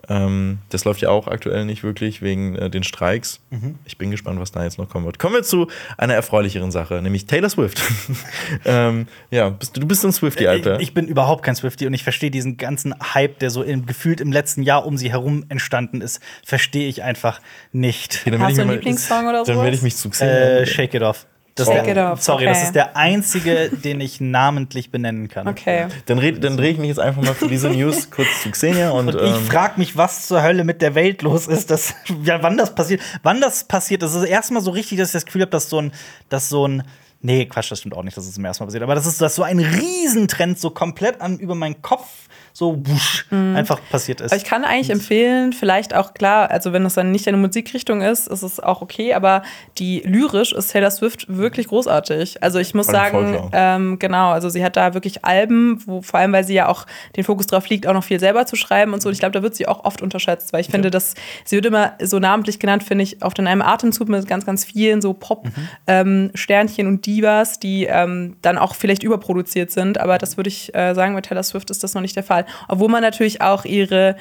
Ähm, das läuft ja auch aktuell nicht wirklich wegen äh, den Streiks. Ich bin gespannt, was da jetzt noch kommen wird. Kommen wir zu einer erfreulicheren Sache, nämlich Taylor Swift. ähm, ja, bist, du bist ein Swifty, Alter. Ich, ich bin überhaupt kein Swifty und ich verstehe diesen ganzen Hype, der so im, gefühlt im letzten Jahr um sie herum entstanden ist, verstehe ich einfach nicht. Okay, dann Hast du einen Lieblingssong oder Dann sowas? werde ich mich zu Äh. Shake It Off. Das It der, Off, Sorry, okay. das ist der einzige, den ich namentlich benennen kann. Okay. Dann, red- dann drehe ich mich jetzt einfach mal für diese News kurz zu Xenia und, Und ich ähm, frage mich, was zur Hölle mit der Welt los ist, dass, ja, wann das passiert. Wann das passiert, das ist das erste Mal so richtig, dass ich das Gefühl habe, dass so ein, dass so ein, nee, Quatsch, das stimmt auch nicht, dass es zum ersten Mal passiert, aber das ist, dass so ein Riesentrend so komplett an über meinen Kopf so wusch, einfach passiert ist. Aber ich kann eigentlich empfehlen, vielleicht auch klar, also wenn es dann nicht eine Musikrichtung ist, ist es auch okay, aber die lyrisch ist Taylor Swift wirklich großartig. Also ich muss sagen, ähm, genau, also sie hat da wirklich Alben, wo vor allem, weil sie ja auch den Fokus drauf liegt, auch noch viel selber zu schreiben und so. Und ich glaube, da wird sie auch oft unterschätzt, weil ich finde, dass sie wird immer so namentlich genannt, finde ich, oft in einem Atemzug mit ganz, ganz vielen so Pop-Sternchen und Divas, die ähm, dann auch vielleicht überproduziert sind. Aber das würde ich äh, sagen, bei Taylor Swift ist das noch nicht der Fall. Obwohl man natürlich auch ihre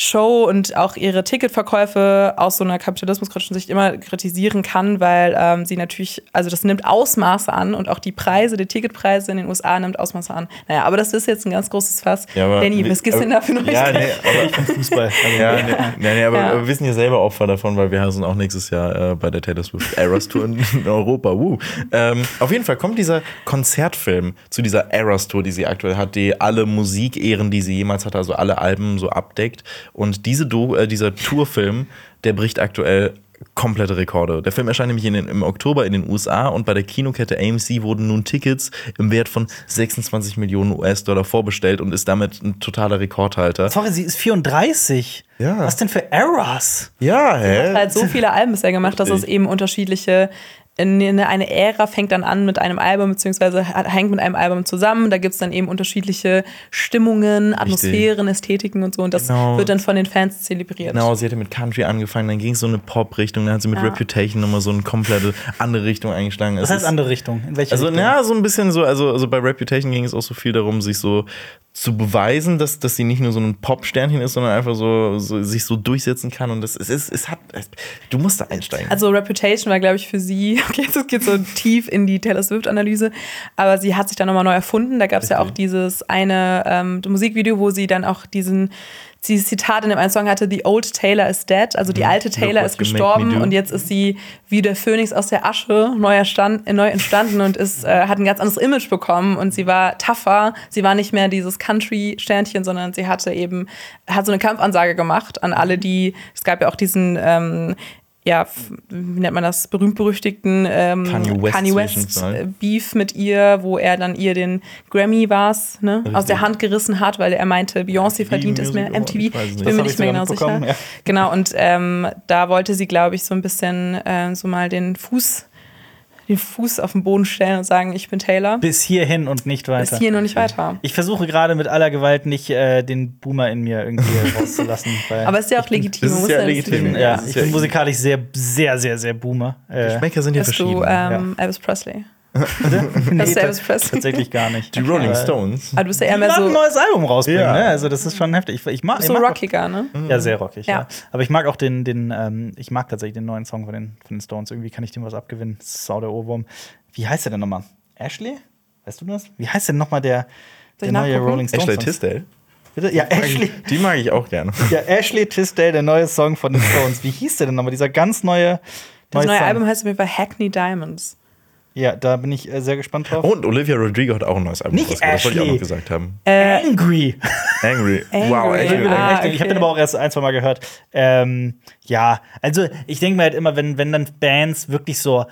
Show und auch ihre Ticketverkäufe aus so einer kapitalismuskritischen Sicht immer kritisieren kann, weil ähm, sie natürlich, also das nimmt Ausmaße an und auch die Preise, die Ticketpreise in den USA nimmt Ausmaße an. Naja, aber das ist jetzt ein ganz großes Fass. Ja, aber- Danny, was gibt's denn da für Ja, Neuigkeiten? nee, aber, Fußball. Also, ja, nee, nee, nee, aber Ja. wir sind ja selber Opfer davon, weil wir sind auch nächstes Jahr äh, bei der Taylor Swift Eras Tour in, in Europa. Woo. Ähm, auf jeden Fall kommt dieser Konzertfilm zu dieser Eras Tour, die sie aktuell hat, die alle Musikehren, die sie jemals hatte, also alle Alben so abdeckt. Und diese Do äh, dieser Tourfilm, der bricht aktuell komplette Rekorde. Der Film erscheint nämlich in den, im Oktober in den USA und bei der Kinokette AMC wurden nun Tickets im Wert von 26 Millionen US-Dollar vorbestellt und ist damit ein totaler Rekordhalter. Sorry, sie ist 34. Ja. Was denn für Eras? Ja, hä? halt so viele Alben bisher gemacht, dass es eben unterschiedliche. Eine eine Ära fängt dann an mit einem Album, beziehungsweise hängt mit einem Album zusammen. Da gibt es dann eben unterschiedliche Stimmungen, Atmosphären, Ästhetiken und so. Und das Genau. wird dann von den Fans zelebriert. Genau, sie hatte mit Country angefangen, dann ging es so eine Pop-Richtung, dann hat sie mit Ja. Reputation nochmal so eine komplette andere Richtung eingeschlagen. Was Es heißt ist- andere Richtung? In welche Also, Richtung? ja, so ein bisschen so, also, also bei Reputation ging es auch so viel darum, sich so zu beweisen, dass, dass sie nicht nur so ein Pop-Sternchen ist, sondern einfach so, so sich so durchsetzen kann. Und das es ist, es hat, es, du musst da einsteigen. Also Reputation war, glaube ich, für sie, okay, das geht so tief in die Taylor Swift-Analyse, aber sie hat sich dann nochmal neu erfunden. Da gab es ja auch dieses eine ähm, Musikvideo, wo sie dann auch diesen dieses Zitat in dem einen Song hatte, The old Taylor is dead, also die alte Taylor ist gestorben und jetzt ist sie wie der Phönix aus der Asche neu, erstand, äh, neu entstanden und ist, äh, hat ein ganz anderes Image bekommen und sie war tougher, sie war nicht mehr dieses Country-Sternchen, sondern sie hatte eben, hat so eine Kampfansage gemacht an alle, die, es gab ja auch diesen ähm, ja, wie nennt man das, berühmt-berüchtigten ähm, Kanye West Kanye West äh, Beef mit ihr, wo er dann ihr den Grammy war's, ne, aus der Hand gerissen hat, weil er meinte, Beyoncé verdient es mehr. MTV, ich ich bin mir nicht ich mehr genau sicher. ja. Genau, und ähm, da wollte sie, glaube ich, so ein bisschen äh, so mal den Fuß, den Fuß auf den Boden stellen und sagen, ich bin Taylor. Bis hierhin und nicht weiter. Bis hier noch nicht weiter. Ich versuche gerade mit aller Gewalt nicht äh, den Boomer in mir irgendwie rauszulassen. Weil Aber es ist ja auch legitim. das ist ja nicht legitim, ja, ich ja- bin musikalisch sehr, sehr, sehr, sehr Boomer. Äh, Geschmäcker sind ja Bist du verschieden. ähm, Elvis Presley? nee, Elvis Presley? tatsächlich gar nicht. Die Rolling Äh, Stones. Aber du bist ja eher Die mehr werden ein so, neues Album rausbringen, Ja. ne? Also das ist schon heftig. Ich, ich mag, so mag auch- rockiger, ne? Ja, sehr rockig. Ja. Ja. Aber ich mag auch den, den ähm, ich mag tatsächlich den neuen Song von den, von den Stones. Irgendwie kann ich dem was abgewinnen. Sau der Ohrwurm. Wie heißt der denn nochmal? Ashley? Weißt du das? Wie heißt denn nochmal der, der neue nachgucken? Rolling Stones? Ashley? Tisdale. Bitte? Ja, Ashley. Die mag ich auch gerne. Ja, Ashley Tisdale, der neue Song von den Stones. Wie hieß der denn nochmal? Dieser ganz neue. Das neue Song. Album heißt auf jeden Fall Hackney Diamonds. Ja, da bin ich äh, sehr gespannt drauf. Und Olivia Rodrigo hat auch ein neues Album Nicht. Das wollte ich auch noch gesagt haben. Angry. Angry. Angry. Wow, Ich, Angry. bin Ah, echt, ich habe okay. den aber auch erst ein, zwei Mal gehört. Ähm, ja, also ich denke mir halt immer, wenn, wenn dann Bands wirklich so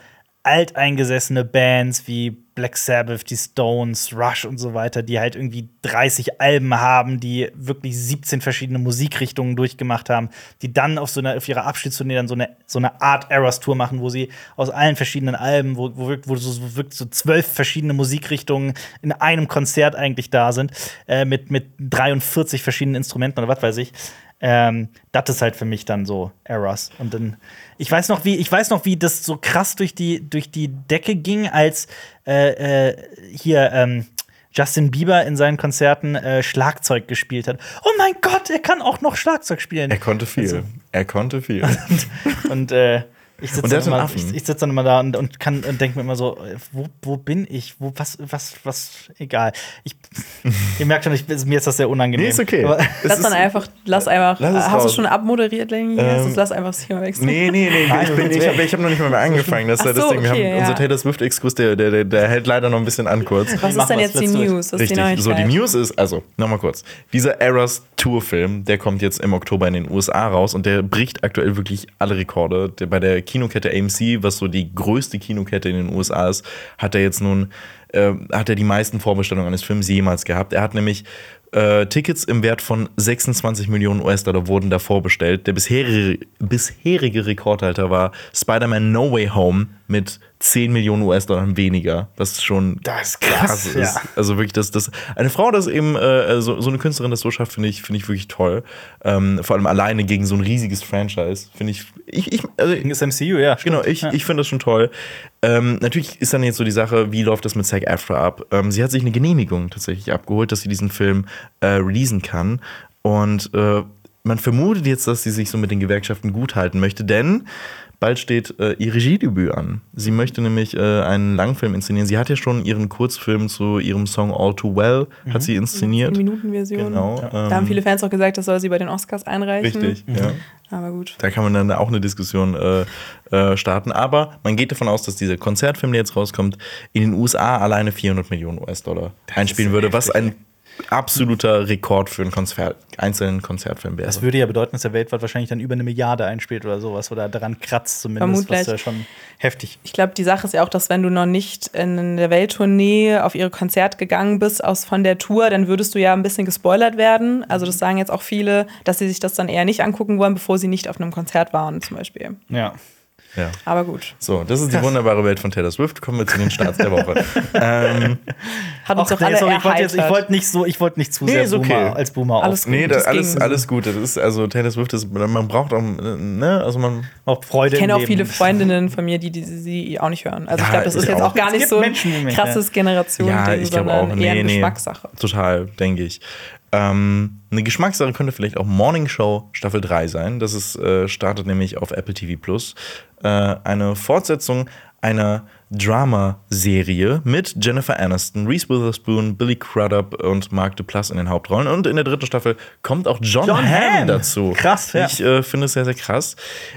alteingesessene Bands wie Black Sabbath, die Stones, Rush und so weiter, die halt irgendwie 30 Alben haben, die wirklich 17 verschiedene Musikrichtungen durchgemacht haben, die dann auf so einer auf ihrer Abschiedstournee dann so eine so eine Art Eras Tour machen, wo sie aus allen verschiedenen Alben, wo, wo, wo so wirklich so zwölf verschiedene Musikrichtungen in einem Konzert eigentlich da sind, äh, mit mit 43 verschiedenen Instrumenten oder was weiß ich. Ähm, das ist halt für mich dann so Eras. Und dann, ich weiß noch, wie, ich weiß noch, wie das so krass durch die, durch die Decke ging, als äh, äh, hier ähm, Justin Bieber in seinen Konzerten äh, Schlagzeug gespielt hat. Oh mein Gott, er kann auch noch Schlagzeug spielen. Er konnte viel. Also- er konnte viel. Und äh, ich Und sitze dann, immer- ich, ich sitz dann immer da und, und kann und denke mir immer so, äh, wo, wo bin ich? Wo, was, was, was, egal. Ich, ihr merkt schon, ich, mir ist das sehr unangenehm. Nee, ist okay. Aber, Lass ist- dann einfach, lass einfach. Lass hast du raus. schon abmoderiert, Lenny? Ähm, lass einfach das Thema wechseln. Nee, nee, nee, Nein, ich, bin, ich habe ich hab noch nicht mal mehr angefangen. Das Ach das so, Ding. Wir okay, haben ja. unser Taylor Swift-Exkurs, der, der, der, der hält leider noch ein bisschen an kurz. Was ist denn jetzt die. News? Was ist die Richtig. So, die? News ist, also, nochmal kurz. Dieser Eras Tour-Film, der kommt jetzt im Oktober in den USA raus und der bricht aktuell wirklich alle Rekorde. Der, bei der Kinokette AMC, was so die größte Kinokette in den USA ist, hat er jetzt nun, äh, hat er die meisten Vorbestellungen eines Films jemals gehabt. Er hat nämlich äh, Tickets im Wert von 26 Millionen US-Dollar wurden da vorbestellt. Der bisherige, bisherige Rekordhalter war Spider-Man No Way Home mit 10 Millionen US-Dollar weniger, was schon Das ist krass krass, ist. ja. Also wirklich, dass das eine Frau, das eben äh, so, so eine Künstlerin das so schafft, finde ich, finde ich wirklich toll. Ähm, vor allem alleine gegen so ein riesiges Franchise, finde ich, ich, ich also, das MCU, ja. Genau, ich, Ja. ich finde das schon toll. Ähm, natürlich ist dann jetzt so die Sache, wie läuft das mit Zac Afra ab? Ähm, sie hat sich eine Genehmigung tatsächlich abgeholt, dass sie diesen Film äh, releasen kann. Und äh, man vermutet jetzt, dass sie sich so mit den Gewerkschaften gut halten möchte, denn bald steht äh, ihr Regiedebüt an. Sie möchte nämlich äh, einen Langfilm inszenieren. Sie hat ja schon ihren Kurzfilm zu ihrem Song All Too Well, hat sie inszeniert. 10-Minuten-Version. Genau. Da haben ähm, viele Fans auch gesagt, das soll sie bei den Oscars einreichen. Richtig, ja. Aber gut. Da kann man dann auch eine Diskussion äh, äh, starten. Aber man geht davon aus, dass dieser Konzertfilm, der jetzt rauskommt, in den USA alleine 400 Millionen US-Dollar einspielen würde, was ein absoluter Rekord für einen Konzert, einzelnen Konzertfilm wäre. Das würde ja bedeuten, dass er weltweit wahrscheinlich dann über eine Milliarde einspielt oder sowas oder daran kratzt zumindest, was Vermutlich. ja schon heftig. Ich glaube, die Sache ist ja auch, dass wenn du noch nicht in der Welttournee auf ihre Konzert gegangen bist aus von der Tour, dann würdest du ja ein bisschen gespoilert werden. Also das sagen jetzt auch viele, dass sie sich das dann eher nicht angucken wollen, bevor sie nicht auf einem Konzert waren, zum Beispiel. Ja. Ja. Aber gut. So, das ist die wunderbare Welt von Taylor Swift. Kommen wir zu den Starts der Woche. ähm, Hat uns doch nee, alle sorry, ich wollte jetzt- ich erheitert. wollte nicht so, ich wollte nicht zu Nee, sehr ist okay. Boomer, als Boomer Alles gut. nee, da, das alles, alles gut. Das ist, also Taylor Swift ist, man braucht auch, ne, also man, Auch Freude Ich kenne auch Leben. viele Freundinnen von mir, die, die sie auch nicht hören. Also Ja, ich glaube, das ist jetzt auch. auch gar nicht so ein Menschen krasses Generation-Ding, Ja, ich glaube sondern auch. eher Nee, eine nee. Geschmackssache. Total, denke ich. Ähm, eine Geschmackssache könnte vielleicht auch Morning Show Staffel 3 sein. Das ist, äh, startet nämlich auf Apple TV Plus. Äh, eine Fortsetzung einer Drama-Serie mit Jennifer Aniston, Reese Witherspoon, Billy Crudup und Mark Duplass in den Hauptrollen. Und in der dritten Staffel kommt auch John, John Hamm Hamm. dazu. Krass, ja. Ich äh, finde es sehr, sehr krass.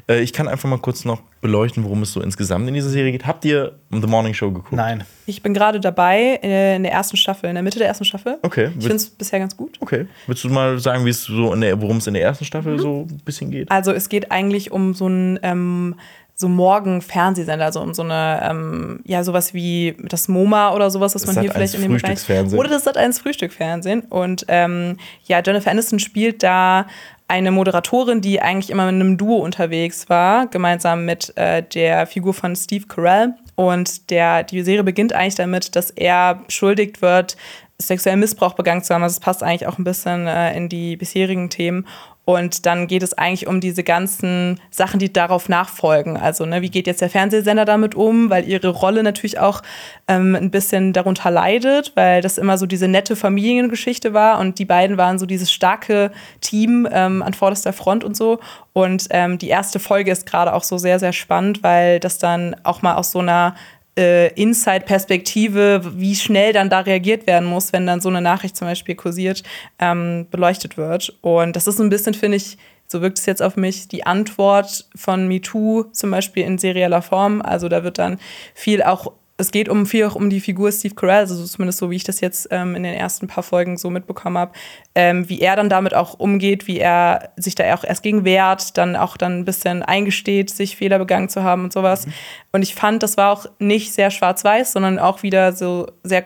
Äh, ich kann einfach mal kurz noch beleuchten, worum es so insgesamt in dieser Serie geht. Habt ihr The Morning Show geguckt? Nein. Ich bin gerade dabei äh, in der ersten Staffel, in der Mitte der ersten Staffel. Okay. Ich finde es bisher ganz gut. Okay. Willst du mal sagen, wie es so in der, worum es in der ersten Staffel Mhm. so ein bisschen geht? Also es geht eigentlich um so ein ähm, so Morgen-Fernsehsender, also um so eine, ähm, ja, sowas wie das MoMA oder sowas, was Das man hier Sat.1 vielleicht in dem Bereich. Oder das Sat 1 Frühstückfernsehen. Und ähm, ja, Jennifer Aniston spielt da eine Moderatorin, die eigentlich immer in einem Duo unterwegs war, gemeinsam mit äh, der Figur von Steve Carell. Und der, die Serie beginnt eigentlich damit, dass er beschuldigt wird, sexuellen Missbrauch begangen zu haben. Also es passt eigentlich auch ein bisschen äh, in die bisherigen Themen. Und dann geht es eigentlich um diese ganzen Sachen, die darauf nachfolgen. Also, ne, wie geht jetzt der Fernsehsender damit um? Weil ihre Rolle natürlich auch ähm, ein bisschen darunter leidet, weil das immer so diese nette Familiengeschichte war und die beiden waren so dieses starke Team ähm, an vorderster Front und so. Und ähm, die erste Folge ist gerade auch so sehr, sehr spannend, weil das dann auch mal aus so einer äh, Inside-Perspektive, wie schnell dann da reagiert werden muss, wenn dann so eine Nachricht zum Beispiel kursiert, ähm, beleuchtet wird. Und das ist ein bisschen, finde ich, so wirkt es jetzt auf mich, die Antwort von MeToo zum Beispiel in serieller Form. Also da wird dann viel auch es geht um viel auch um die Figur Steve Carell, also zumindest so, wie ich das jetzt ähm, in den ersten paar Folgen so mitbekommen habe, ähm, wie er dann damit auch umgeht, wie er sich da auch erst gegen wehrt, dann auch dann ein bisschen eingesteht, sich Fehler begangen zu haben und sowas. Und ich fand, das war auch nicht sehr schwarz-weiß, sondern auch wieder so sehr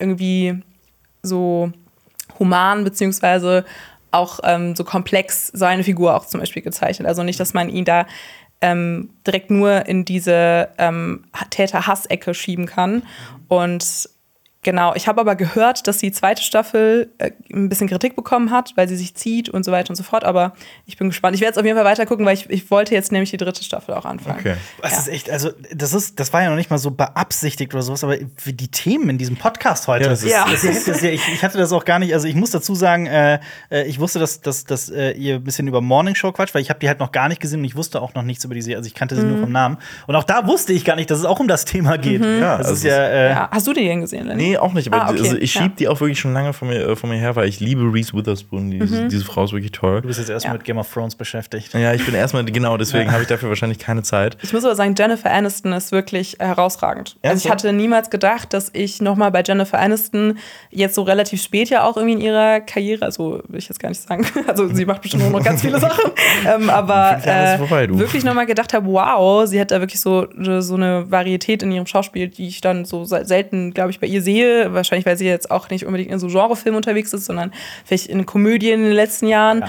irgendwie so human, beziehungsweise auch ähm, so komplex seine Figur auch zum Beispiel gezeichnet. Also nicht, dass man ihn da ähm, direkt nur in diese ähm, Täter-Hass-Ecke schieben kann. Und genau, ich habe aber gehört, dass die zweite Staffel äh, ein bisschen Kritik bekommen hat, weil sie sich zieht und so weiter und so fort. Aber ich bin gespannt. Ich werde es auf jeden Fall weiter gucken, weil ich, ich wollte jetzt nämlich die dritte Staffel auch anfangen. Okay. Das Ja. ist echt, also das ist, das war ja noch nicht mal so beabsichtigt oder sowas, aber wie die Themen in diesem Podcast heute. Ja, das ist- Ja. Das ist, das ist ja, ich, ich hatte das auch gar nicht, also ich muss dazu sagen, äh, äh, ich wusste, dass, dass, dass äh, ihr ein bisschen über Morning Show quatscht, weil ich habe die halt noch gar nicht gesehen und ich wusste auch noch nichts über die Serie, also ich kannte sie nur vom Namen. Und auch da wusste ich gar nicht, dass es auch um das Thema geht. Ja, das also ist ja, äh, Ja. Hast du die denn gesehen, Lenny? Nee, auch nicht. Aber Ah, okay. also ich Ja. schieb die auch wirklich schon lange von mir, äh, von mir her, weil ich liebe Reese Witherspoon. Diese, diese Frau ist wirklich toll. du bist jetzt erstmal Ja. mit Game of Thrones beschäftigt. Ja, ich bin erstmal, genau, deswegen habe ich dafür wahrscheinlich keine Zeit. Ich muss aber sagen, Jennifer Aniston ist wirklich herausragend. Also ich Ernsthaft? hatte niemals gedacht, dass ich noch mal bei Jennifer Aniston jetzt so relativ spät ja auch irgendwie in ihrer Karriere, also will ich jetzt gar nicht sagen, also sie macht bestimmt auch noch ganz viele Sachen, ähm, aber äh, vorbei, du. wirklich noch mal gedacht habe, wow, sie hat da wirklich so, so eine Varietät in ihrem Schauspiel, die ich dann so se- selten, glaube ich, bei ihr sehe. Wahrscheinlich, weil sie jetzt auch nicht unbedingt in so Genrefilmen unterwegs ist, sondern vielleicht in Komödien in den letzten Jahren. Ja,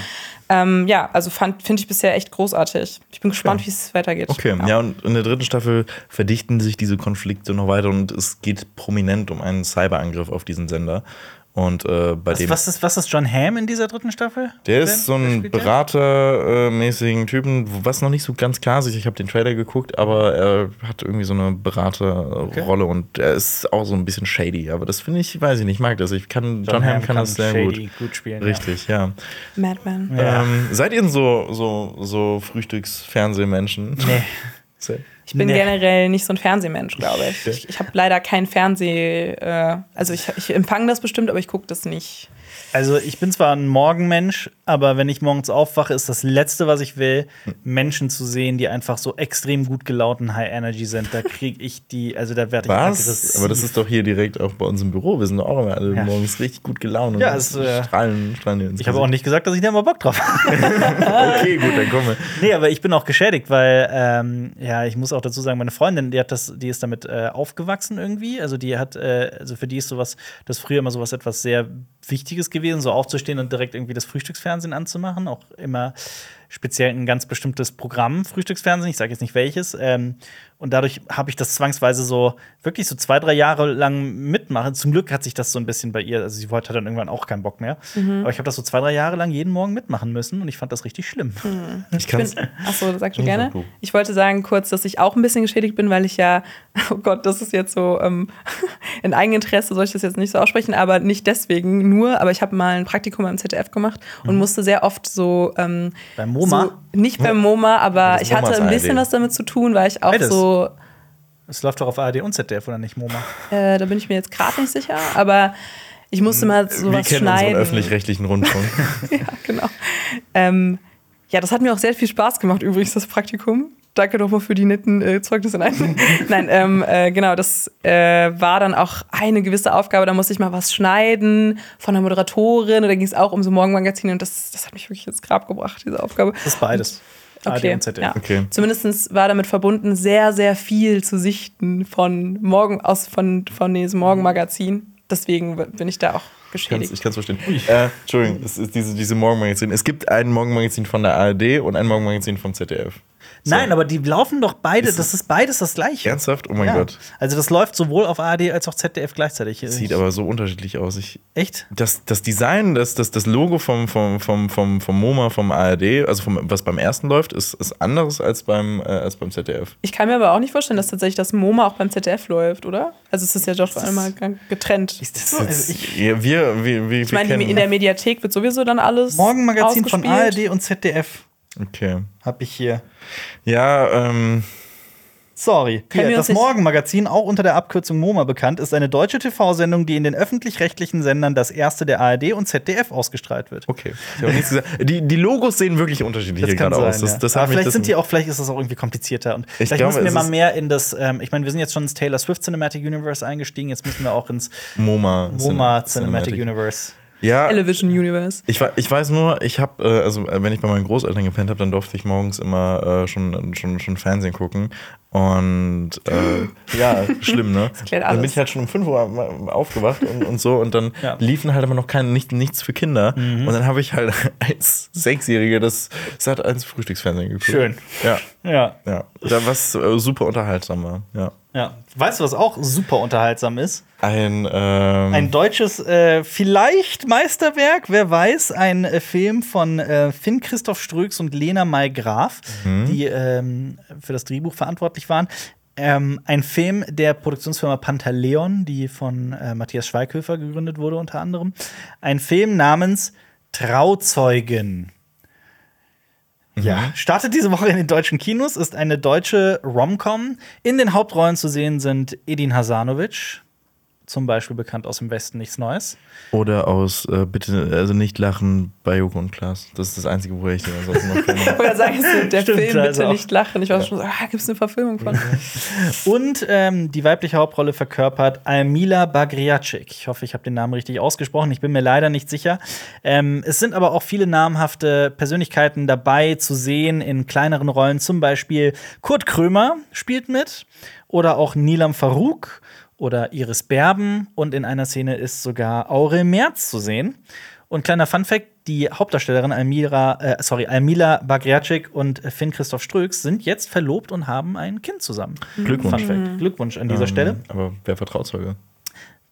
ähm, ja also finde ich bisher echt großartig. Ich bin gespannt, wie es weitergeht. Okay, ja. und in der dritten Staffel verdichten sich diese Konflikte noch weiter und es geht prominent um einen Cyberangriff auf diesen Sender. Und äh, bei Was, dem. was, ist, was ist John Hamm in dieser dritten Staffel? Der ist so ein? Beratermäßigen Typen, was noch nicht so ganz klar ist. Ich habe den Trailer geguckt, aber er hat irgendwie so eine Beraterrolle und er ist auch so ein bisschen shady. Aber das finde ich, weiß ich nicht, ich mag das. Ich kann, John, Hamm kann, das sehr Shady gut. gut spielen. Richtig, ja. Madman. Ja. Ähm, seid ihr denn so, so, so Frühstücksfernsehmenschen? Ja. Nee. Ich bin Nee. generell nicht so ein Fernsehmensch, glaube ich. Ich, ich habe leider kein Fernseh. Äh, also ich, ich empfange das bestimmt, aber ich gucke das nicht. Also ich bin zwar ein Morgenmensch, aber wenn ich morgens aufwache, ist das Letzte, was ich will, Menschen zu sehen, die einfach so extrem gut gelaunt und High Energy sind. Da kriege ich die, also da werde ich Was? aggressiv. Aber das ist doch hier direkt auch bei uns im Büro. Wir sind doch auch immer alle Ja. morgens richtig gut gelaunt. Ja, und es, äh, strahlen, strahlen ins ich habe auch nicht gesagt, dass ich da mal Bock drauf habe. Okay, gut, dann kommen wir. nee, aber ich bin auch geschädigt, weil ähm, ja, ich muss auch dazu sagen, meine Freundin, die hat das, die ist damit äh, aufgewachsen irgendwie. Also die hat, äh, also für die ist sowas, das früher immer sowas etwas sehr Wichtiges gewesen, so aufzustehen und direkt irgendwie das Frühstücksfernsehen anzumachen. Auch immer speziell ein ganz bestimmtes Programm, Frühstücksfernsehen, ich sage jetzt nicht welches. Ähm, und dadurch habe ich das zwangsweise so wirklich so zwei, drei Jahre lang mitmachen. Zum Glück hat sich das so ein bisschen bei ihr, also sie wollte dann irgendwann auch keinen Bock mehr. Aber ich habe das so zwei, drei Jahre lang jeden Morgen mitmachen müssen und ich fand das richtig schlimm. Ich kann's. Achso, sagst du gerne? Ich wollte sagen kurz, dass ich auch ein bisschen geschädigt bin, weil ich ja, oh Gott, das ist jetzt so ähm, in Eigeninteresse, soll ich das jetzt nicht so aussprechen, aber nicht deswegen nur, aber ich habe mal ein Praktikum beim ZDF gemacht und musste sehr oft so. Ähm, Beim MoMA? So, nicht beim MoMA, aber Das ich hatte ein bisschen ARD. was damit zu tun, weil ich auch Beides. so. Es läuft doch auf ARD und ZDF oder nicht, MoMA? Äh, da bin ich mir jetzt gerade nicht sicher, aber ich musste mal Wir sowas kennen unseren schneiden. öffentlich-rechtlichen Rundfunk. ja, genau. Ähm, ja, das hat mir auch sehr viel Spaß gemacht, übrigens, das Praktikum. Danke nochmal für die netten äh, Zeugnisse. Nein, Nein ähm, äh, genau, das äh, war dann auch eine gewisse Aufgabe. Da musste ich mal was schneiden von der Moderatorin. Oder ging es auch um so Morgenmagazine. Und das, das hat mich wirklich ins Grab gebracht, diese Aufgabe. Das ist beides. ARD Okay, und ZDF. ja. Okay. Zumindest war damit verbunden, sehr, sehr viel zu sichten von Morgen aus von, von diesem Morgenmagazin. Deswegen bin ich da auch Kann's, geschädigt. ich kann es verstehen. Äh, Entschuldigung, es ist diese, diese Morgenmagazin. Es gibt ein Morgenmagazin von der ARD und ein Morgenmagazin vom ZDF. So. Nein, aber die laufen doch beide, Ist das ist beides das gleiche. Ernsthaft? Oh mein Ja. Gott. Also das läuft sowohl auf ARD als auch ZDF gleichzeitig. Sieht aber so unterschiedlich aus. Ich, echt? das, das Design, das, das, das Logo vom, vom, vom, vom, vom MoMA, vom ARD, also vom, was beim ersten läuft, ist, ist anderes als beim, äh, als beim ZDF. Ich kann mir aber auch nicht vorstellen, dass tatsächlich das MoMA auch beim ZDF läuft, oder? Also es ist ja doch einmal getrennt. Ist das so? Also ich, Ja, wir, wir, wir, Ich meine, in der Mediathek wird sowieso dann alles Morgenmagazin von. ARD und ZDF Okay. habe ich hier. Ja, ähm, Sorry. Hier, das Morgenmagazin, auch unter der Abkürzung MoMA bekannt, ist eine deutsche TV-Sendung, die in den öffentlich-rechtlichen Sendern das erste der ARD und ZDF ausgestrahlt wird. Okay. Ich hab nichts gesagt. Die, die Logos sehen wirklich unterschiedlich hier gerade aus. Das, ja. das mich vielleicht das sind die auch, vielleicht ist das auch irgendwie komplizierter. Und Ich vielleicht glaube, müssen wir mal mehr in das, ähm, ich meine, wir sind jetzt schon ins Taylor Swift Cinematic Universe eingestiegen, jetzt müssen wir auch ins MoMA, MoMA Cinematic Universe. Ja, Television Universe. Ich, ich weiß nur, ich habe, äh, also äh, wenn ich bei meinen Großeltern gepennt habe, dann durfte ich morgens immer äh, schon, schon, schon Fernsehen gucken. Und äh, ja, schlimm, ne? klärt Dann bin alles. ich halt schon um 5 Uhr mal aufgewacht und, und so und dann Ja. liefen halt aber noch kein, nicht, nichts für Kinder. Und dann habe ich halt als Sechsjährige das Sat 1 Frühstücksfernsehen geguckt. Schön. Ja, Ja. ja. Da was äh, super unterhaltsam war. Ja. Ja. Weißt du, was auch super unterhaltsam ist? Ein, ähm, Ein deutsches, äh, vielleicht Meisterwerk, wer weiß, ein äh, Film von äh, Finn Christoph Ströks und Lena May Graf, die ähm, für das Drehbuch verantwortlich waren. Ähm, ein Film der Produktionsfirma Pantaleon, die von äh, Matthias Schweighöfer gegründet wurde, unter anderem. Ein Film namens Trauzeugen. Ja, startet diese Woche in den deutschen Kinos, ist eine deutsche Rom-Com. In den Hauptrollen zu sehen sind Edin Hasanovic, zum Beispiel bekannt aus dem Westen nichts Neues. oder aus äh, Bitte, also nicht lachen bei Joko und Klaas. Das ist das Einzige, wo ich den ansonsten noch kenne. Ich wollte sagen, ist der Stimmt, Film Bitte auch. nicht lachen. Ich war schon so, ah, gibt es eine Verfilmung von? Und ähm, die weibliche Hauptrolle verkörpert Almila Bagriacik. Ich hoffe, ich habe den Namen richtig ausgesprochen. Ich bin mir leider nicht sicher. Ähm, es sind aber auch viele namhafte Persönlichkeiten dabei zu sehen in kleineren Rollen. Zum Beispiel Kurt Krömer spielt mit oder auch Nilam Farouk oder Iris Berben. Und in einer Szene ist sogar Aurel Merz zu sehen. Und kleiner Funfact: Die Hauptdarstellerin Almira, äh, sorry, Almila Bagriacik und Finn Christoph Ströks sind jetzt verlobt und haben ein Kind zusammen. Glückwunsch. Fact. Glückwunsch an dieser Stelle. Aber wer vertraut Zeuge?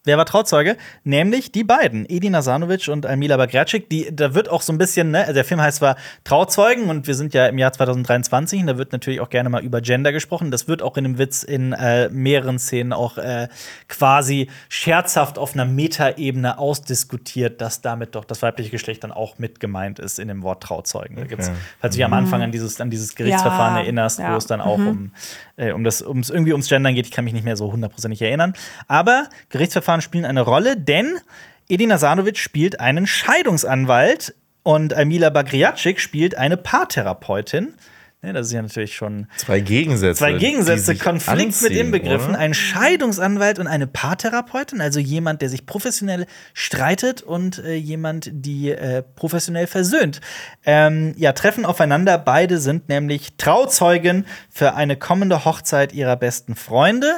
Wer war Trauzeuge? Nämlich die beiden, Edin Nasanovic und Almila Bagriacik. Die, da wird auch so ein bisschen, ne, also der Film heißt zwar Trauzeugen und wir sind ja im Jahr 2023 und da wird natürlich auch gerne mal über Gender gesprochen. Das wird auch in einem Witz in äh, mehreren Szenen auch äh, quasi scherzhaft auf einer Metaebene ausdiskutiert, dass damit doch das weibliche Geschlecht dann auch mit gemeint ist in dem Wort Trauzeugen. Da gibt's, falls du dich am Anfang an dieses, an dieses Gerichtsverfahren Ja, erinnerst, wo ja. es dann auch um, äh, um das, ums, irgendwie ums Gendern geht. Ich kann mich nicht mehr so hundertprozentig erinnern. Aber Gerichtsverfahren spielen eine Rolle, denn Edina Sanovic spielt einen Scheidungsanwalt und Almila Bagriacik spielt eine Paartherapeutin. Ne, das ist ja natürlich schon Zwei Gegensätze. zwei Gegensätze, Konflikt mit anziehen, inbegriffen. oder? Ein Scheidungsanwalt und eine Paartherapeutin, also jemand, der sich professionell streitet und äh, jemand, die äh, professionell versöhnt. Ähm, ja, treffen aufeinander. Beide sind nämlich Trauzeugen für eine kommende Hochzeit ihrer besten Freunde.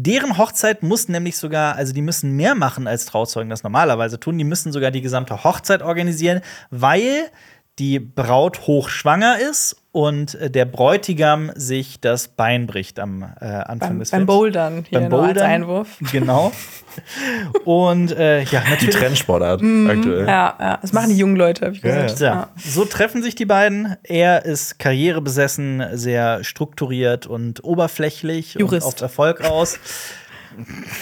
Deren Hochzeit muss nämlich sogar, also die müssen mehr machen als Trauzeugen das normalerweise tun. Die müssen sogar die gesamte Hochzeit organisieren, weil die Braut hochschwanger ist und äh, der Bräutigam sich das Bein bricht am äh, Anfang beim, des beim Films. Bouldern hier Beim Bouldern. Einwurf. Genau. und äh, ja, Die natürlich. Trendsportart aktuell. Ja, ja, das machen die jungen Leute, habe ich Ja, gesagt. Ja, so treffen sich die beiden. Er ist karrierebesessen, sehr strukturiert und oberflächlich Jurist. und auf Erfolg aus.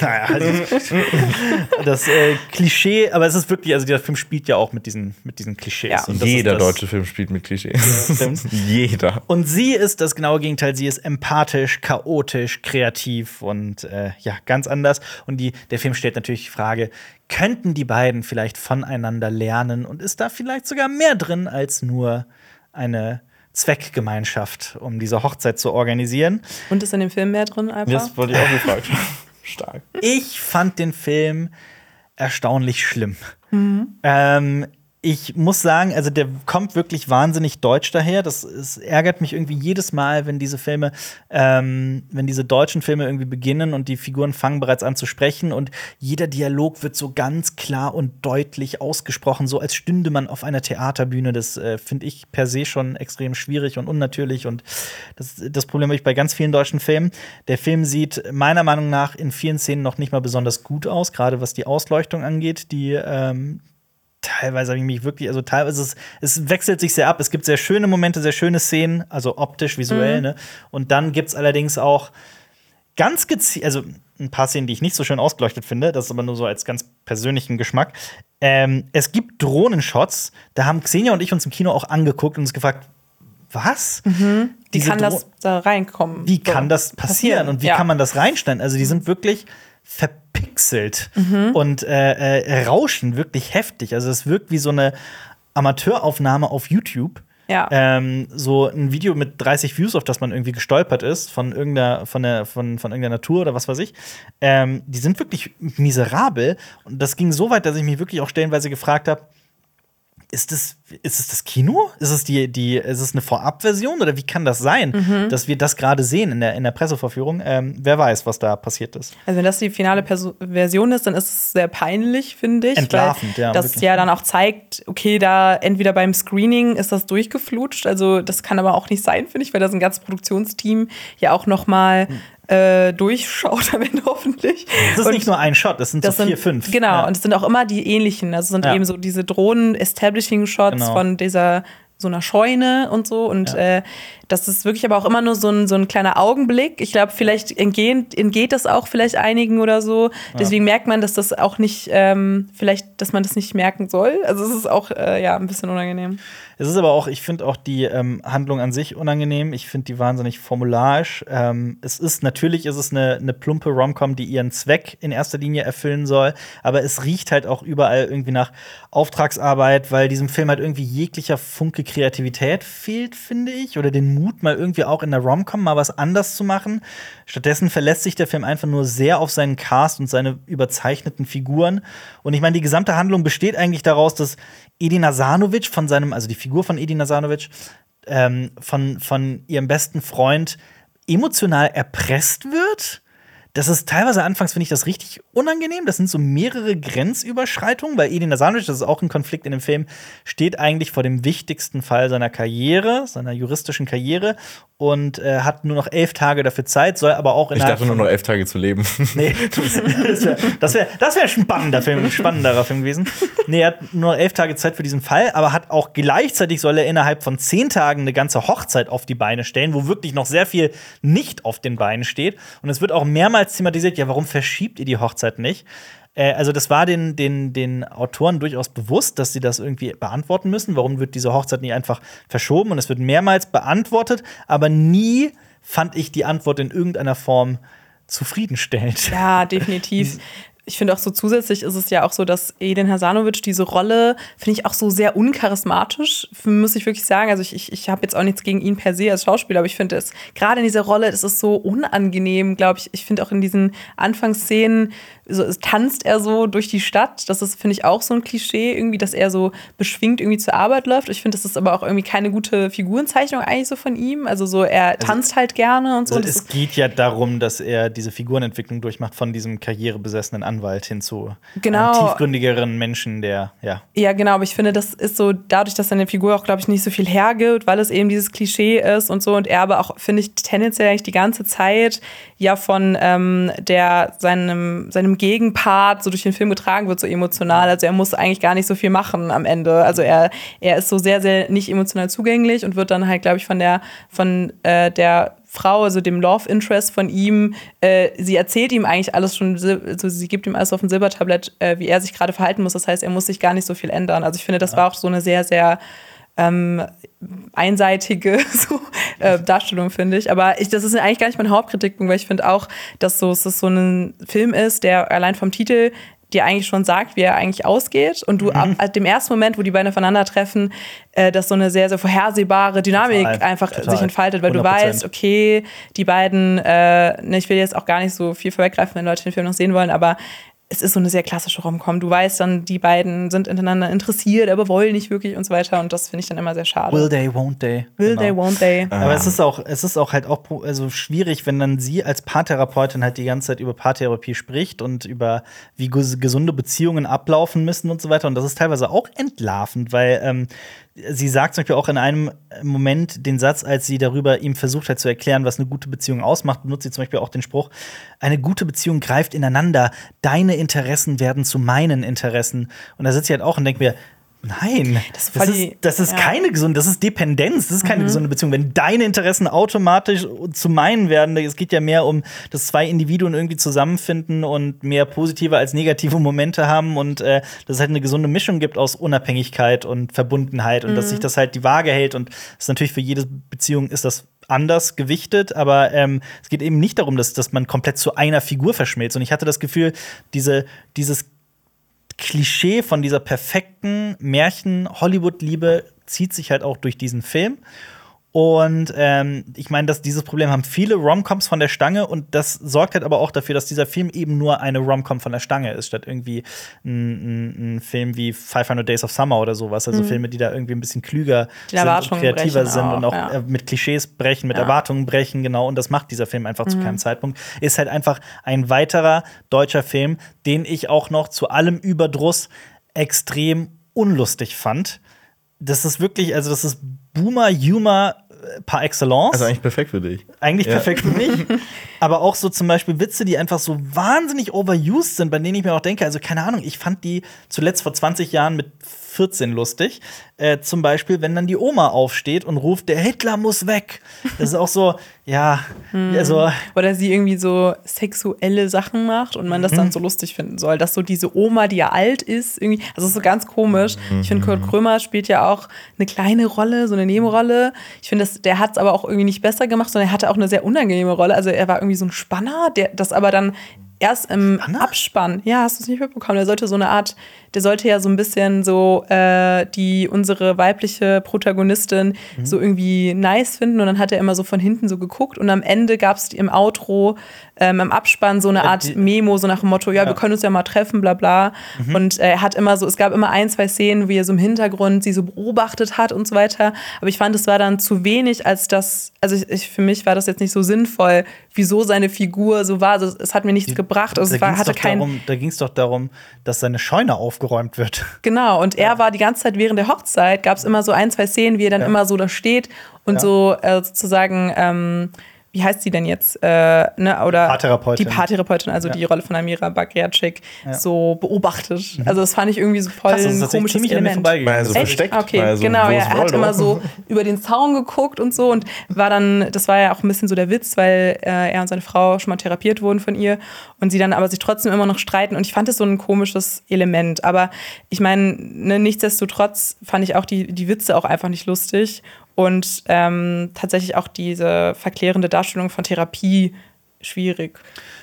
Naja, also, das äh, Klischee, aber es ist wirklich, also der Film spielt ja auch mit diesen, mit diesen Klischees. Ja. Jeder deutsche Film spielt mit Klischees. stimmt. Jeder. Und sie ist das genaue Gegenteil. Sie ist empathisch, chaotisch, kreativ und äh, ja, ganz anders. Und die, der Film stellt natürlich die Frage: Könnten die beiden vielleicht voneinander lernen? Und ist da vielleicht sogar mehr drin als nur eine Zweckgemeinschaft, um diese Hochzeit zu organisieren? Und ist in dem Film mehr drin, Alpha? Das wollte ich auch gefragt. Stark. Ich fand den Film erstaunlich schlimm. Ähm, ich muss sagen, also der kommt wirklich wahnsinnig deutsch daher. Das es ärgert mich irgendwie jedes Mal, wenn diese Filme, ähm, wenn diese deutschen Filme irgendwie beginnen und die Figuren fangen bereits an zu sprechen und jeder Dialog wird so ganz klar und deutlich ausgesprochen, so als stünde man auf einer Theaterbühne. Das äh, finde ich per se schon extrem schwierig und unnatürlich und das, das Problem habe ich bei ganz vielen deutschen Filmen. Der Film sieht meiner Meinung nach in vielen Szenen noch nicht mal besonders gut aus, gerade was die Ausleuchtung angeht, die ähm, teilweise habe ich mich wirklich, also teilweise es, es wechselt sich sehr ab. Es gibt sehr schöne Momente, sehr schöne Szenen, also optisch, visuell, ne? Und dann gibt es allerdings auch ganz gezielt, also ein paar Szenen, die ich nicht so schön ausgeleuchtet finde, das ist aber nur so als ganz persönlichen Geschmack. Ähm, es gibt Drohnenshots, da haben Xenia und ich uns im Kino auch angeguckt und uns gefragt, was? Wie Diese kann Dro- das da reinkommen? wie So. kann das passieren und wie Ja. kann man das reinstellen? Also die sind wirklich verpixelt und äh, äh, rauschen wirklich heftig. Also es wirkt wie so eine Amateuraufnahme auf YouTube. Ja. Ähm, so ein Video mit 30 Views, auf das man irgendwie gestolpert ist, von irgendeiner, von, der, von, von irgendeiner Natur oder was weiß ich. Ähm, die sind wirklich miserabel. Und das ging so weit, dass ich mich wirklich auch stellenweise gefragt habe, ist es, ist es das Kino? Ist es, die, die, ist es eine Vorabversion oder wie kann das sein, Mhm. dass wir das gerade sehen in der, in der Presseverführung? Ähm, wer weiß, was da passiert ist. Also wenn das die finale Perso Version ist, dann ist es sehr peinlich, finde ich. Entlarvend, ja, Das ja dann auch zeigt, okay, da entweder beim Screening ist das durchgeflutscht, also das kann aber auch nicht sein, finde ich, weil da so ein ganzes Produktionsteam ja auch noch mal Hm. Äh, durchschaut am Ende hoffentlich. Das ist Und nicht nur ein Shot, das sind das so vier, sind, fünf. Genau, Ja. und es sind auch immer die ähnlichen. Also es sind Ja. eben so diese Drohnen-Establishing-Shots Genau. von dieser so einer Scheune und so. Und äh, das ist wirklich aber auch immer nur so ein, so ein kleiner Augenblick. Ich glaube, vielleicht entgehen, entgeht das auch vielleicht einigen oder so. Deswegen merkt man, dass das auch nicht, ähm, vielleicht, dass man das nicht merken soll. Also es ist auch äh, ja ein bisschen unangenehm. Es ist aber auch, ich finde auch die ähm, Handlung an sich unangenehm. Ich finde die wahnsinnig formularisch. Ähm, es ist natürlich ist es eine, eine plumpe Romcom, die ihren Zweck in erster Linie erfüllen soll, aber es riecht halt auch überall irgendwie nach Auftragsarbeit, weil diesem Film halt irgendwie jeglicher Funke Kreativität fehlt, finde ich, oder den Mut, mal irgendwie auch in der Romcom mal was anders zu machen. Stattdessen verlässt sich der Film einfach nur sehr auf seinen Cast und seine überzeichneten Figuren. Und ich meine, die gesamte Handlung besteht eigentlich daraus, dass Edin Asanovic von seinem, also die Figur von Edin Asanovic, ähm, von, von ihrem besten Freund emotional erpresst wird. Das ist teilweise anfangs, finde ich das richtig unangenehm. Das sind so mehrere Grenzüberschreitungen, weil Edin Asanovic, das ist auch ein Konflikt in dem Film, steht eigentlich vor dem wichtigsten Fall seiner Karriere, seiner juristischen Karriere und äh, hat nur noch elf Tage dafür Zeit, soll aber auch Ich innerhalb dachte nur noch elf Tage zu leben. Nee, das wäre das wär, das wär ein spannender Film, ein spannenderer Film gewesen. Nee, er hat nur elf Tage Zeit für diesen Fall, aber hat auch gleichzeitig soll er innerhalb von zehn Tagen eine ganze Hochzeit auf die Beine stellen, wo wirklich noch sehr viel nicht auf den Beinen steht. Und es wird auch mehrmals thematisiert, ja, warum verschiebt ihr die Hochzeit nicht? Äh, Also, das war den, den, den Autoren durchaus bewusst, dass sie das irgendwie beantworten müssen. Warum wird diese Hochzeit nicht einfach verschoben? Und es wird mehrmals beantwortet, aber nie fand ich die Antwort in irgendeiner Form zufriedenstellend. Ja, definitiv. Ich finde auch so zusätzlich ist es ja auch so, dass Edin Hasanovic diese Rolle, finde ich auch so sehr uncharismatisch, muss ich wirklich sagen. Also ich, ich, ich habe jetzt auch nichts gegen ihn per se als Schauspieler, aber ich finde es gerade in dieser Rolle, das ist so unangenehm, glaube ich. Ich finde auch in diesen Anfangsszenen, so, tanzt er so durch die Stadt. Das ist, finde ich, auch so ein Klischee, irgendwie, dass er so beschwingt irgendwie zur Arbeit läuft. Ich finde, das ist aber auch irgendwie keine gute Figurenzeichnung eigentlich so von ihm. Also so, er tanzt halt gerne und so. Also es geht ja darum, dass er diese Figurenentwicklung durchmacht von diesem karrierebesessenen Anwalt hin zu Genau. einem tiefgründigeren Menschen, der ja Ja, genau, aber ich finde, das ist so, dadurch, dass seine Figur auch, glaube ich, nicht so viel hergibt, weil es eben dieses Klischee ist und so und er aber auch, finde ich, tendenziell eigentlich die ganze Zeit ja von ähm, der, seinem, seinem Gegenpart so durch den Film getragen wird, so emotional. Also er muss eigentlich gar nicht so viel machen am Ende. Also er, er ist so sehr, sehr nicht emotional zugänglich und wird dann halt, glaube ich, von der, von äh, der Frau, also dem Love Interest von ihm, äh, sie erzählt ihm eigentlich alles schon, also sie gibt ihm alles auf ein Silbertablett, äh, wie er sich gerade verhalten muss. Das heißt, er muss sich gar nicht so viel ändern. Also ich finde, das war auch so eine sehr, sehr ähm, einseitige so, äh, Darstellung, finde ich. Aber ich, das ist eigentlich gar nicht mein Hauptkritikpunkt, weil ich finde auch, dass so, dass es so ein Film ist, der allein vom Titel dir eigentlich schon sagt, wie er eigentlich ausgeht. Und du ab, ab dem ersten Moment, wo die beiden aufeinandertreffen, äh, dass so eine sehr, sehr vorhersehbare Dynamik Total, einfach total. sich entfaltet, weil du 100%. weißt, okay, die beiden, äh, ne, ich will jetzt auch gar nicht so viel vorweggreifen, wenn Leute den Film noch sehen wollen, aber es ist so eine sehr klassische Rom-Com. Du weißt dann, die beiden sind ineinander interessiert, aber wollen nicht wirklich und so weiter. Und das finde ich dann immer sehr schade. Will they, won't they. Will Genau. they, won't they? Aber es ist auch, es ist auch halt auch also schwierig, wenn dann sie als Paartherapeutin halt die ganze Zeit über Paartherapie spricht und über wie ges gesunde Beziehungen ablaufen müssen und so weiter. Und das ist teilweise auch entlarvend, weil ähm, sie sagt zum Beispiel auch in einem Moment den Satz, als sie darüber ihm versucht hat zu erklären, was eine gute Beziehung ausmacht, benutzt sie zum Beispiel auch den Spruch: Eine gute Beziehung greift ineinander. Deine Interessen werden zu meinen Interessen. Und da sitzt sie halt auch und denkt mir, Nein, Das ist das, ist, die- das ist ja. keine gesunde, das ist Dependenz, das ist Mhm. keine gesunde Beziehung. Wenn deine Interessen automatisch zu meinen werden, es geht ja mehr um, dass zwei Individuen irgendwie zusammenfinden und mehr positive als negative Momente haben und äh, dass es halt eine gesunde Mischung gibt aus Unabhängigkeit und Verbundenheit und Mhm. dass sich das halt die Waage hält und das ist natürlich für jede Beziehung ist das anders gewichtet, aber ähm, es geht eben nicht darum, dass, dass man komplett zu einer Figur verschmilzt. Und ich hatte das Gefühl, diese, dieses Klischee von dieser perfekten Märchen-Hollywood-Liebe zieht sich halt auch durch diesen Film. Und ähm, ich meine, dass dieses Problem haben viele Romcoms von der Stange und das sorgt halt aber auch dafür, dass dieser Film eben nur eine Romcom von der Stange ist, statt irgendwie ein, ein, ein Film wie 500 Days of Summer oder sowas. Also Filme, die da irgendwie ein bisschen klüger Die sind und kreativer sind und auch, auch ja. äh, mit Klischees brechen, mit Ja. Erwartungen brechen, genau. Und das macht dieser Film einfach zu keinem Zeitpunkt. Ist halt einfach ein weiterer deutscher Film, den ich auch noch zu allem Überdruss extrem unlustig fand. Das ist wirklich, also das ist Boomer-Humor par excellence Also eigentlich perfekt für dich. eigentlich Ja. perfekt für mich. Aber auch so zum Beispiel Witze, die einfach so wahnsinnig overused sind, bei denen ich mir auch denke, also keine Ahnung, ich fand die zuletzt vor 20 Jahren mit 14 lustig. Äh, zum Beispiel, wenn dann die Oma aufsteht und ruft, der Hitler muss weg. Das ist auch so, ja, also Oder sie irgendwie so sexuelle Sachen macht und man das Mhm. dann so lustig finden soll. Dass so diese Oma, die ja alt ist, irgendwie, also ist so ganz komisch. Ich finde, Mhm. Kurt Krömer spielt ja auch eine kleine Rolle, so eine Nebenrolle. Ich finde, der hat es aber auch irgendwie nicht besser gemacht, sondern er hatte auch eine sehr unangenehme Rolle. Also er war irgendwie so ein Spanner, der das aber dann erst im Abspann, ja, hast du es nicht mitbekommen, der sollte so eine Art, der sollte ja so ein bisschen so äh, die unsere weibliche Protagonistin Mhm. so irgendwie nice finden und dann hat er immer so von hinten so geguckt und am Ende gab es im Outro, ähm, im Abspann so eine Art die- Memo, so nach dem Motto, ja, Ja. wir können uns ja mal treffen, bla bla. Mhm. Und äh, er hat immer so, es gab immer ein, zwei Szenen, wie er so im Hintergrund sie so beobachtet hat und so weiter. Aber ich fand, es war dann zu wenig, als das, also ich, ich, für mich war das jetzt nicht so sinnvoll, wieso seine Figur so war. Also es hat mir nichts gebracht. Also da es war, hatte kein. darum, da ging es doch darum, dass seine Scheune aufgeräumt wird. Genau, und er war die ganze Zeit während der Hochzeit, gab es immer so ein, zwei Szenen, wie er dann Ja. immer so da steht und Ja. so äh, sozusagen, ähm, wie heißt sie denn jetzt? Äh, ne, oder Paartherapeutin. Die Paartherapeutin, also Ja. die Rolle von Amira Bagriatschik, Ja. so beobachtet. Also das fand ich irgendwie so voll Krass, das ist ein komisches ziemlich Element. vorbeigegangen. Weil so Das- Echt? versteckt. Okay, weil so, genau, ja, er hat immer so über den Zaun geguckt und so und war dann, das war ja auch ein bisschen so der Witz, weil äh, er und seine Frau schon mal therapiert wurden von ihr und sie dann aber sich trotzdem immer noch streiten und ich fand das so ein komisches Element, aber ich meine, ne, nichtsdestotrotz fand ich auch die, die Witze auch einfach nicht lustig und ähm, tatsächlich auch diese verklärende Darstellung von Therapie schwierig.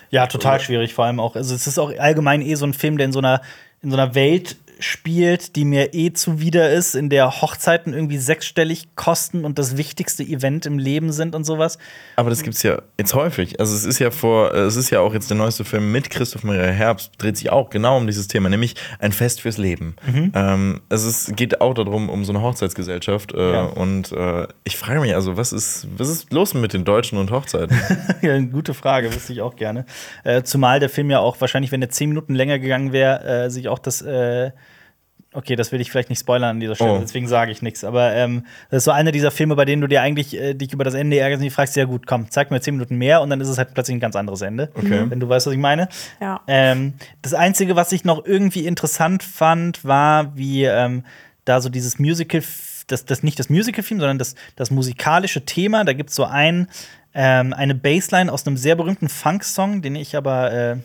Ja, total schwierig, vor allem auch. Also es ist auch allgemein eh so ein Film, der in so einer, in so einer Welt spielt, die mir eh zuwider ist, in der Hochzeiten irgendwie sechsstellig kosten und das wichtigste Event im Leben sind und sowas. Aber das gibt's ja jetzt häufig. Also es ist ja vor, es ist ja auch jetzt der neueste Film mit Christoph Maria Herbst, dreht sich auch genau um dieses Thema, nämlich ein Fest fürs Leben. Ähm, also es geht auch darum, um so eine Hochzeitsgesellschaft. Äh, Ja. Und äh, ich frage mich also, was ist, was ist los mit den Deutschen und Hochzeiten? ja, eine gute Frage, wüsste ich auch gerne. Äh, zumal der Film ja auch wahrscheinlich, wenn er zehn Minuten länger gegangen wäre, äh, sich auch das äh Okay, das will ich vielleicht nicht spoilern an dieser Stelle, Oh. deswegen sage ich nichts. Aber ähm, das ist so einer dieser Filme, bei denen du dir eigentlich äh, dich über das Ende ärgerst und dich fragst, ja gut, komm, zeig mir zehn Minuten mehr und dann ist es halt plötzlich ein ganz anderes Ende. Okay. Wenn du weißt, was ich meine. Ja. Ähm, das Einzige, was ich noch irgendwie interessant fand, war, wie ähm, da so dieses Musical, das, das nicht das Musical-Film, sondern das, das musikalische Thema. Da gibt es so ein, ähm, eine Bassline aus einem sehr berühmten Funk-Song, den ich aber äh,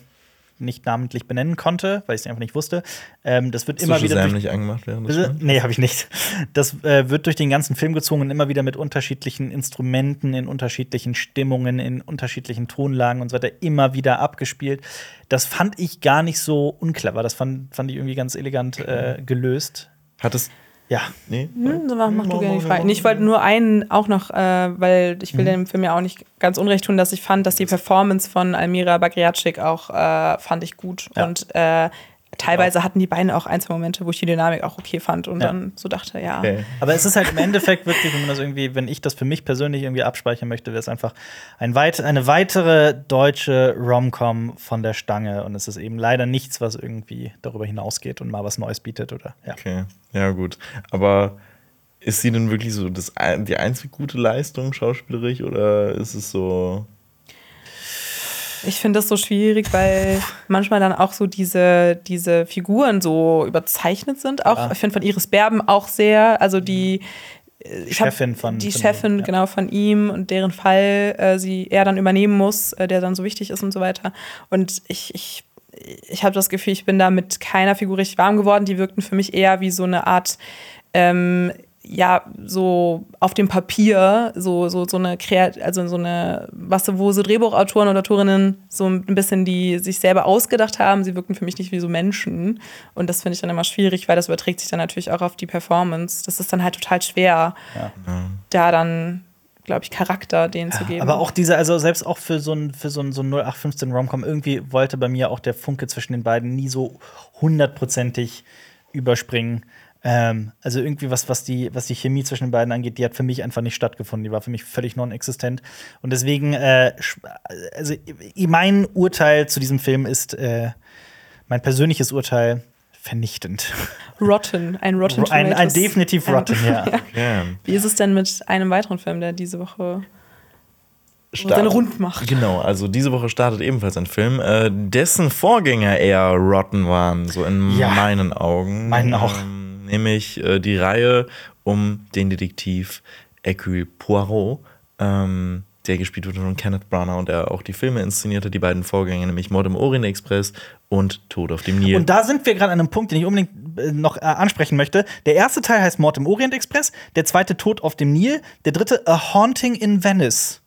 nicht namentlich benennen konnte, weil ich es einfach nicht wusste. Ähm, das wird Hast immer du wieder. Durch- nicht angemacht während des? Nee, habe ich nicht. Das äh, wird durch den ganzen Film gezogen und immer wieder mit unterschiedlichen Instrumenten, in unterschiedlichen Stimmungen, in unterschiedlichen Tonlagen und so weiter immer wieder abgespielt. Das fand ich gar nicht so unclever. Das fand, fand ich irgendwie ganz elegant äh, gelöst. Hat es. Ja. Nee? Hm, so mach, mach du gerne die Frage. Nee, Ich wollte nur einen auch noch, äh, weil ich will dem Film ja auch nicht ganz unrecht tun, dass ich fand, dass die Performance von Almira Bagriatschik auch äh, fand ich gut. Ja. Und äh, teilweise hatten die beiden auch ein, zwei Momente, wo ich die Dynamik auch okay fand und Ja. dann so dachte, ja. Okay. Aber es ist halt im Endeffekt wirklich, wenn man das irgendwie, wenn ich das für mich persönlich irgendwie abspeichern möchte, wäre es einfach ein weit, eine weitere deutsche Rom-Com von der Stange. Und es ist eben leider nichts, was irgendwie darüber hinausgeht und mal was Neues bietet oder ja. Okay, ja gut. Aber ist sie denn wirklich so das, ein- die einzige gute Leistung schauspielerisch oder ist es so. Ich finde das so schwierig, weil manchmal dann auch so diese, diese Figuren so überzeichnet sind. Auch, Ja. ich finde von Iris Berben auch sehr, also die äh, ich hab- Chefin von- die von Chefin ihm, ja. genau von ihm und deren Fall äh, sie er dann übernehmen muss, äh, der dann so wichtig ist und so weiter. Und ich, ich, ich habe das Gefühl, ich bin da mit keiner Figur richtig warm geworden. Die wirkten für mich eher wie so eine Art ähm, ja, so auf dem Papier, so, so, so eine Kreat also so eine, was wo so Drehbuchautoren und Autorinnen so ein bisschen die sich selber ausgedacht haben, sie wirkten für mich nicht wie so Menschen. Und das finde ich dann immer schwierig, weil das überträgt sich dann natürlich auch auf die Performance. Das ist dann halt total schwer, da dann, glaube ich, Charakter denen zu geben. Aber auch diese, also selbst auch für so ein, für so ein, so ein 0815 Romcom, irgendwie wollte bei mir auch der Funke zwischen den beiden nie so hundertprozentig überspringen. Ähm, also irgendwie was, was die, was die Chemie zwischen den beiden angeht, die hat für mich einfach nicht stattgefunden. Die war für mich völlig non-existent. Und deswegen, äh, also i- mein Urteil zu diesem Film ist, äh, mein persönliches Urteil, vernichtend. Rotten, ein Rotten Ein, ein Tomatoes. definitiv rotten, ja. Ja. Wie ist es denn mit einem weiteren Film, der diese Woche Start- seine Rund macht? Genau, also diese Woche startet ebenfalls ein Film, äh, dessen Vorgänger eher rotten waren, so in Ja. meinen Augen. Meinen auch. Ähm, nämlich äh, die Reihe um den Detektiv Hercule Poirot, ähm, der gespielt wurde von Kenneth Branagh und der auch die Filme inszenierte, die beiden Vorgänger, nämlich Mord im Orient Express und Tod auf dem Nil. Und da sind wir gerade an einem Punkt, den ich unbedingt äh, noch äh, ansprechen möchte. Der erste Teil heißt Mord im Orient Express, der zweite Tod auf dem Nil, der dritte A Haunting in Venice.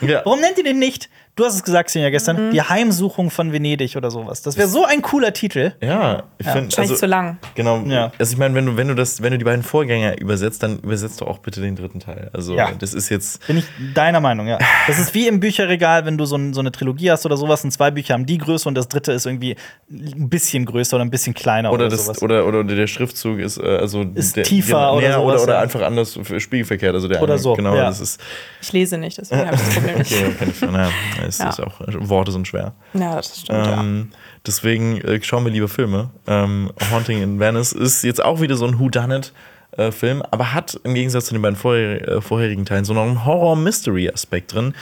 ja. Warum nennt ihr den nicht? Du hast es gesagt, Xenia, gestern. Die Heimsuchung von Venedig oder sowas. Das wäre so ein cooler Titel. Ja, ich finde Wahrscheinlich also, zu lang. Genau. Ja. Also ich meine, wenn du, wenn du das, wenn du die beiden Vorgänger übersetzt, dann übersetzt doch auch bitte den dritten Teil. Also Ja. das ist jetzt. Bin ich deiner Meinung, ja. Das ist wie im Bücherregal, wenn du so, ein, so eine Trilogie hast oder sowas und zwei Bücher haben die Größe und das dritte ist irgendwie ein bisschen größer oder ein bisschen kleiner oder, Oder, das, sowas. oder, oder der Schriftzug ist äh, also Ist der, tiefer genau, oder ja, sowas, oder, oder ja. einfach anders für spiegelverkehrt. Also der Oder eine- so, Genau, ja. das ist. Ich lese nicht, deswegen habe ich das Problem nicht. Okay, kenn ich schon, ja, Ja. ist auch, Worte sind schwer. Ja, das stimmt, ja. Ähm, deswegen äh, schauen wir lieber Filme. Ähm, Haunting in Venice ist jetzt auch wieder so ein Whodunit-Film, aber hat im Gegensatz zu den beiden vorher, äh, vorherigen Teilen so noch einen Horror-Mystery-Aspekt drin.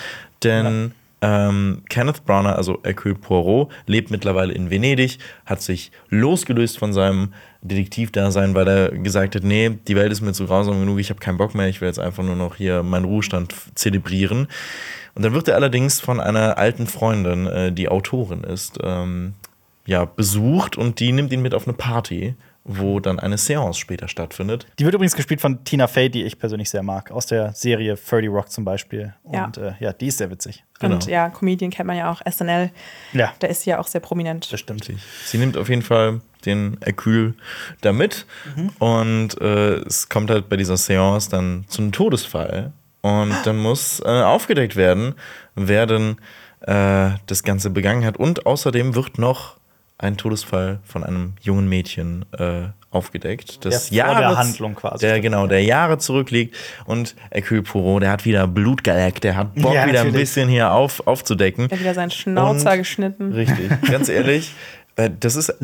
Denn ähm, Kenneth Branagh, also Hercule Poirot, lebt mittlerweile in Venedig, hat sich losgelöst von seinem Detektivdasein, weil er gesagt hat, nee, die Welt ist mir zu grausam genug, ich habe keinen Bock mehr, ich will jetzt einfach nur noch hier meinen Ruhestand zelebrieren. Und dann wird er allerdings von einer alten Freundin, äh, die Autorin ist, ähm, ja, besucht und die nimmt ihn mit auf eine Party, wo dann eine Seance später stattfindet. Die wird übrigens gespielt von Tina Fey, die ich persönlich sehr mag, aus der Serie 30 Rock zum Beispiel. Ja. Und äh, ja, die ist sehr witzig. Und genau. ja, Comedian kennt man ja auch, SNL, Ja, da ist sie ja auch sehr prominent. das stimmt. Sie nimmt auf jeden Fall den Hercule da mit und äh, es kommt halt bei dieser Seance dann zu einem Todesfall und dann muss äh, aufgedeckt werden, wer denn äh, das Ganze begangen hat. Und außerdem wird noch ein Todesfall von einem jungen Mädchen äh, aufgedeckt, das Der vor der Jahre- Handlung quasi der genau, der Jahre zurückliegt. Und Hercule Poirot, der hat wieder Blut geleckt, der hat Bock Ja, wieder ein bisschen hier auf, aufzudecken. Er hat wieder seinen Schnauzer Und- geschnitten. Richtig, ganz ehrlich, äh, das ist,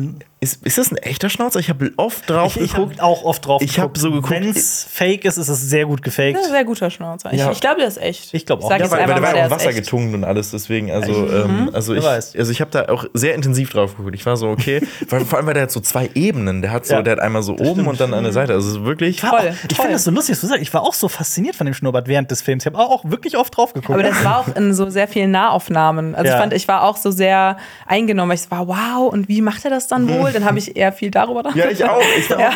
ist, ist das ein echter Schnauzer? Ich habe oft drauf Ich, ich geguckt. habe auch oft drauf Ich hab so geguckt- Wenn es fake ist, ist es sehr gut gefaked. Ja, sehr guter Schnauzer. Ich, Ja. ich glaube, der ist echt. Ich glaub auch. Sag Ja, weil, weil der war ja auch Wasser ist echt. getunkt und alles, deswegen, also, ähm, also ich, weiß. also ich habe da auch sehr intensiv drauf geguckt. Ich war so, okay, vor vor allem, weil der hat so zwei Ebenen. Der hat so, Ja, der hat einmal so oben stimmt. und dann an der Seite. Also es ist wirklich. Ich Toll, auch- Ich finde das so lustig, dass du sagst. Ich war auch so fasziniert von dem Schnurrbart während des Films. Ich habe auch wirklich oft drauf geguckt. Aber das war auch in so sehr vielen Nahaufnahmen. Also Ja. ich fand, ich war auch so sehr eingenommen. weil Ich so war, wow, und wie macht er das dann wohl? Dann habe ich eher viel darüber nachgedacht. Ja, ich auch. Ich auch. Ja.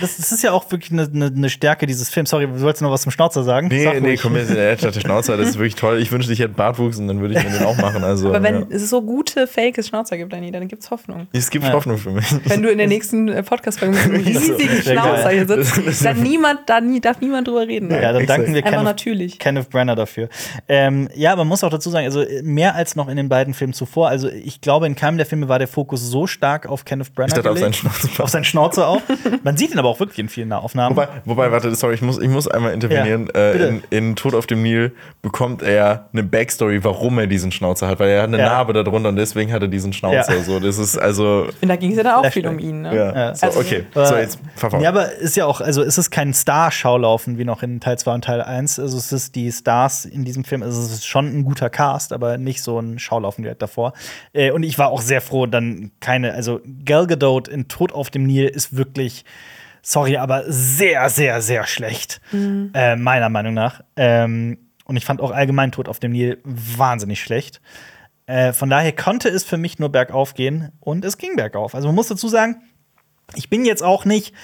das, das ist ja auch wirklich eine, eine, eine Stärke dieses Films. Sorry, du wolltest noch was zum Schnauzer sagen? Nee, Sag nee, komm, jetzt, der der Schnauzer, das ist wirklich toll. Ich wünschte, ich hätte Bartwuchs und dann würde ich mir den auch machen. Also, Aber wenn ja. es so gute Fake Schnauzer gibt, Dani, dann gibt es Hoffnung. Es gibt Ja. Hoffnung für mich. Wenn du in der nächsten äh, Podcast-Folge mit einem riesigen Schnauzer hier sitzt, dann niemand, da nie, darf niemand drüber reden. Ja, dann danken wir Einfach Kenneth, natürlich. Kenneth Branagh dafür. Ähm, ja, aber man muss auch dazu sagen, also äh, mehr als noch in den beiden Filmen zuvor. Also ich glaube, in keinem der Filme war der Fokus so stark auf Kenneth Kenneth Branagh dachte, auf seinen Schnauze. Auf seinen Schnauze auch. Man sieht ihn aber auch wirklich in vielen Nahaufnahmen. Wobei, wobei, warte, sorry, ich muss, ich muss einmal intervenieren. Ja, äh, in, in Tod auf dem Nil bekommt er eine Backstory, warum er diesen Schnauzer hat, weil er hat eine Ja. Narbe darunter und deswegen hat er diesen Schnauzer. Ja. So, das ist also. Und da ging es ja dann auch viel um ihn. Ne? Ja, Ja. so, Also- okay. Aber- So, jetzt verfahren. Ja, aber ist ja auch, also es ist kein Star-Schaulaufen wie noch in Teil 2 und Teil 1. Also es ist die Stars in diesem Film, also es ist schon ein guter Cast, aber nicht so ein Schaulaufen direkt davor. Äh, und ich war auch sehr froh, dann keine, also Gal Gadot in Tod auf dem Nil ist wirklich, sorry, aber sehr, sehr, sehr schlecht. Äh, meiner Meinung nach. Ähm, und ich fand auch allgemein Tod auf dem Nil wahnsinnig schlecht. Äh, von daher konnte es für mich nur bergauf gehen und es ging bergauf. Also man muss dazu sagen, ich bin jetzt auch nicht.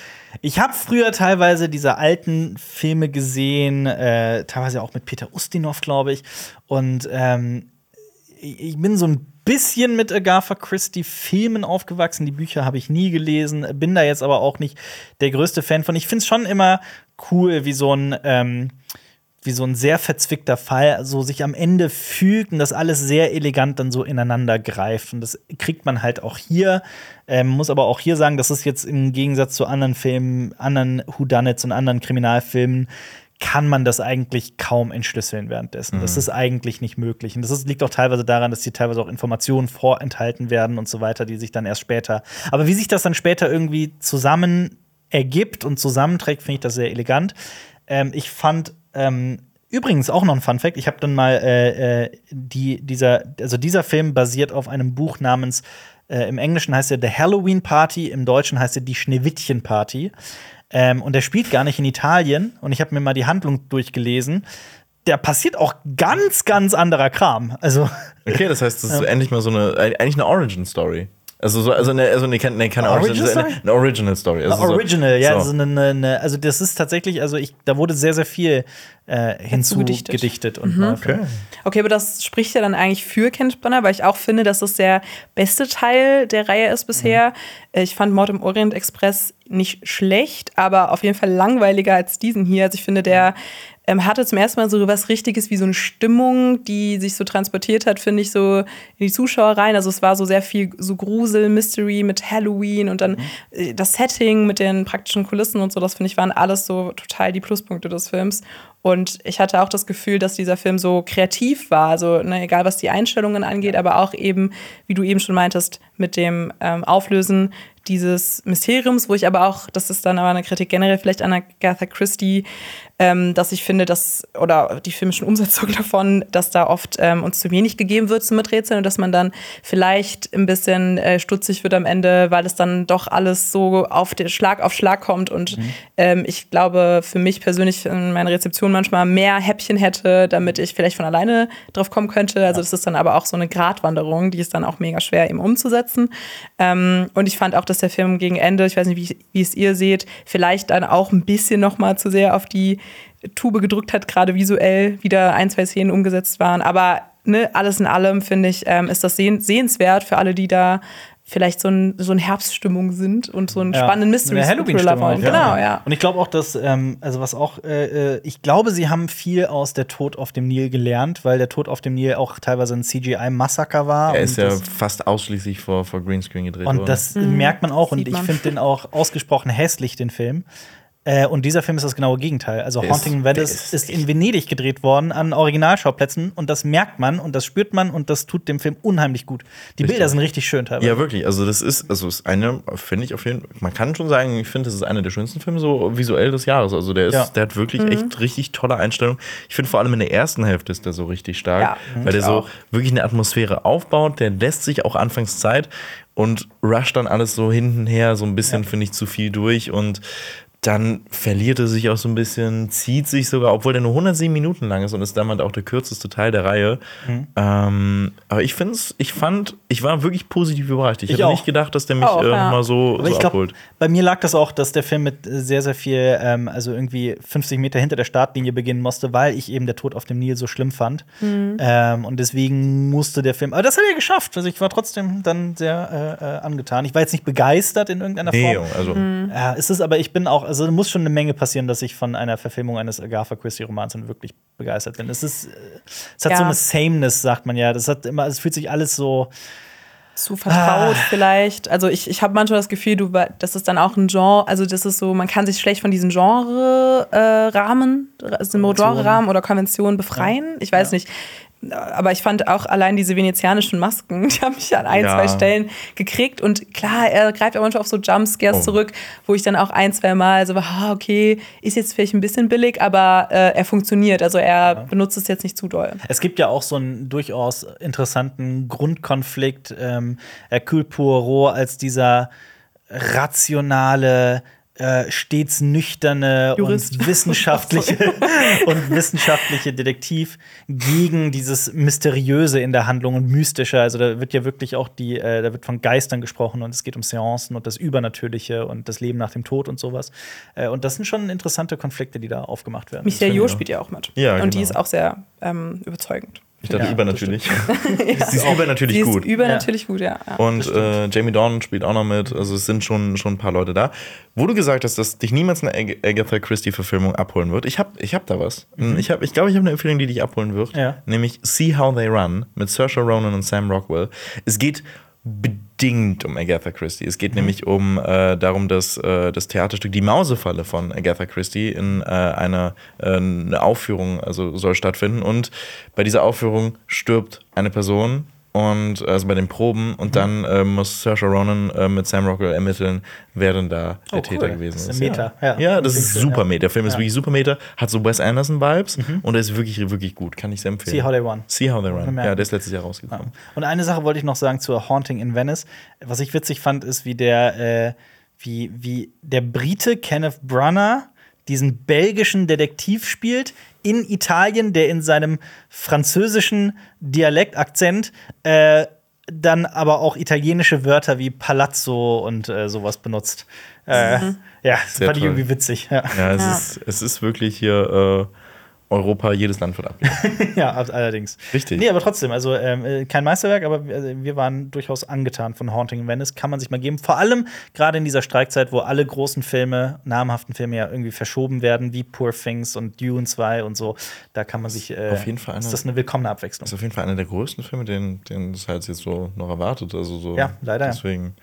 Ich habe früher teilweise diese alten Filme gesehen, äh, teilweise auch mit Peter Ustinov, glaube ich. Und ähm, ich bin so ein bisschen mit Agatha Christie Filmen aufgewachsen. Die Bücher habe ich nie gelesen, bin da jetzt aber auch nicht der größte Fan von. Ich finde es schon immer cool, wie so ein ähm, wie so ein sehr verzwickter Fall so sich am Ende fügt und das alles sehr elegant dann so ineinander greift. Und das kriegt man halt auch hier. Ähm, muss aber auch hier sagen, das ist jetzt im Gegensatz zu anderen Filmen, anderen Whodunits und anderen Kriminalfilmen, kann man das eigentlich kaum entschlüsseln währenddessen. Das ist eigentlich nicht möglich. Und das ist, liegt auch teilweise daran, dass hier teilweise auch Informationen vorenthalten werden und so weiter, die sich dann erst später. Aber wie sich das dann später irgendwie zusammen ergibt und zusammenträgt, finde ich das sehr elegant. Ähm, ich fand ähm, übrigens auch noch ein Fun Fact. Ich habe dann mal äh, äh, die, dieser, also dieser Film basiert auf einem Buch namens äh, im Englischen heißt er The Halloween Party, im Deutschen heißt er die Schneewittchen Party. Ähm, und der spielt gar nicht in Italien. Und ich habe mir mal die Handlung durchgelesen. Da passiert auch ganz, ganz anderer Kram. Also Okay, das heißt, das ist endlich mal so eine, eigentlich eine Origin-Story. Also, so, also, eine, also nee, keine, nee, keine Origin Origin, also eine, Story? eine Original Story. Also so- Original, ja, so. also, eine, eine, also das ist tatsächlich, also ich, da wurde sehr, sehr viel äh, Hinzugedichtet. und neu Okay. Okay, aber das spricht ja dann eigentlich für Kenneth Branagh, weil ich auch finde, dass das der beste Teil der Reihe ist bisher. Äh, Ich fand Mord im Orient Express nicht schlecht, aber auf jeden Fall langweiliger als diesen hier. Also ich finde, der ähm, hatte zum ersten Mal so was Richtiges wie so eine Stimmung, die sich so transportiert hat, finde ich, so in die Zuschauer rein. Also es war so sehr viel so Grusel, Mystery mit Halloween und dann äh, das Setting mit den praktischen Kulissen und so, das finde ich, waren alles so total die Pluspunkte des Films. Und ich hatte auch das Gefühl, dass dieser Film so kreativ war. Also, ne, egal was die Einstellungen angeht, aber auch eben, wie du eben schon meintest, mit dem ähm, Auflösen dieses Mysteriums, wo ich aber auch, das ist dann aber eine Kritik generell vielleicht an Agatha Christie, ähm, dass ich finde, dass, oder die filmischen Umsetzungen davon, dass da oft ähm, uns zu wenig gegeben wird zum Miträtseln und dass man dann vielleicht ein bisschen äh, stutzig wird am Ende, weil es dann doch alles so auf den Schlag auf Schlag kommt. Und ähm, ich glaube, für mich persönlich in meiner Rezeption manchmal mehr Häppchen hätte, damit ich vielleicht von alleine drauf kommen könnte. Also das ist dann aber auch so eine Gratwanderung, die ist dann auch mega schwer eben umzusetzen. Ähm, und ich fand auch, dass der Film gegen Ende, ich weiß nicht, wie, wie es ihr seht, vielleicht dann auch ein bisschen noch mal zu sehr auf die Tube gedrückt hat, gerade visuell wieder ein, zwei Szenen umgesetzt waren. Aber ne, alles in allem, finde ich, ähm, ist das sehenswert für alle, die da vielleicht so, ein, so in Herbststimmung sind und so einen Ja. spannenden mystery Halloween-Stimmung wollen. Genau, ja. Und ich glaube auch, dass, ähm, also was auch, äh, äh, ich glaube, sie haben viel aus der Tod auf dem Nil gelernt, weil der Tod auf dem Nil auch teilweise ein CGI-Massaker war. Er und ist ja fast ausschließlich vor, vor Greenscreen gedreht worden. und das merkt man auch. Und ich finde den auch ausgesprochen hässlich, den Film. Äh, und dieser Film ist das genaue Gegenteil. Also Der Haunting in ist- Venice ist ist, in Venedig gedreht worden an Originalschauplätzen und das merkt man und das spürt man und das tut dem Film unheimlich gut. Die Richtig. Bilder sind richtig schön teilweise. Ja, wirklich. Also, das ist, also ist eine, finde ich auf jeden Fall, man kann schon sagen, ich finde, das ist einer der schönsten Filme so visuell des Jahres. Also, der ist, Ja. der hat wirklich Mhm. echt richtig tolle Einstellungen. Ich finde vor allem in der ersten Hälfte ist der so richtig stark, Ja. weil der so auch. wirklich eine Atmosphäre aufbaut. Der lässt sich auch anfangs Zeit und rusht dann alles so hintenher so ein bisschen, finde ich, zu viel durch und dann verliert er sich auch so ein bisschen, zieht sich sogar, obwohl der nur 107 Minuten lang ist und ist damit auch der kürzeste Teil der Reihe. Mhm. Ähm, aber ich finde ich fand, ich war wirklich positiv überrascht. Ich, Ich hätte auch. nicht gedacht, dass der mich Auch, äh, ja. mal so, so ich glaube, abholt. bei mir lag das auch, dass der Film mit sehr, sehr viel, ähm, also irgendwie 50 Meter hinter der Startlinie beginnen musste, weil ich eben der Tod auf dem Nil so schlimm fand. Ähm, und deswegen musste der Film. Aber das hat er geschafft. Also ich war trotzdem dann sehr äh, äh, angetan. Ich war jetzt nicht begeistert in irgendeiner Nee, Form. also Ja, es ist aber, ich bin auch, also da muss schon eine Menge passieren, dass ich von einer Verfilmung eines Agatha Christie-Romans dann wirklich begeistert bin. Es ist, äh, es hat Ja. so eine Sameness, sagt man ja. Das hat immer, es fühlt sich alles so. zu vertraut Ah. vielleicht. Also ich, ich habe manchmal das Gefühl, du, das ist dann auch ein Genre, also das ist so, man kann sich schlecht von diesen Genre-Rahmen, also Genre-Rahmen oder Konventionen befreien. Ich weiß nicht. Aber ich fand auch allein diese venezianischen Masken, die haben mich an ein, Ja. zwei Stellen gekriegt. Und klar, er greift auch manchmal auf so Jumpscares Oh. zurück, wo ich dann auch ein, zwei Mal so war, ah, okay, ist jetzt vielleicht ein bisschen billig, aber äh, er funktioniert. Also er benutzt es jetzt nicht zu doll. Es gibt ja auch so einen durchaus interessanten Grundkonflikt. Ähm, Hercule Poirot als dieser rationale, äh, stets nüchterne Jurist. und wissenschaftliche und wissenschaftliche Detektiv gegen dieses Mysteriöse in der Handlung und mystische. Also da wird ja wirklich auch die, äh, da wird von Geistern gesprochen und es geht um Seancen und das Übernatürliche und das Leben nach dem Tod und sowas. Äh, und das sind schon interessante Konflikte, die da aufgemacht werden. Michael Jo spielt ja auch mit. Ja, Und die genau. ist auch sehr ähm, überzeugend. Ich dachte Ja, übernatürlich. Sie ist übernatürlich Sie ist gut. übernatürlich gut, ja. ja. Und äh, Jamie Dornan spielt auch noch mit. Also es sind schon, schon ein paar Leute da. Wo du gesagt hast, dass dich niemals eine Ag Agatha Christie-Verfilmung abholen wird. Ich habe ich hab da was. Ich, hab, ich glaube, ich habe eine Empfehlung, die dich abholen wird. Ja. Nämlich See How They Run mit Saoirse Ronan und Sam Rockwell. Es geht bedingt um Agatha Christie. Es geht nämlich um äh, darum, dass äh, das Theaterstück Die Mausefalle von Agatha Christie in äh, einer äh, eine Aufführung also soll stattfinden und bei dieser Aufführung stirbt eine Person und also bei den Proben und dann äh, muss Saoirse Ronan äh, mit Sam Rockwell ermitteln, wer denn da der Oh, cool. Täter gewesen Das ist. ist ein Meta, Ja, ja. ja das ist super. Meta. Der Film ist Ja. wirklich super Meta, hat so Wes Anderson Vibes und er ist wirklich wirklich gut, kann ich sehr empfehlen. See How They Run. See How They Run. Ja, der ist letztes Jahr rausgekommen. Und eine Sache wollte ich noch sagen zur Haunting in Venice. Was ich witzig fand, ist, wie der, äh, wie, wie der Brite Kenneth Branagh diesen belgischen Detektiv spielt in Italien, der in seinem französischen Dialektakzent äh, dann aber auch italienische Wörter wie Palazzo und äh, sowas benutzt. Äh, Ja, das Sehr fand ich toll. irgendwie witzig. Ja, Ja, es, Ja. Ist, es ist wirklich hier äh, Europa, jedes Land wird abgegeben. ja allerdings. Richtig. Nee, aber trotzdem, also ähm, äh, kein Meisterwerk, aber wir, also, wir waren durchaus angetan von Haunting in Venice. Kann man sich mal geben. Vor allem gerade in dieser Streikzeit, wo alle großen Filme, namhaften Filme ja irgendwie verschoben werden, wie Poor Things und Dune 2 und so. Da kann man sich. Äh, Auf jeden Fall eine- Ist das eine willkommene Abwechslung. Das ist auf jeden Fall einer der größten Filme, den, den es halt jetzt so noch erwartet. Also so, Ja, leider. Deswegen.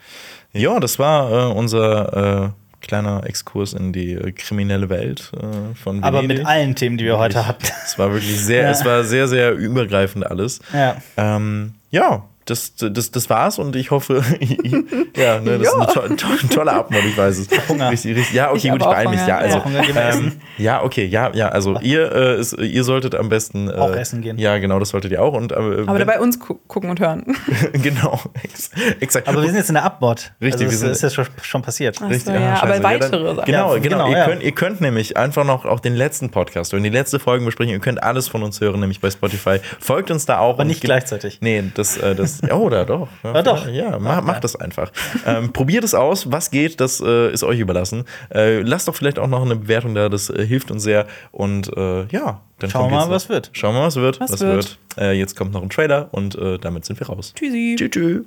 Ja, das war äh, unser äh, kleiner Exkurs in die äh, kriminelle Welt äh, von aber Venedig. mit allen Themen, die wir heute hatten. Es war wirklich sehr, Ja. es war sehr, sehr übergreifend alles. Ja. Ähm, ja, das, das, das war's und ich hoffe, ja, ne, das ist ein to to toller Abend, ich weiß es. Hunger. Richtig, richtig. Ja, okay, Ich gut, ich beeile mich. Ja, also, Ja, ähm, ja, okay, ja, ja, also ihr, äh, ist, ihr solltet am besten äh, Auch essen gehen. Ja, genau, das solltet ihr auch. Und, äh, Aber dabei uns gu gucken und hören. genau, ex exakt. Aber wir sind jetzt in der Abmord. Richtig, also, wir das sind- ist ja schon, schon passiert. Ach Richtig, so, ja, ah, aber weitere dann, Sachen. Genau, Ja, genau. genau, ihr, ja. könnt, ihr könnt nämlich einfach noch auch den letzten Podcast hören, die letzte Folgenbesprechung. Ihr könnt alles von uns hören, nämlich bei Spotify. Folgt uns da auch. Aber und nicht gleichzeitig. Nee, das, äh, das, oh, da doch. Ja, doch. Ja, ma, macht das einfach. Ähm, probiert es aus. Was geht, das äh, ist euch überlassen. Äh, lasst doch vielleicht auch noch eine Bewertung da, das äh, hilft uns sehr. Und äh, ja, dann Schauen wir mal, was wird. Schauen wir mal, was wird. Was was wird. wird. Äh, jetzt kommt noch ein Trailer und äh, damit sind wir raus. Tschüssi. Tschüss. tschüss.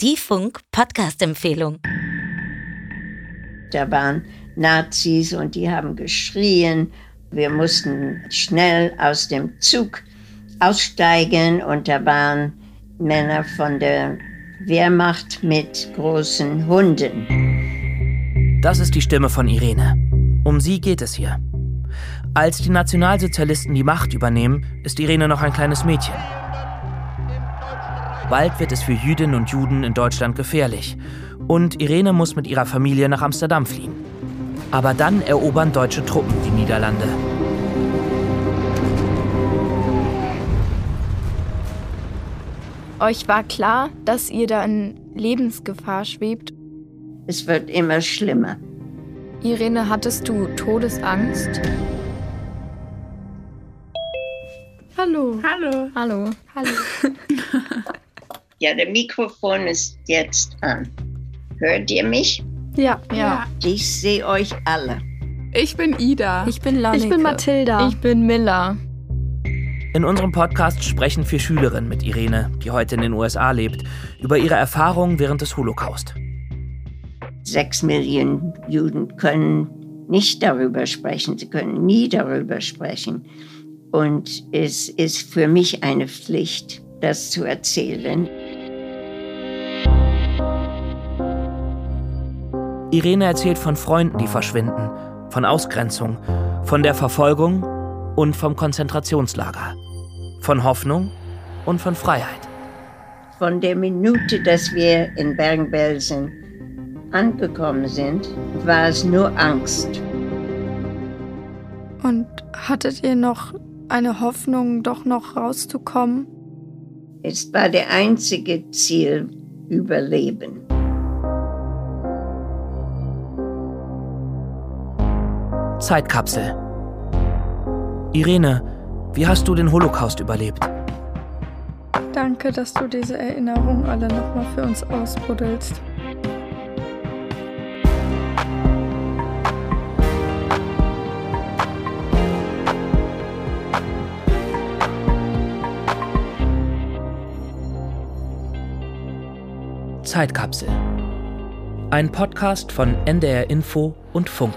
Die Funk-Podcast-Empfehlung. Da waren Nazis und die haben geschrien. Wir mussten schnell aus dem Zug aussteigen und da waren Männer von der Wehrmacht mit großen Hunden. Das ist die Stimme von Irene. Um sie geht es hier. Als die Nationalsozialisten die Macht übernehmen, ist Irene noch ein kleines Mädchen. Bald wird es für Jüdinnen und Juden in Deutschland gefährlich. Und Irene muss mit ihrer Familie nach Amsterdam fliehen. Aber dann erobern deutsche Truppen die Niederlande. Euch war klar, dass ihr da in Lebensgefahr schwebt. Es wird immer schlimmer. Irene, hattest du Todesangst? Hallo. Hallo. Hallo. Hallo. Ja, der Mikrofon ist jetzt an. Hört ihr mich? Ja. Ja. Ich sehe euch alle. Ich bin Ida. Ich bin Lanneke. Ich bin Mathilda. Ich bin Miller. In unserem Podcast sprechen vier Schülerinnen mit Irene, die heute in den USA lebt, über ihre Erfahrungen während des Holocaust. Sechs Millionen Juden können nicht darüber sprechen. Sie können nie darüber sprechen. Und es ist für mich eine Pflicht, das zu erzählen. Irene erzählt von Freunden, die verschwinden, von Ausgrenzung, von der Verfolgung und vom Konzentrationslager, von Hoffnung und von Freiheit. Von der Minute, dass wir in Bergen-Belsen angekommen sind, war es nur Angst. Und hattet ihr noch eine Hoffnung, doch noch rauszukommen? Es war der einzige Ziel, Überleben. Zeitkapsel. Irene, wie hast du den Holocaust überlebt? Danke, dass du diese Erinnerungen alle nochmal für uns ausbuddelst. Zeitkapsel. Ein Podcast von NDR Info und Funk.